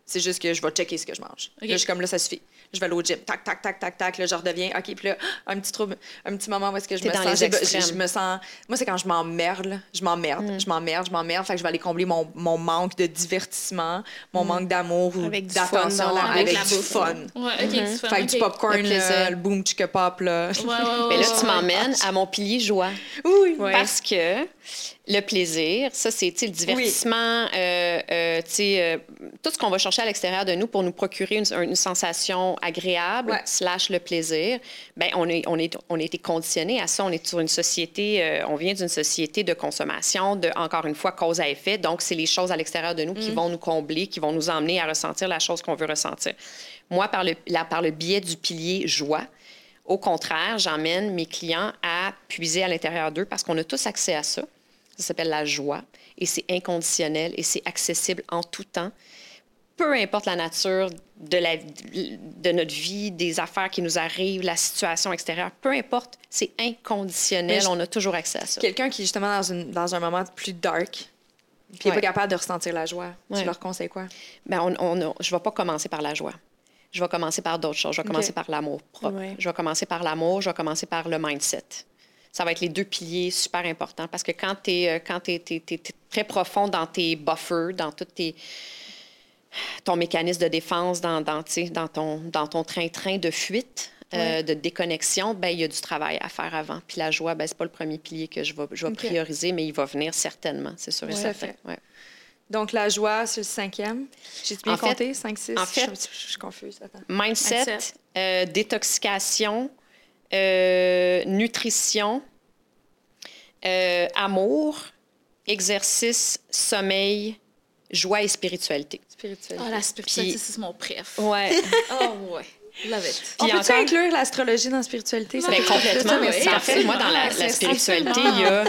[SPEAKER 1] C'est juste que je vais checker ce que je mange.
[SPEAKER 2] Ok.
[SPEAKER 1] Là, je suis comme là, ça suffit. Je vais aller au gym. Tac, tac, tac, tac, tac. Là, je redeviens. OK, puis là, un petit trouble, un petit moment où est-ce que je me
[SPEAKER 3] dans
[SPEAKER 1] sens.
[SPEAKER 3] les
[SPEAKER 1] j'ai- je,
[SPEAKER 3] extrêmes.
[SPEAKER 1] je me sens. Moi, c'est quand je m'emmerde, là. Je m'emmerde.
[SPEAKER 3] Mm.
[SPEAKER 1] Je m'emmerde, je m'emmerde. Fait que je vais aller combler mon, mon manque de divertissement, mon manque d'amour ou
[SPEAKER 4] Avec du fun
[SPEAKER 1] d'attention avec du fun.
[SPEAKER 2] Ouais, OK, c'est fun,
[SPEAKER 1] Fait que du popcorn,
[SPEAKER 3] Le plaisir.
[SPEAKER 1] là, le boom chicka pop, là.
[SPEAKER 2] Ouais, ouais, ouais,
[SPEAKER 3] Mais là,
[SPEAKER 2] ouais,
[SPEAKER 3] tu
[SPEAKER 2] ouais.
[SPEAKER 3] m'emmènes à mon pilier joie.
[SPEAKER 1] Oui.
[SPEAKER 4] Ouais.
[SPEAKER 3] Parce que le plaisir, ça, c'est le divertissement, euh, euh, euh, tout ce qu'on va chercher à l'extérieur de nous pour nous procurer une, une sensation agréable,
[SPEAKER 1] Ouais.
[SPEAKER 3] slash le plaisir, ben on, est, on, est, on a été conditionné à ça. On est sur une société, on vient d'une société de consommation, de, encore une fois, cause à effet. Donc, c'est les choses à l'extérieur de nous qui vont nous combler, qui vont nous emmener à ressentir la chose qu'on veut ressentir. Moi, par le, par le biais du pilier joie, au contraire, j'emmène mes clients à puiser à l'intérieur d'eux parce qu'on a tous accès à ça. Ça s'appelle la joie et c'est inconditionnel et c'est accessible en tout temps. Peu importe la nature de, la, de notre vie, des affaires qui nous arrivent, la situation extérieure, peu importe, c'est inconditionnel.
[SPEAKER 1] Je-
[SPEAKER 3] On a toujours accès à ça.
[SPEAKER 1] Quelqu'un qui est justement dans, une, dans un moment plus dark, puis qui n'est
[SPEAKER 3] Ouais.
[SPEAKER 1] pas capable de ressentir la joie,
[SPEAKER 3] Ouais.
[SPEAKER 1] tu leur conseilles quoi?
[SPEAKER 3] On, on a- je ne vais pas commencer par la joie. Je vais commencer par d'autres choses. Je vais commencer par l'amour propre. Je vais commencer par l'amour. Je vais commencer par le mindset. Ça va être les deux piliers super importants parce que quand tu es, très profond dans tes buffers, dans tout tes, ton mécanisme de défense, dans, ton dans ton train-train de fuite, euh, de déconnexion, ben il y a du travail à faire avant. Puis la joie, ben, c'est pas le premier pilier que je vais, je vais
[SPEAKER 1] OK.
[SPEAKER 3] prioriser, mais il va venir certainement, c'est sûr et certain. Ouais.
[SPEAKER 1] Donc, la joie, c'est le cinquième. J'ai bien
[SPEAKER 3] En
[SPEAKER 1] compté? 5, 6?
[SPEAKER 3] en fait-
[SPEAKER 1] je, je suis confuse. Attends.
[SPEAKER 3] Mindset,
[SPEAKER 2] Mindset.
[SPEAKER 3] euh, détoxication, euh, nutrition, euh, amour, exercice, sommeil, joie et spiritualité.
[SPEAKER 1] Spirituel.
[SPEAKER 2] Ah, la spiritualité,
[SPEAKER 3] Puis-
[SPEAKER 2] c'est mon préf.
[SPEAKER 3] Ouais.
[SPEAKER 2] Oh, ouais. Love it.
[SPEAKER 1] On peut-tu
[SPEAKER 3] encore-
[SPEAKER 1] inclure l'astrologie dans la spiritualité? Ça
[SPEAKER 3] Ben, complètement. en fait, moi, dans la, spiritualité, il y a.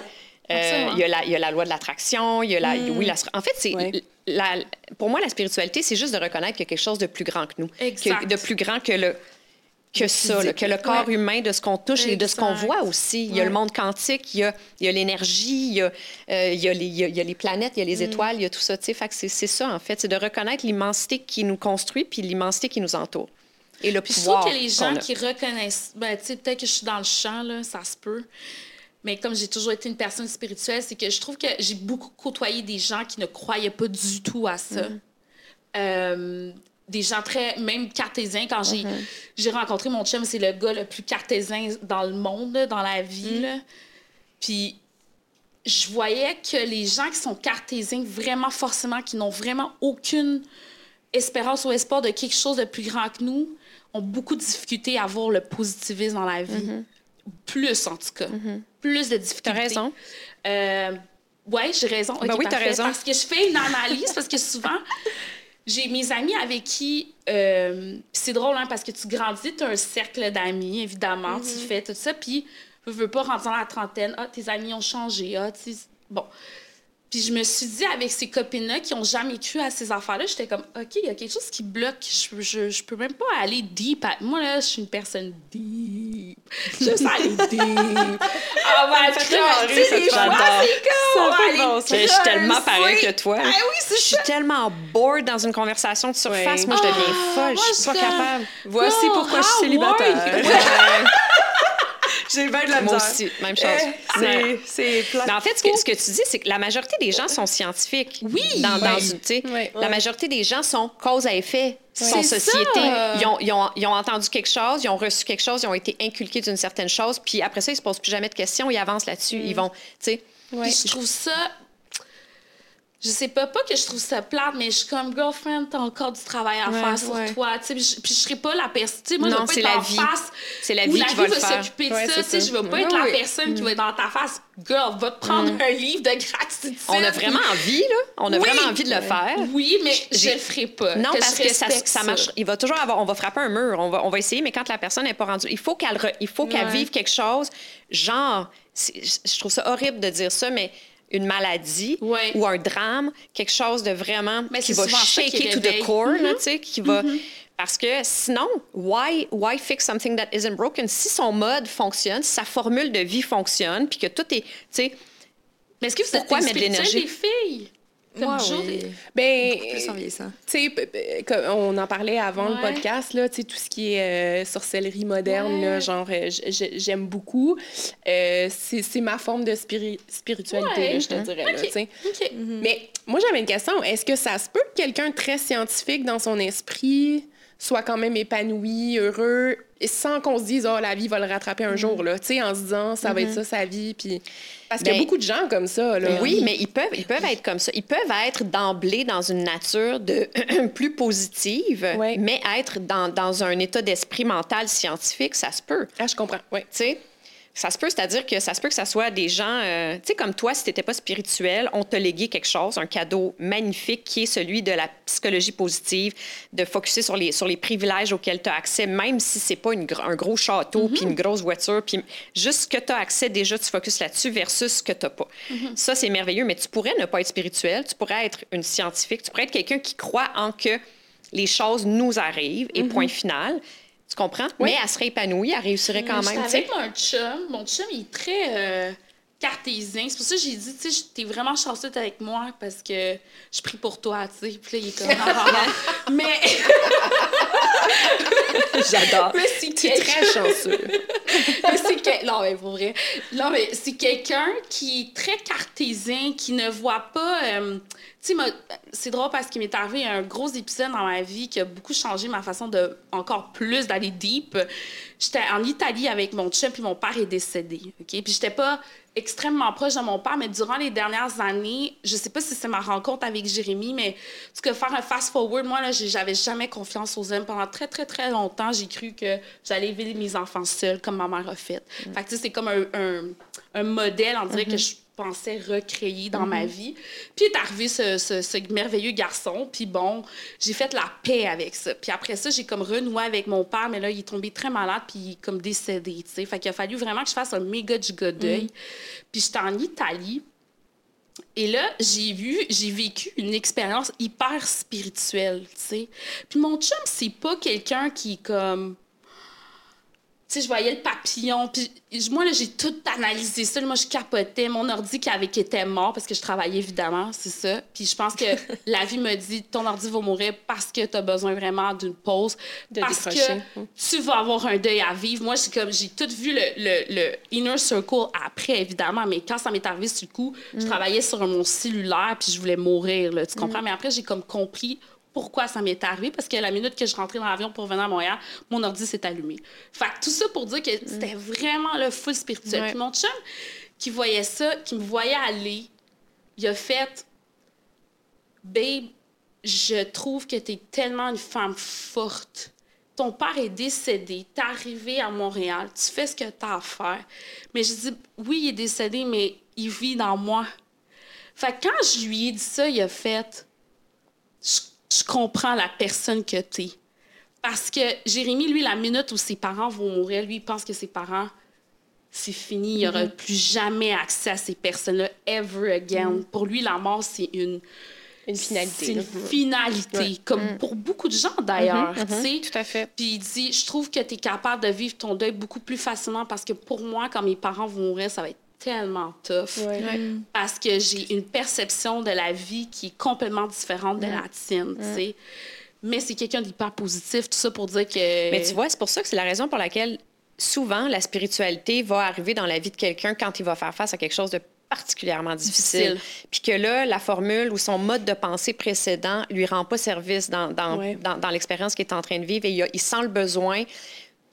[SPEAKER 3] euh, il y, a la, il y a la loi de l'attraction, il y a la. Oui, l'astro- en fait, c'est. La, pour moi, la spiritualité, c'est juste de reconnaître qu'il y a quelque chose de plus grand que nous.
[SPEAKER 2] Exact.
[SPEAKER 3] Que- de plus grand que le. Que ça, là, que le corps
[SPEAKER 2] Ouais.
[SPEAKER 3] humain, de ce qu'on touche et de ce qu'on voit aussi. Il y a le monde quantique, il y a, l'énergie, il, y a, euh, il, les, il, a, il y a les planètes, il y a
[SPEAKER 2] Mm.
[SPEAKER 3] les étoiles, il y a tout ça. c'est ça, en fait. C'est de reconnaître l'immensité qui nous construit puis l'immensité qui nous entoure. Et le
[SPEAKER 2] Puis je
[SPEAKER 3] pouvoir
[SPEAKER 2] trouve que les gens qui reconnaissent, ben, tu sais, peut-être que je suis dans le champ, là, ça se peut. Mais comme j'ai toujours été une personne spirituelle, c'est que je trouve que j'ai beaucoup côtoyé des gens qui ne croyaient pas du tout à ça.
[SPEAKER 3] Mm.
[SPEAKER 2] Euh, des gens très, même cartésiens. Quand j'ai,
[SPEAKER 3] Mm-hmm.
[SPEAKER 2] j'ai rencontré mon chum, c'est le gars le plus cartésien dans le monde, là, dans la vie.
[SPEAKER 3] Mm.
[SPEAKER 2] là. Puis je voyais que les gens qui sont cartésiens, vraiment forcément, qui n'ont vraiment aucune espérance ou espoir de quelque chose de plus grand que nous, ont beaucoup de difficultés à voir le positivisme dans la vie. Plus, en tout cas. Plus de difficultés.
[SPEAKER 3] Mm-hmm. T'as raison.
[SPEAKER 2] Euh, ouais, j'ai raison. Ok,
[SPEAKER 3] Ben oui, t'as raison.
[SPEAKER 2] Parce que je fais une analyse, parce que souvent, j'ai mes amis avec qui. euh, c'est drôle, hein, parce que tu grandis, tu as un cercle d'amis, évidemment, tu fais tout ça, puis tu veux pas rentrer dans la trentaine. Ah, tes amis ont changé. Ah, tu sais, Bon. Puis je me suis dit, avec ces copines-là qui ont jamais cru à ces affaires-là, j'étais comme, OK, il y a quelque chose qui bloque. Je, je, je peux même pas aller deep. à- Moi, là, je suis une personne deep. Je sais aller deep. Ah, ouais, tu sais, fois, c'est comme, va
[SPEAKER 3] Je suis tellement pareil que toi.
[SPEAKER 2] Ah oui, c'est
[SPEAKER 3] Je suis tellement bored dans une conversation de surface. Moi, je deviens
[SPEAKER 2] Ah,
[SPEAKER 3] folle.
[SPEAKER 2] moi,
[SPEAKER 3] Je suis pas capable.
[SPEAKER 1] Voici
[SPEAKER 2] Oh,
[SPEAKER 1] pourquoi je suis
[SPEAKER 2] ah,
[SPEAKER 1] célibataire.
[SPEAKER 2] ouais.
[SPEAKER 1] J'ai bien de la
[SPEAKER 3] Moi
[SPEAKER 1] misère.
[SPEAKER 3] aussi, même chose.
[SPEAKER 1] Eh,
[SPEAKER 3] Ouais.
[SPEAKER 1] C'est c'est plat.
[SPEAKER 3] Mais en fait, ce que, ce que tu dis, c'est que la majorité des gens sont scientifiques.
[SPEAKER 2] Oui.
[SPEAKER 3] Dans, dans
[SPEAKER 2] Ouais.
[SPEAKER 3] une, tu sais,
[SPEAKER 4] Ouais.
[SPEAKER 3] La majorité des gens sont cause à effet, sont
[SPEAKER 2] C'est
[SPEAKER 3] société. Ils, ont, ils, ont, ils ont entendu quelque chose, ils ont reçu quelque chose, ils ont été inculqués d'une certaine chose, puis après ça, ils se posent plus jamais de questions, ils avancent là-dessus. Ils vont, tu sais.
[SPEAKER 2] Puis je trouve ça. Je sais pas, pas que je trouve ça plate, mais je suis comme girlfriend, t'as encore du travail à
[SPEAKER 3] Ouais,
[SPEAKER 2] faire sur
[SPEAKER 1] ouais.
[SPEAKER 2] toi. Puis je, puis je serais pas la personne. Moi, je
[SPEAKER 3] Non,
[SPEAKER 2] vais pas être
[SPEAKER 3] la
[SPEAKER 2] en
[SPEAKER 3] vie.
[SPEAKER 2] face.
[SPEAKER 3] C'est la
[SPEAKER 2] où
[SPEAKER 3] vie qui va le faire.
[SPEAKER 2] s'occuper de
[SPEAKER 4] Ouais,
[SPEAKER 2] ça.
[SPEAKER 4] ça.
[SPEAKER 2] Je vais pas être la personne qui va être dans ta face. Girl, va te prendre un livre de gratitude.
[SPEAKER 3] Mm. On a vraiment envie, là. On a
[SPEAKER 2] Oui.
[SPEAKER 3] vraiment envie de le faire.
[SPEAKER 2] Oui, mais je le ferai pas.
[SPEAKER 3] Non,
[SPEAKER 2] Que
[SPEAKER 3] parce
[SPEAKER 2] je
[SPEAKER 3] que ça, ça marche. Il va toujours avoir. On va frapper un mur. On va, on va essayer, mais quand la personne n'est pas rendue, il faut qu'elle, re-
[SPEAKER 1] Ouais.
[SPEAKER 3] vive quelque chose. Genre, je je trouve ça horrible de dire ça, mais une maladie
[SPEAKER 2] Ouais.
[SPEAKER 3] ou un drame, quelque chose de vraiment
[SPEAKER 2] Mais
[SPEAKER 3] qui va shaker to the
[SPEAKER 2] réveille.
[SPEAKER 3] core,
[SPEAKER 2] Mm-hmm.
[SPEAKER 3] là, tu sais, qui va. Parce que sinon, why, why fix something that isn't broken? Si son mode fonctionne, si sa formule de vie fonctionne, puis que tout est, tu sais,
[SPEAKER 2] Mais est-ce que vous
[SPEAKER 3] Pourquoi mettre de l'énergie?
[SPEAKER 2] les filles? Comme Joe,
[SPEAKER 1] oui.
[SPEAKER 4] Ben,
[SPEAKER 1] Plus
[SPEAKER 4] comme on en parlait avant
[SPEAKER 2] Ouais.
[SPEAKER 4] le podcast, là, tout ce qui est euh, sorcellerie moderne, là, genre, euh, j'aime beaucoup. Euh, c'est ma forme de spiri- spiritualité, je te dirais. là, tu sais.
[SPEAKER 2] OK.
[SPEAKER 4] Mais moi, j'avais une question. Est-ce que ça se peut que quelqu'un très scientifique dans son esprit soit quand même épanoui, heureux, sans qu'on se dise, oh, la vie va le rattraper un jour, là, tu sais, en se disant, ça va être ça, sa vie, puis... Parce qu'il y a beaucoup de gens comme ça, là.
[SPEAKER 3] Oui, mais ils peuvent, ils peuvent être comme ça. Ils peuvent être d'emblée dans une nature de plus positive, mais être dans, dans un état d'esprit mental scientifique, ça se peut.
[SPEAKER 4] Ah, je comprends, oui.
[SPEAKER 3] Tu sais, ça se peut, c'est-à-dire que ça se peut que ça soit des gens, euh, tu sais, comme toi, si tu n'étais pas spirituel, on t'a légué quelque chose, un cadeau magnifique qui est celui de la psychologie positive, de focuser sur les, sur les privilèges auxquels tu as accès, même si c'est pas une un gros château, puis une grosse voiture, puis juste ce que tu as accès, déjà, tu focuses là-dessus versus ce que tu n'as pas. Ça, c'est merveilleux, mais tu pourrais ne pas être spirituel, tu pourrais être une scientifique, tu pourrais être quelqu'un qui croit en que les choses nous arrivent et point final. Tu comprends? Mais elle serait épanouie, elle réussirait quand même.
[SPEAKER 2] avec mon chum. Mon chum, il est très euh, cartésien. C'est pour ça que j'ai dit, tu sais, t'es vraiment chanceuse avec moi parce que je prie pour toi, tu sais. Puis là, il est comme... ah. Mais...
[SPEAKER 3] J'adore.
[SPEAKER 2] mais c'est quelqu'un-
[SPEAKER 4] très chanceux.
[SPEAKER 2] mais c'est que- Non, mais pour vrai. Non, mais c'est quelqu'un qui est très cartésien, qui ne voit pas. euh, Tu sais, c'est drôle parce qu'il m'est arrivé un gros épisode dans ma vie qui a beaucoup changé ma façon de encore plus d'aller deep. J'étais en Italie avec mon chum, puis mon père est décédé. OK? Puis j'étais pas extrêmement proche de mon père, mais durant les dernières années, je sais pas si c'est ma rencontre avec Jérémy, mais tout cas, faire un fast-forward, moi, là, j'avais jamais confiance aux hommes. Pendant très, très, très longtemps, j'ai cru que j'allais élever mes enfants seuls, comme ma mère a fait. Fait que, tu sais, c'est comme un, un, un modèle, on dirait, que je pensais recréer dans ma vie. Puis est arrivé ce, ce, ce merveilleux garçon, puis bon, j'ai fait la paix avec ça. Puis après ça, j'ai comme renoué avec mon père, mais là, il est tombé très malade, puis il est comme décédé, tu sais. Fait qu'il a fallu vraiment que je fasse un méga giga deuil. Puis j'étais en Italie, et là, j'ai vu, j'ai vécu une expérience hyper spirituelle, tu sais. Puis mon chum, c'est pas quelqu'un qui est comme sais, je voyais le papillon. Puis moi, là, j'ai tout analysé ça. Moi, je capotais. Mon ordi qui, avait, qui était mort parce que je travaillais, évidemment, c'est ça. Puis je pense que la vie me dit, ton ordi va mourir parce que tu as besoin vraiment d'une pause.
[SPEAKER 4] De
[SPEAKER 2] parce
[SPEAKER 4] décrocher.
[SPEAKER 2] que tu vas avoir un deuil à vivre. Moi, c'est comme, j'ai tout vu le, le, le inner circle après, évidemment. Mais quand ça m'est arrivé sur le coup, je travaillais sur mon cellulaire puis je voulais mourir, là, tu comprends? Mais après, j'ai comme compris pourquoi ça m'est arrivé, parce que la minute que je rentrais dans l'avion pour venir à Montréal, mon ordi s'est allumé. Fait que tout ça pour dire que c'était vraiment le full spirituel. Puis mon chum, qui voyait ça, qui me voyait aller, il a fait Babe, je trouve que tu es tellement une femme forte. Ton père est décédé, t'es arrivé à Montréal, tu fais ce que t'as à faire. Mais je dis, oui, il est décédé, mais il vit dans moi. Fait que quand je lui ai dit ça, il a fait, je, je comprends la personne que t'es. Parce que Jérémy, lui, la minute où ses parents vont mourir, lui, il pense que ses parents, c'est fini. Il n'aura plus jamais accès à ces personnes-là, ever again. Pour lui, la mort, c'est une,
[SPEAKER 4] Une finalité.
[SPEAKER 2] c'est une
[SPEAKER 4] là.
[SPEAKER 2] finalité,
[SPEAKER 4] Ouais.
[SPEAKER 2] comme pour beaucoup de gens d'ailleurs. Tu sais.
[SPEAKER 3] Tout à fait.
[SPEAKER 2] Puis il dit, je trouve que tu es capable de vivre ton deuil beaucoup plus facilement parce que pour moi, quand mes parents vont mourir, ça va être tellement tough.
[SPEAKER 4] Ouais.
[SPEAKER 2] Parce que j'ai une perception de la vie qui est complètement différente de la tienne, tu sais. Mais c'est quelqu'un d'hyper positif, tout ça pour dire que...
[SPEAKER 3] Mais tu vois, c'est pour ça que c'est la raison pour laquelle souvent la spiritualité va arriver dans la vie de quelqu'un quand il va faire face à quelque chose de particulièrement difficile.
[SPEAKER 2] Difficile.
[SPEAKER 3] Puis que là, la formule ou son mode de pensée précédent lui rend pas service dans, dans,
[SPEAKER 4] Ouais.
[SPEAKER 3] dans, dans l'expérience qu'il est en train de vivre et il, a- il sent le besoin,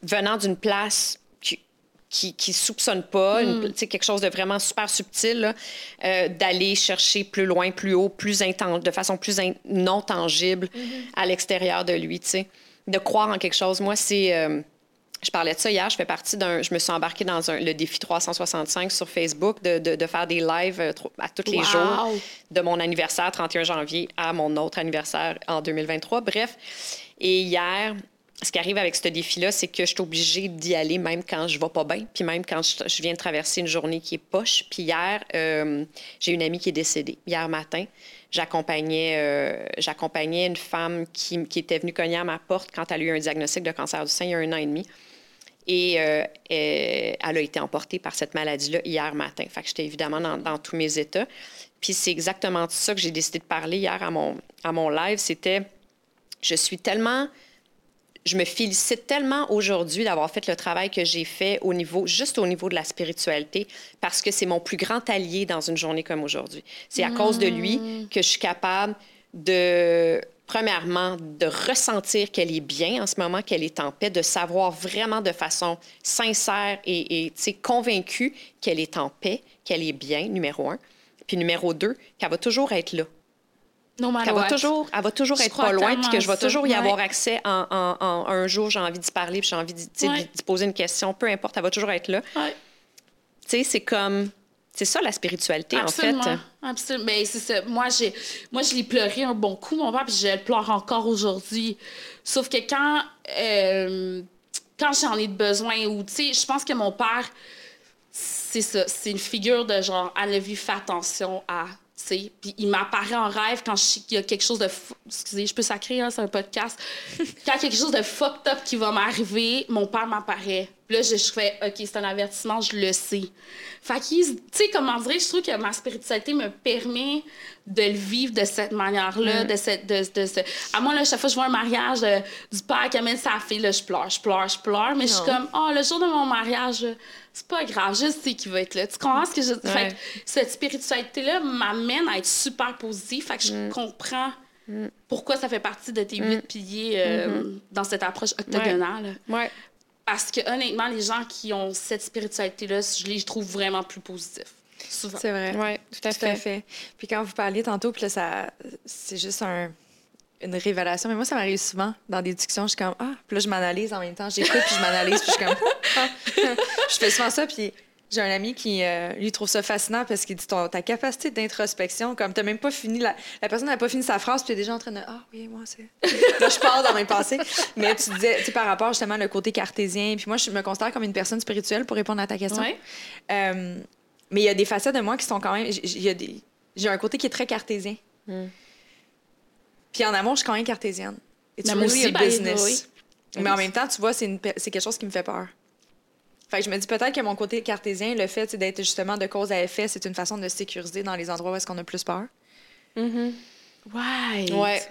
[SPEAKER 3] venant d'une place qui qui, qui soupçonne pas, une- tu sais, quelque chose de vraiment super subtil, euh, d'aller chercher plus loin, plus haut, plus de façon plus in- non tangible à l'extérieur de lui, tu sais. De croire en quelque chose. Moi, c'est... euh, je parlais de ça hier. Je fais partie d'un. Je me suis embarquée dans un- le défi 365 sur Facebook de, de- de faire des lives euh, à tous les
[SPEAKER 2] Wow!
[SPEAKER 3] jours de mon anniversaire 31 janvier à mon autre anniversaire en 2023. Bref. Et hier, ce qui arrive avec ce défi-là, c'est que je suis obligée d'y aller même quand je vais pas bien, puis même quand je, viens de traverser une journée qui est poche. Puis hier, euh, j'ai une amie qui est décédée. Hier matin, j'accompagnais euh, une femme qui, était venue cogner à ma porte quand elle a eu un diagnostic de cancer du sein il y a un an et demi. Et euh, elle a été emportée par cette maladie-là hier matin. Fait que j'étais évidemment dans, tous mes états. Puis c'est exactement ça que j'ai décidé de parler hier à mon, à mon live. C'était, je suis tellement, je me félicite tellement aujourd'hui d'avoir fait le travail que j'ai fait au niveau, juste au niveau de la spiritualité, parce que c'est mon plus grand allié dans une journée comme aujourd'hui. C'est à cause de lui que je suis capable de, premièrement, de ressentir qu'elle est bien en ce moment, qu'elle est en paix, de savoir vraiment de façon sincère et, et convaincue qu'elle est en paix, qu'elle est bien, numéro un. Puis numéro deux, qu'elle va toujours être là.
[SPEAKER 2] No
[SPEAKER 3] Qu'elle va toujours, elle va toujours être pas loin, puis que je vais toujours y
[SPEAKER 2] Ouais.
[SPEAKER 3] avoir accès en, en- en- un jour, j'ai envie d'y parler, puis j'ai envie d'y
[SPEAKER 2] Ouais.
[SPEAKER 3] poser une question, peu importe, elle va toujours être là.
[SPEAKER 2] Ouais.
[SPEAKER 3] Tu sais, c'est comme, c'est ça la spiritualité, en fait.
[SPEAKER 2] Absolument. Absolument. Mais c'est ça. Moi, j'ai, moi, je l'ai pleuré un bon coup, mon père, puis je le pleure encore aujourd'hui. Sauf que quand, euh, quand j'en ai besoin, ou, tu sais, je pense que mon père, c'est ça, c'est une figure de genre, la vie, fais attention à. Puis il m'apparaît en rêve quand qu'il y a quelque chose de. Excusez, je peux sacrer, hein, c'est un podcast. quand il y a quelque chose de fucked up qui va m'arriver, mon père m'apparaît. Puis là, je, je fais, OK, c'est un avertissement, je le sais. Fait que, tu sais, comment dire, je trouve que ma spiritualité me permet de le vivre de cette manière-là, de cette. De. À moi, là, chaque fois que je vois un mariage euh, du père qui amène sa fille, là, je pleure, je pleure, je pleure, mais je suis comme, oh, le jour de mon mariage, euh, c'est pas grave, je sais qu'il va être là. Tu comprends ce que je dis? Fait que cette spiritualité-là m'amène à être super positive. Fait que je comprends pourquoi ça fait partie de tes huit piliers euh, dans cette approche octogonale.
[SPEAKER 3] Ouais.
[SPEAKER 2] Parce que honnêtement, les gens qui ont cette spiritualité-là, je les trouve vraiment plus positifs. Souvent.
[SPEAKER 1] C'est vrai.
[SPEAKER 3] Ouais, tout à
[SPEAKER 1] Tout à
[SPEAKER 3] fait.
[SPEAKER 1] fait. Puis quand vous parliez tantôt, puis là, ça, c'est juste un- une révélation. Mais moi, ça m'arrive souvent dans des discussions. Je suis comme, ah, puis là, je m'analyse en même temps. J'écoute, puis je m'analyse, puis je suis comme, ah. je fais souvent ça, puis j'ai un ami qui, euh, lui, trouve ça fascinant parce qu'il dit, ton, ta capacité d'introspection, comme t'as même pas fini, la, la personne n'a pas fini sa phrase, puis t'es déjà en train de, ah, oui, moi, c'est. là, je pars dans mes pensées. Mais tu disais, tu par rapport justement le côté cartésien, puis moi, je me considère comme une personne spirituelle pour répondre à ta question.
[SPEAKER 2] Ouais.
[SPEAKER 1] Euh, mais il y a des facettes de moi qui sont quand même. j'ai- des- un côté qui est très cartésien. Puis en amour, je suis quand même cartésienne. It's really a
[SPEAKER 2] the
[SPEAKER 1] business.
[SPEAKER 2] way.
[SPEAKER 1] Mais en même temps, tu vois, c'est une quelque chose qui me fait peur. Fait que je me dis peut-être que mon côté cartésien, le fait d'être justement de cause à effet, c'est une façon de se sécuriser dans les endroits où est-ce qu'on a plus peur.
[SPEAKER 2] Ouais.
[SPEAKER 3] Ouais.
[SPEAKER 1] Tu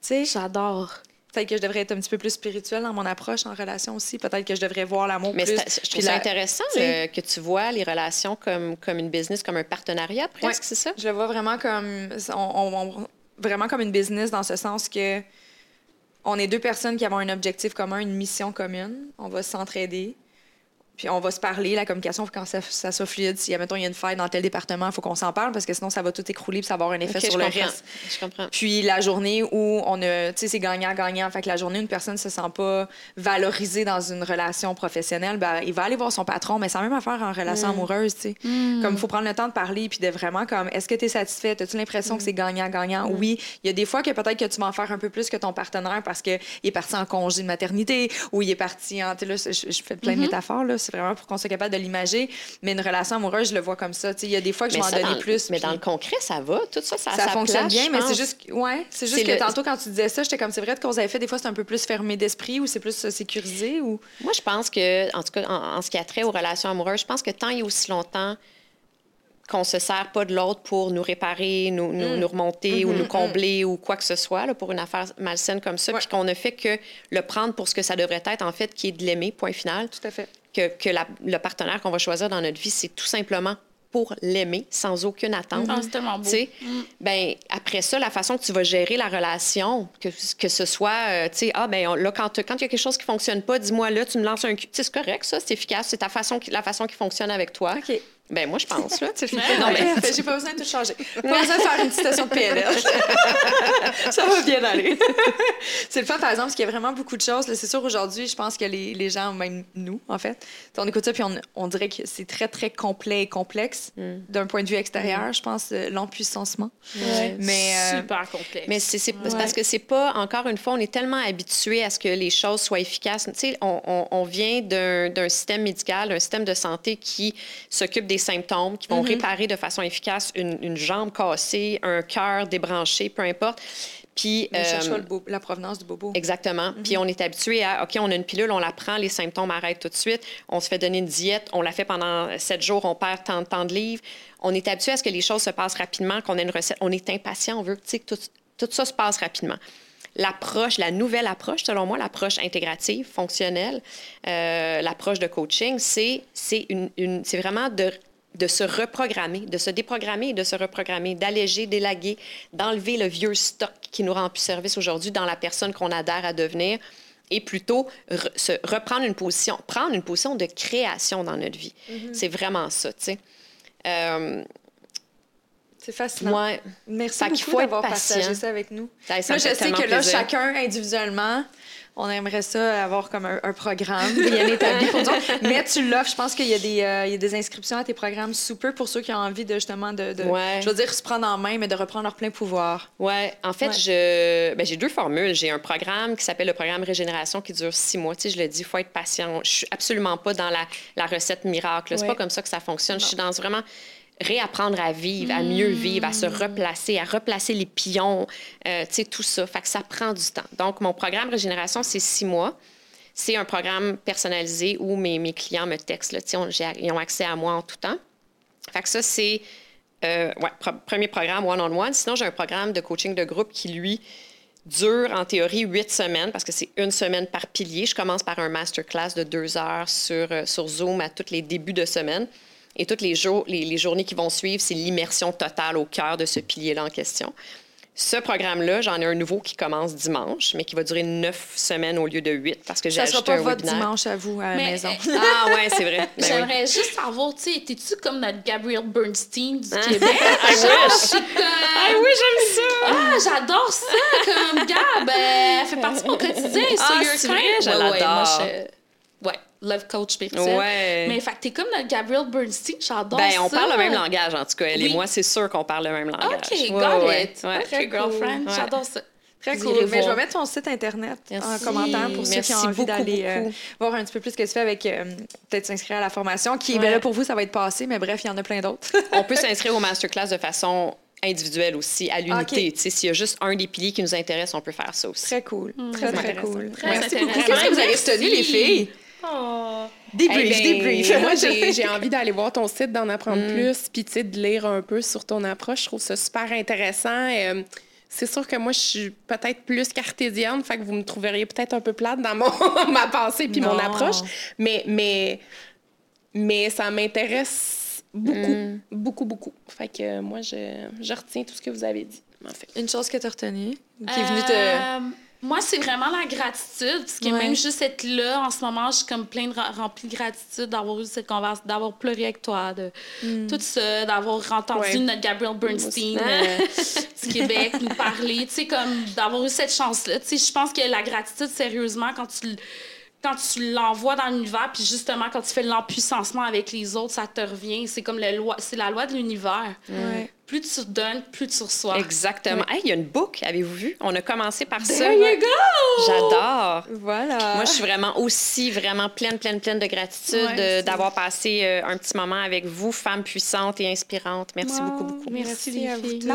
[SPEAKER 1] sais,
[SPEAKER 2] J'adore.
[SPEAKER 1] peut-être que je devrais être un petit peu plus spirituelle dans mon approche en relation aussi. Peut-être que je devrais voir l'amour
[SPEAKER 3] Mais
[SPEAKER 1] plus.
[SPEAKER 3] c'est- je trouve ça
[SPEAKER 1] la-
[SPEAKER 3] intéressant
[SPEAKER 1] tu sais-
[SPEAKER 3] le- que tu vois les relations comme, comme une business, comme un partenariat presque,
[SPEAKER 1] Ouais.
[SPEAKER 3] c'est ça?
[SPEAKER 1] Je le vois vraiment comme. on- on- on- vraiment comme une business dans ce sens que on est deux personnes qui avons un objectif commun, une mission commune. On va s'entraider. Puis on va se parler, la communication, faut quand ça, ça soit fluide. Si, admettons, il y a une faille dans tel département, il faut qu'on s'en parle parce que sinon, ça va tout écrouler puis ça va avoir un effet sur
[SPEAKER 3] je
[SPEAKER 1] le
[SPEAKER 3] comprends.
[SPEAKER 1] reste.
[SPEAKER 3] Je comprends.
[SPEAKER 1] Puis la journée où on a, tu sais, c'est gagnant-gagnant. Fait que la journée où une personne se sent pas valorisée dans une relation professionnelle, ben, il va aller voir son patron, mais la même affaire en relation amoureuse, tu sais. Comme il faut prendre le temps de parler puis de vraiment comme, est-ce que tu es satisfait? As-tu l'impression que c'est gagnant-gagnant? Oui. Il y a des fois que peut-être que tu vas en faire un peu plus que ton partenaire parce qu'il est parti en congé de maternité ou il est parti en, tu sais, là, je, je fais plein de métaphores, là. C'est vraiment pour qu'on soit capable de l'imager. Mais une relation amoureuse, je le vois comme ça. Il y a des fois que je vais en
[SPEAKER 3] ça,
[SPEAKER 1] donner
[SPEAKER 3] dans,
[SPEAKER 1] plus.
[SPEAKER 3] mais
[SPEAKER 1] puis-
[SPEAKER 3] dans le concret, ça va. Tout ça, ça,
[SPEAKER 1] ça fonctionne
[SPEAKER 3] place,
[SPEAKER 1] bien, mais c'est juste, ouais, c'est juste que
[SPEAKER 3] le-
[SPEAKER 1] tantôt quand tu disais ça, j'étais comme c'est vrai qu'on avait fait des fois c'est un peu plus fermé d'esprit ou c'est plus euh, sécurisé ou?
[SPEAKER 3] Moi, je pense que, en tout cas, en, en ce qui a trait aux relations amoureuses, je pense que tant et aussi longtemps qu'on se sert pas de l'autre pour nous réparer, nous,
[SPEAKER 1] Mm.
[SPEAKER 3] nous, nous remonter ou nous combler ou quoi que ce soit, là, pour une affaire malsaine comme ça,
[SPEAKER 1] Ouais.
[SPEAKER 3] puis qu'on ne fait que le prendre pour ce que ça devrait être, en fait, qui est de l'aimer, point final,
[SPEAKER 1] tout à fait.
[SPEAKER 3] Que, que la- le partenaire qu'on va choisir dans notre vie, c'est tout simplement pour l'aimer, sans aucune attente.
[SPEAKER 2] Ah, c'est tellement beau.
[SPEAKER 3] Tu sais, ben après ça, la façon que tu vas gérer la relation, que, que ce soit, euh, tu sais, ah, ben on- là, quand il y a quelque chose qui fonctionne pas, dis-moi là, tu me lances un cul. C'est correct, ça, c'est efficace, c'est ta façon, la façon qui fonctionne avec toi.
[SPEAKER 1] OK.
[SPEAKER 3] Ben moi, je pense, là.
[SPEAKER 1] Non, mais j'ai pas besoin de tout changer. Pas besoin de faire une petite station de PNL. ça va bien aller. c'est le fun, par exemple, parce qu'il y a vraiment beaucoup de choses. C'est sûr, aujourd'hui, je pense que les, les gens, même nous, en fait, on écoute ça, puis on, on dirait que c'est très, très complet et complexe d'un point de vue extérieur, je pense, euh, l'empuissancement. Mais, euh,
[SPEAKER 2] Super complexe.
[SPEAKER 3] Mais c'est
[SPEAKER 2] Ouais.
[SPEAKER 3] parce que c'est pas, encore une fois, on est tellement habitué à ce que les choses soient efficaces. Tu sais, on, on- on vient d'un d'un système médical, d'un système de santé qui s'occupe des symptômes, qui vont réparer de façon efficace une, une jambe cassée, un cœur débranché, peu importe. Puis,
[SPEAKER 1] on cherche
[SPEAKER 3] euh,
[SPEAKER 1] pas la provenance du bobo.
[SPEAKER 3] Exactement. Puis on est habitué à, OK, on a une pilule, on la prend, les symptômes arrêtent tout de suite. On se fait donner une diète, on la fait pendant sept jours, on perd tant, tant de livres. On est habitué à ce que les choses se passent rapidement, qu'on ait une recette. On est impatient, on veut que tout, tout ça se passe rapidement. L'approche, la nouvelle approche, selon moi, l'approche intégrative, fonctionnelle, euh, l'approche de coaching, c'est c'est une, une- c'est vraiment de de se reprogrammer, de se déprogrammer et de se reprogrammer, d'alléger, d'élaguer, d'enlever le vieux stock qui nous rend plus service aujourd'hui dans la personne qu'on adhère à devenir et plutôt re- se reprendre une position, prendre une position de création dans notre vie. C'est vraiment ça, tu sais. Euh,
[SPEAKER 1] C'est fascinant.
[SPEAKER 3] moi,
[SPEAKER 1] Merci
[SPEAKER 3] Fait
[SPEAKER 1] beaucoup d'avoir partagé ça avec nous.
[SPEAKER 3] ça, ça
[SPEAKER 1] Là, je sais que là, chacun individuellement, on aimerait ça avoir comme un, un programme bien établi pour. Mais tu l'offres. Je pense qu'il y, a des, euh, y a des inscriptions à tes programmes super pour ceux qui ont envie de justement de, de-
[SPEAKER 3] Ouais.
[SPEAKER 1] je veux dire, se prendre en main, mais de reprendre leur plein pouvoir.
[SPEAKER 3] Ouais, en fait,
[SPEAKER 1] Ouais.
[SPEAKER 3] je ben, j'ai deux formules. J'ai un programme qui s'appelle le programme Régénération qui dure six mois. Tu sais, je le dis, il faut être patient. Je suis absolument pas dans la, la recette miracle. C'est
[SPEAKER 4] Ouais.
[SPEAKER 3] pas comme ça que ça fonctionne. Je suis dans vraiment réapprendre à vivre, à mieux vivre, à se replacer, à replacer les pions, euh, tu sais, tout ça. Fait que ça prend du temps. Donc, mon programme Régénération, c'est six mois. C'est un programme personnalisé où mes, mes clients me textent. Là, on- ils ont accès à moi en tout temps. Fait que ça, c'est euh, ouais, pro- premier programme one-on-one. Sinon, j'ai un programme de coaching de groupe qui, lui, dure en théorie huit semaines parce que c'est une semaine par pilier. Je commence par un masterclass de deux heures sur, euh, sur Zoom à tous les débuts de semaine. Et toutes les, jours, les, les journées qui vont suivre, c'est l'immersion totale au cœur de ce pilier-là en question. Ce programme-là, j'en ai un nouveau qui commence dimanche, mais qui va durer neuf semaines au lieu de huit parce que j'ai
[SPEAKER 1] Ça sera
[SPEAKER 3] ajouté
[SPEAKER 1] pas
[SPEAKER 3] un
[SPEAKER 1] votre
[SPEAKER 3] webinaire.
[SPEAKER 1] dimanche à vous à la
[SPEAKER 2] Mais-
[SPEAKER 1] maison.
[SPEAKER 3] Ah ouais, c'est vrai. Ben oui.
[SPEAKER 2] J'aimerais juste savoir, tu sais, t'es-tu comme notre Gabrielle Bernstein du
[SPEAKER 3] Hein?
[SPEAKER 2] Québec?
[SPEAKER 3] Ah oui, j'aime ça!
[SPEAKER 2] Ah, j'adore ça comme Gab. euh, Elle fait partie de mon quotidien.
[SPEAKER 3] Ah, c'est vrai, je l'adore.
[SPEAKER 2] Je- love coach spirituel.
[SPEAKER 3] Ouais.
[SPEAKER 2] Mais fait que t'es comme notre Gabrielle Bernstein. J'adore
[SPEAKER 3] Ben,
[SPEAKER 2] ça.
[SPEAKER 3] on parle le même langage, en tout cas. Elle et moi, c'est sûr qu'on parle le même langage.
[SPEAKER 2] OK,
[SPEAKER 3] Ouais,
[SPEAKER 2] got
[SPEAKER 3] ouais,
[SPEAKER 2] it.
[SPEAKER 3] ouais.
[SPEAKER 1] Très
[SPEAKER 2] girlfriend.
[SPEAKER 3] cool.
[SPEAKER 2] J'adore ça.
[SPEAKER 1] Très cool. Mais je
[SPEAKER 2] voir.
[SPEAKER 1] vais mettre ton site Internet en commentaire pour ceux
[SPEAKER 3] Merci
[SPEAKER 1] qui ont envie d'aller euh, voir un petit peu plus ce que tu fais avec euh, peut-être s'inscrire à la formation. Qui, ben
[SPEAKER 3] Ouais.
[SPEAKER 1] là, pour vous, ça va être passé, mais bref, il y en a plein d'autres.
[SPEAKER 3] On peut s'inscrire au masterclass de façon individuelle aussi, à l'unité.
[SPEAKER 1] Ok.
[SPEAKER 3] Tu sais, S'il y a juste un des piliers qui nous intéresse, on peut faire ça aussi.
[SPEAKER 1] très cool. Très,
[SPEAKER 3] c'est
[SPEAKER 1] très
[SPEAKER 3] intéressant.
[SPEAKER 1] cool.
[SPEAKER 2] Très
[SPEAKER 1] Merci beaucoup. Qu'est-ce que vous avez retenu, les filles? Débrief,
[SPEAKER 4] Eh ben,
[SPEAKER 1] débrief.
[SPEAKER 4] Moi, j'ai envie d'aller voir ton site, d'en apprendre
[SPEAKER 3] Mm.
[SPEAKER 4] plus, puis de lire un peu sur ton approche. Je trouve ça super intéressant. Euh, c'est sûr que moi, je suis peut-être plus cartésienne, fait que vous me trouveriez peut-être un peu plate dans mon, ma pensée puis mon approche. Mais, mais, mais ça m'intéresse beaucoup, beaucoup, beaucoup. Fait que euh, moi, je, je retiens tout ce que vous avez dit. fait.
[SPEAKER 1] Une chose que tu as retenue, qui est venue te...
[SPEAKER 2] Euh, Moi, c'est vraiment la gratitude. Parce que
[SPEAKER 1] Ouais.
[SPEAKER 2] même juste être là, en ce moment, je suis comme plein de remplie de gratitude d'avoir eu cette conversation, d'avoir pleuré avec toi, de tout ça, d'avoir entendu
[SPEAKER 4] Ouais.
[SPEAKER 2] notre Gabrielle Bernstein euh, du Québec nous parler. Tu sais, comme d'avoir eu cette chance-là. Tu sais, je pense que la gratitude, sérieusement, quand tu quand tu l'envoies dans l'univers, puis justement, quand tu fais l'empuissancement avec les autres, ça te revient. C'est comme le loi, c'est la loi de l'univers.
[SPEAKER 1] Ouais.
[SPEAKER 2] Plus tu donnes, plus tu reçois.
[SPEAKER 3] Exactement. Hey, il y a une book, avez-vous vu? On a commencé par ça.
[SPEAKER 2] There you go!
[SPEAKER 3] J'adore.
[SPEAKER 1] Voilà.
[SPEAKER 3] Moi, je suis vraiment aussi vraiment pleine, pleine, pleine de gratitude
[SPEAKER 2] Ouais,
[SPEAKER 3] de- d'avoir passé euh, un petit moment avec vous, femme puissante et inspirante. Merci beaucoup, beaucoup.
[SPEAKER 2] Merci,
[SPEAKER 1] Merci
[SPEAKER 2] les
[SPEAKER 1] à vous tous.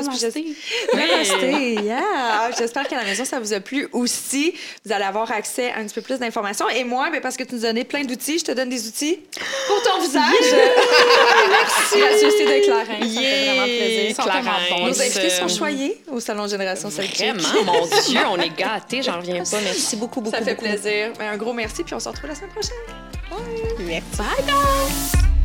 [SPEAKER 1] Yeah! Ah, J'espère qu'à la maison, ça vous a plu aussi. Vous allez avoir accès à un petit peu plus d'informations. Et moi, ben, parce que tu nous donnais plein d'outils, je te donne des outils pour ton visage. Merci! De Clarins. Ça me fait vraiment plaisir.
[SPEAKER 2] Tellement bons.
[SPEAKER 1] Nos invités sont choyés au Salon Génération Sidechick.
[SPEAKER 3] Vraiment, mon Dieu, on est gâtés, j'en reviens pas. Merci beaucoup, beaucoup.
[SPEAKER 1] Ça fait
[SPEAKER 3] beaucoup.
[SPEAKER 1] plaisir. Ben, Un gros merci, puis on se retrouve la semaine prochaine.
[SPEAKER 3] Merci.
[SPEAKER 2] Bye, guys!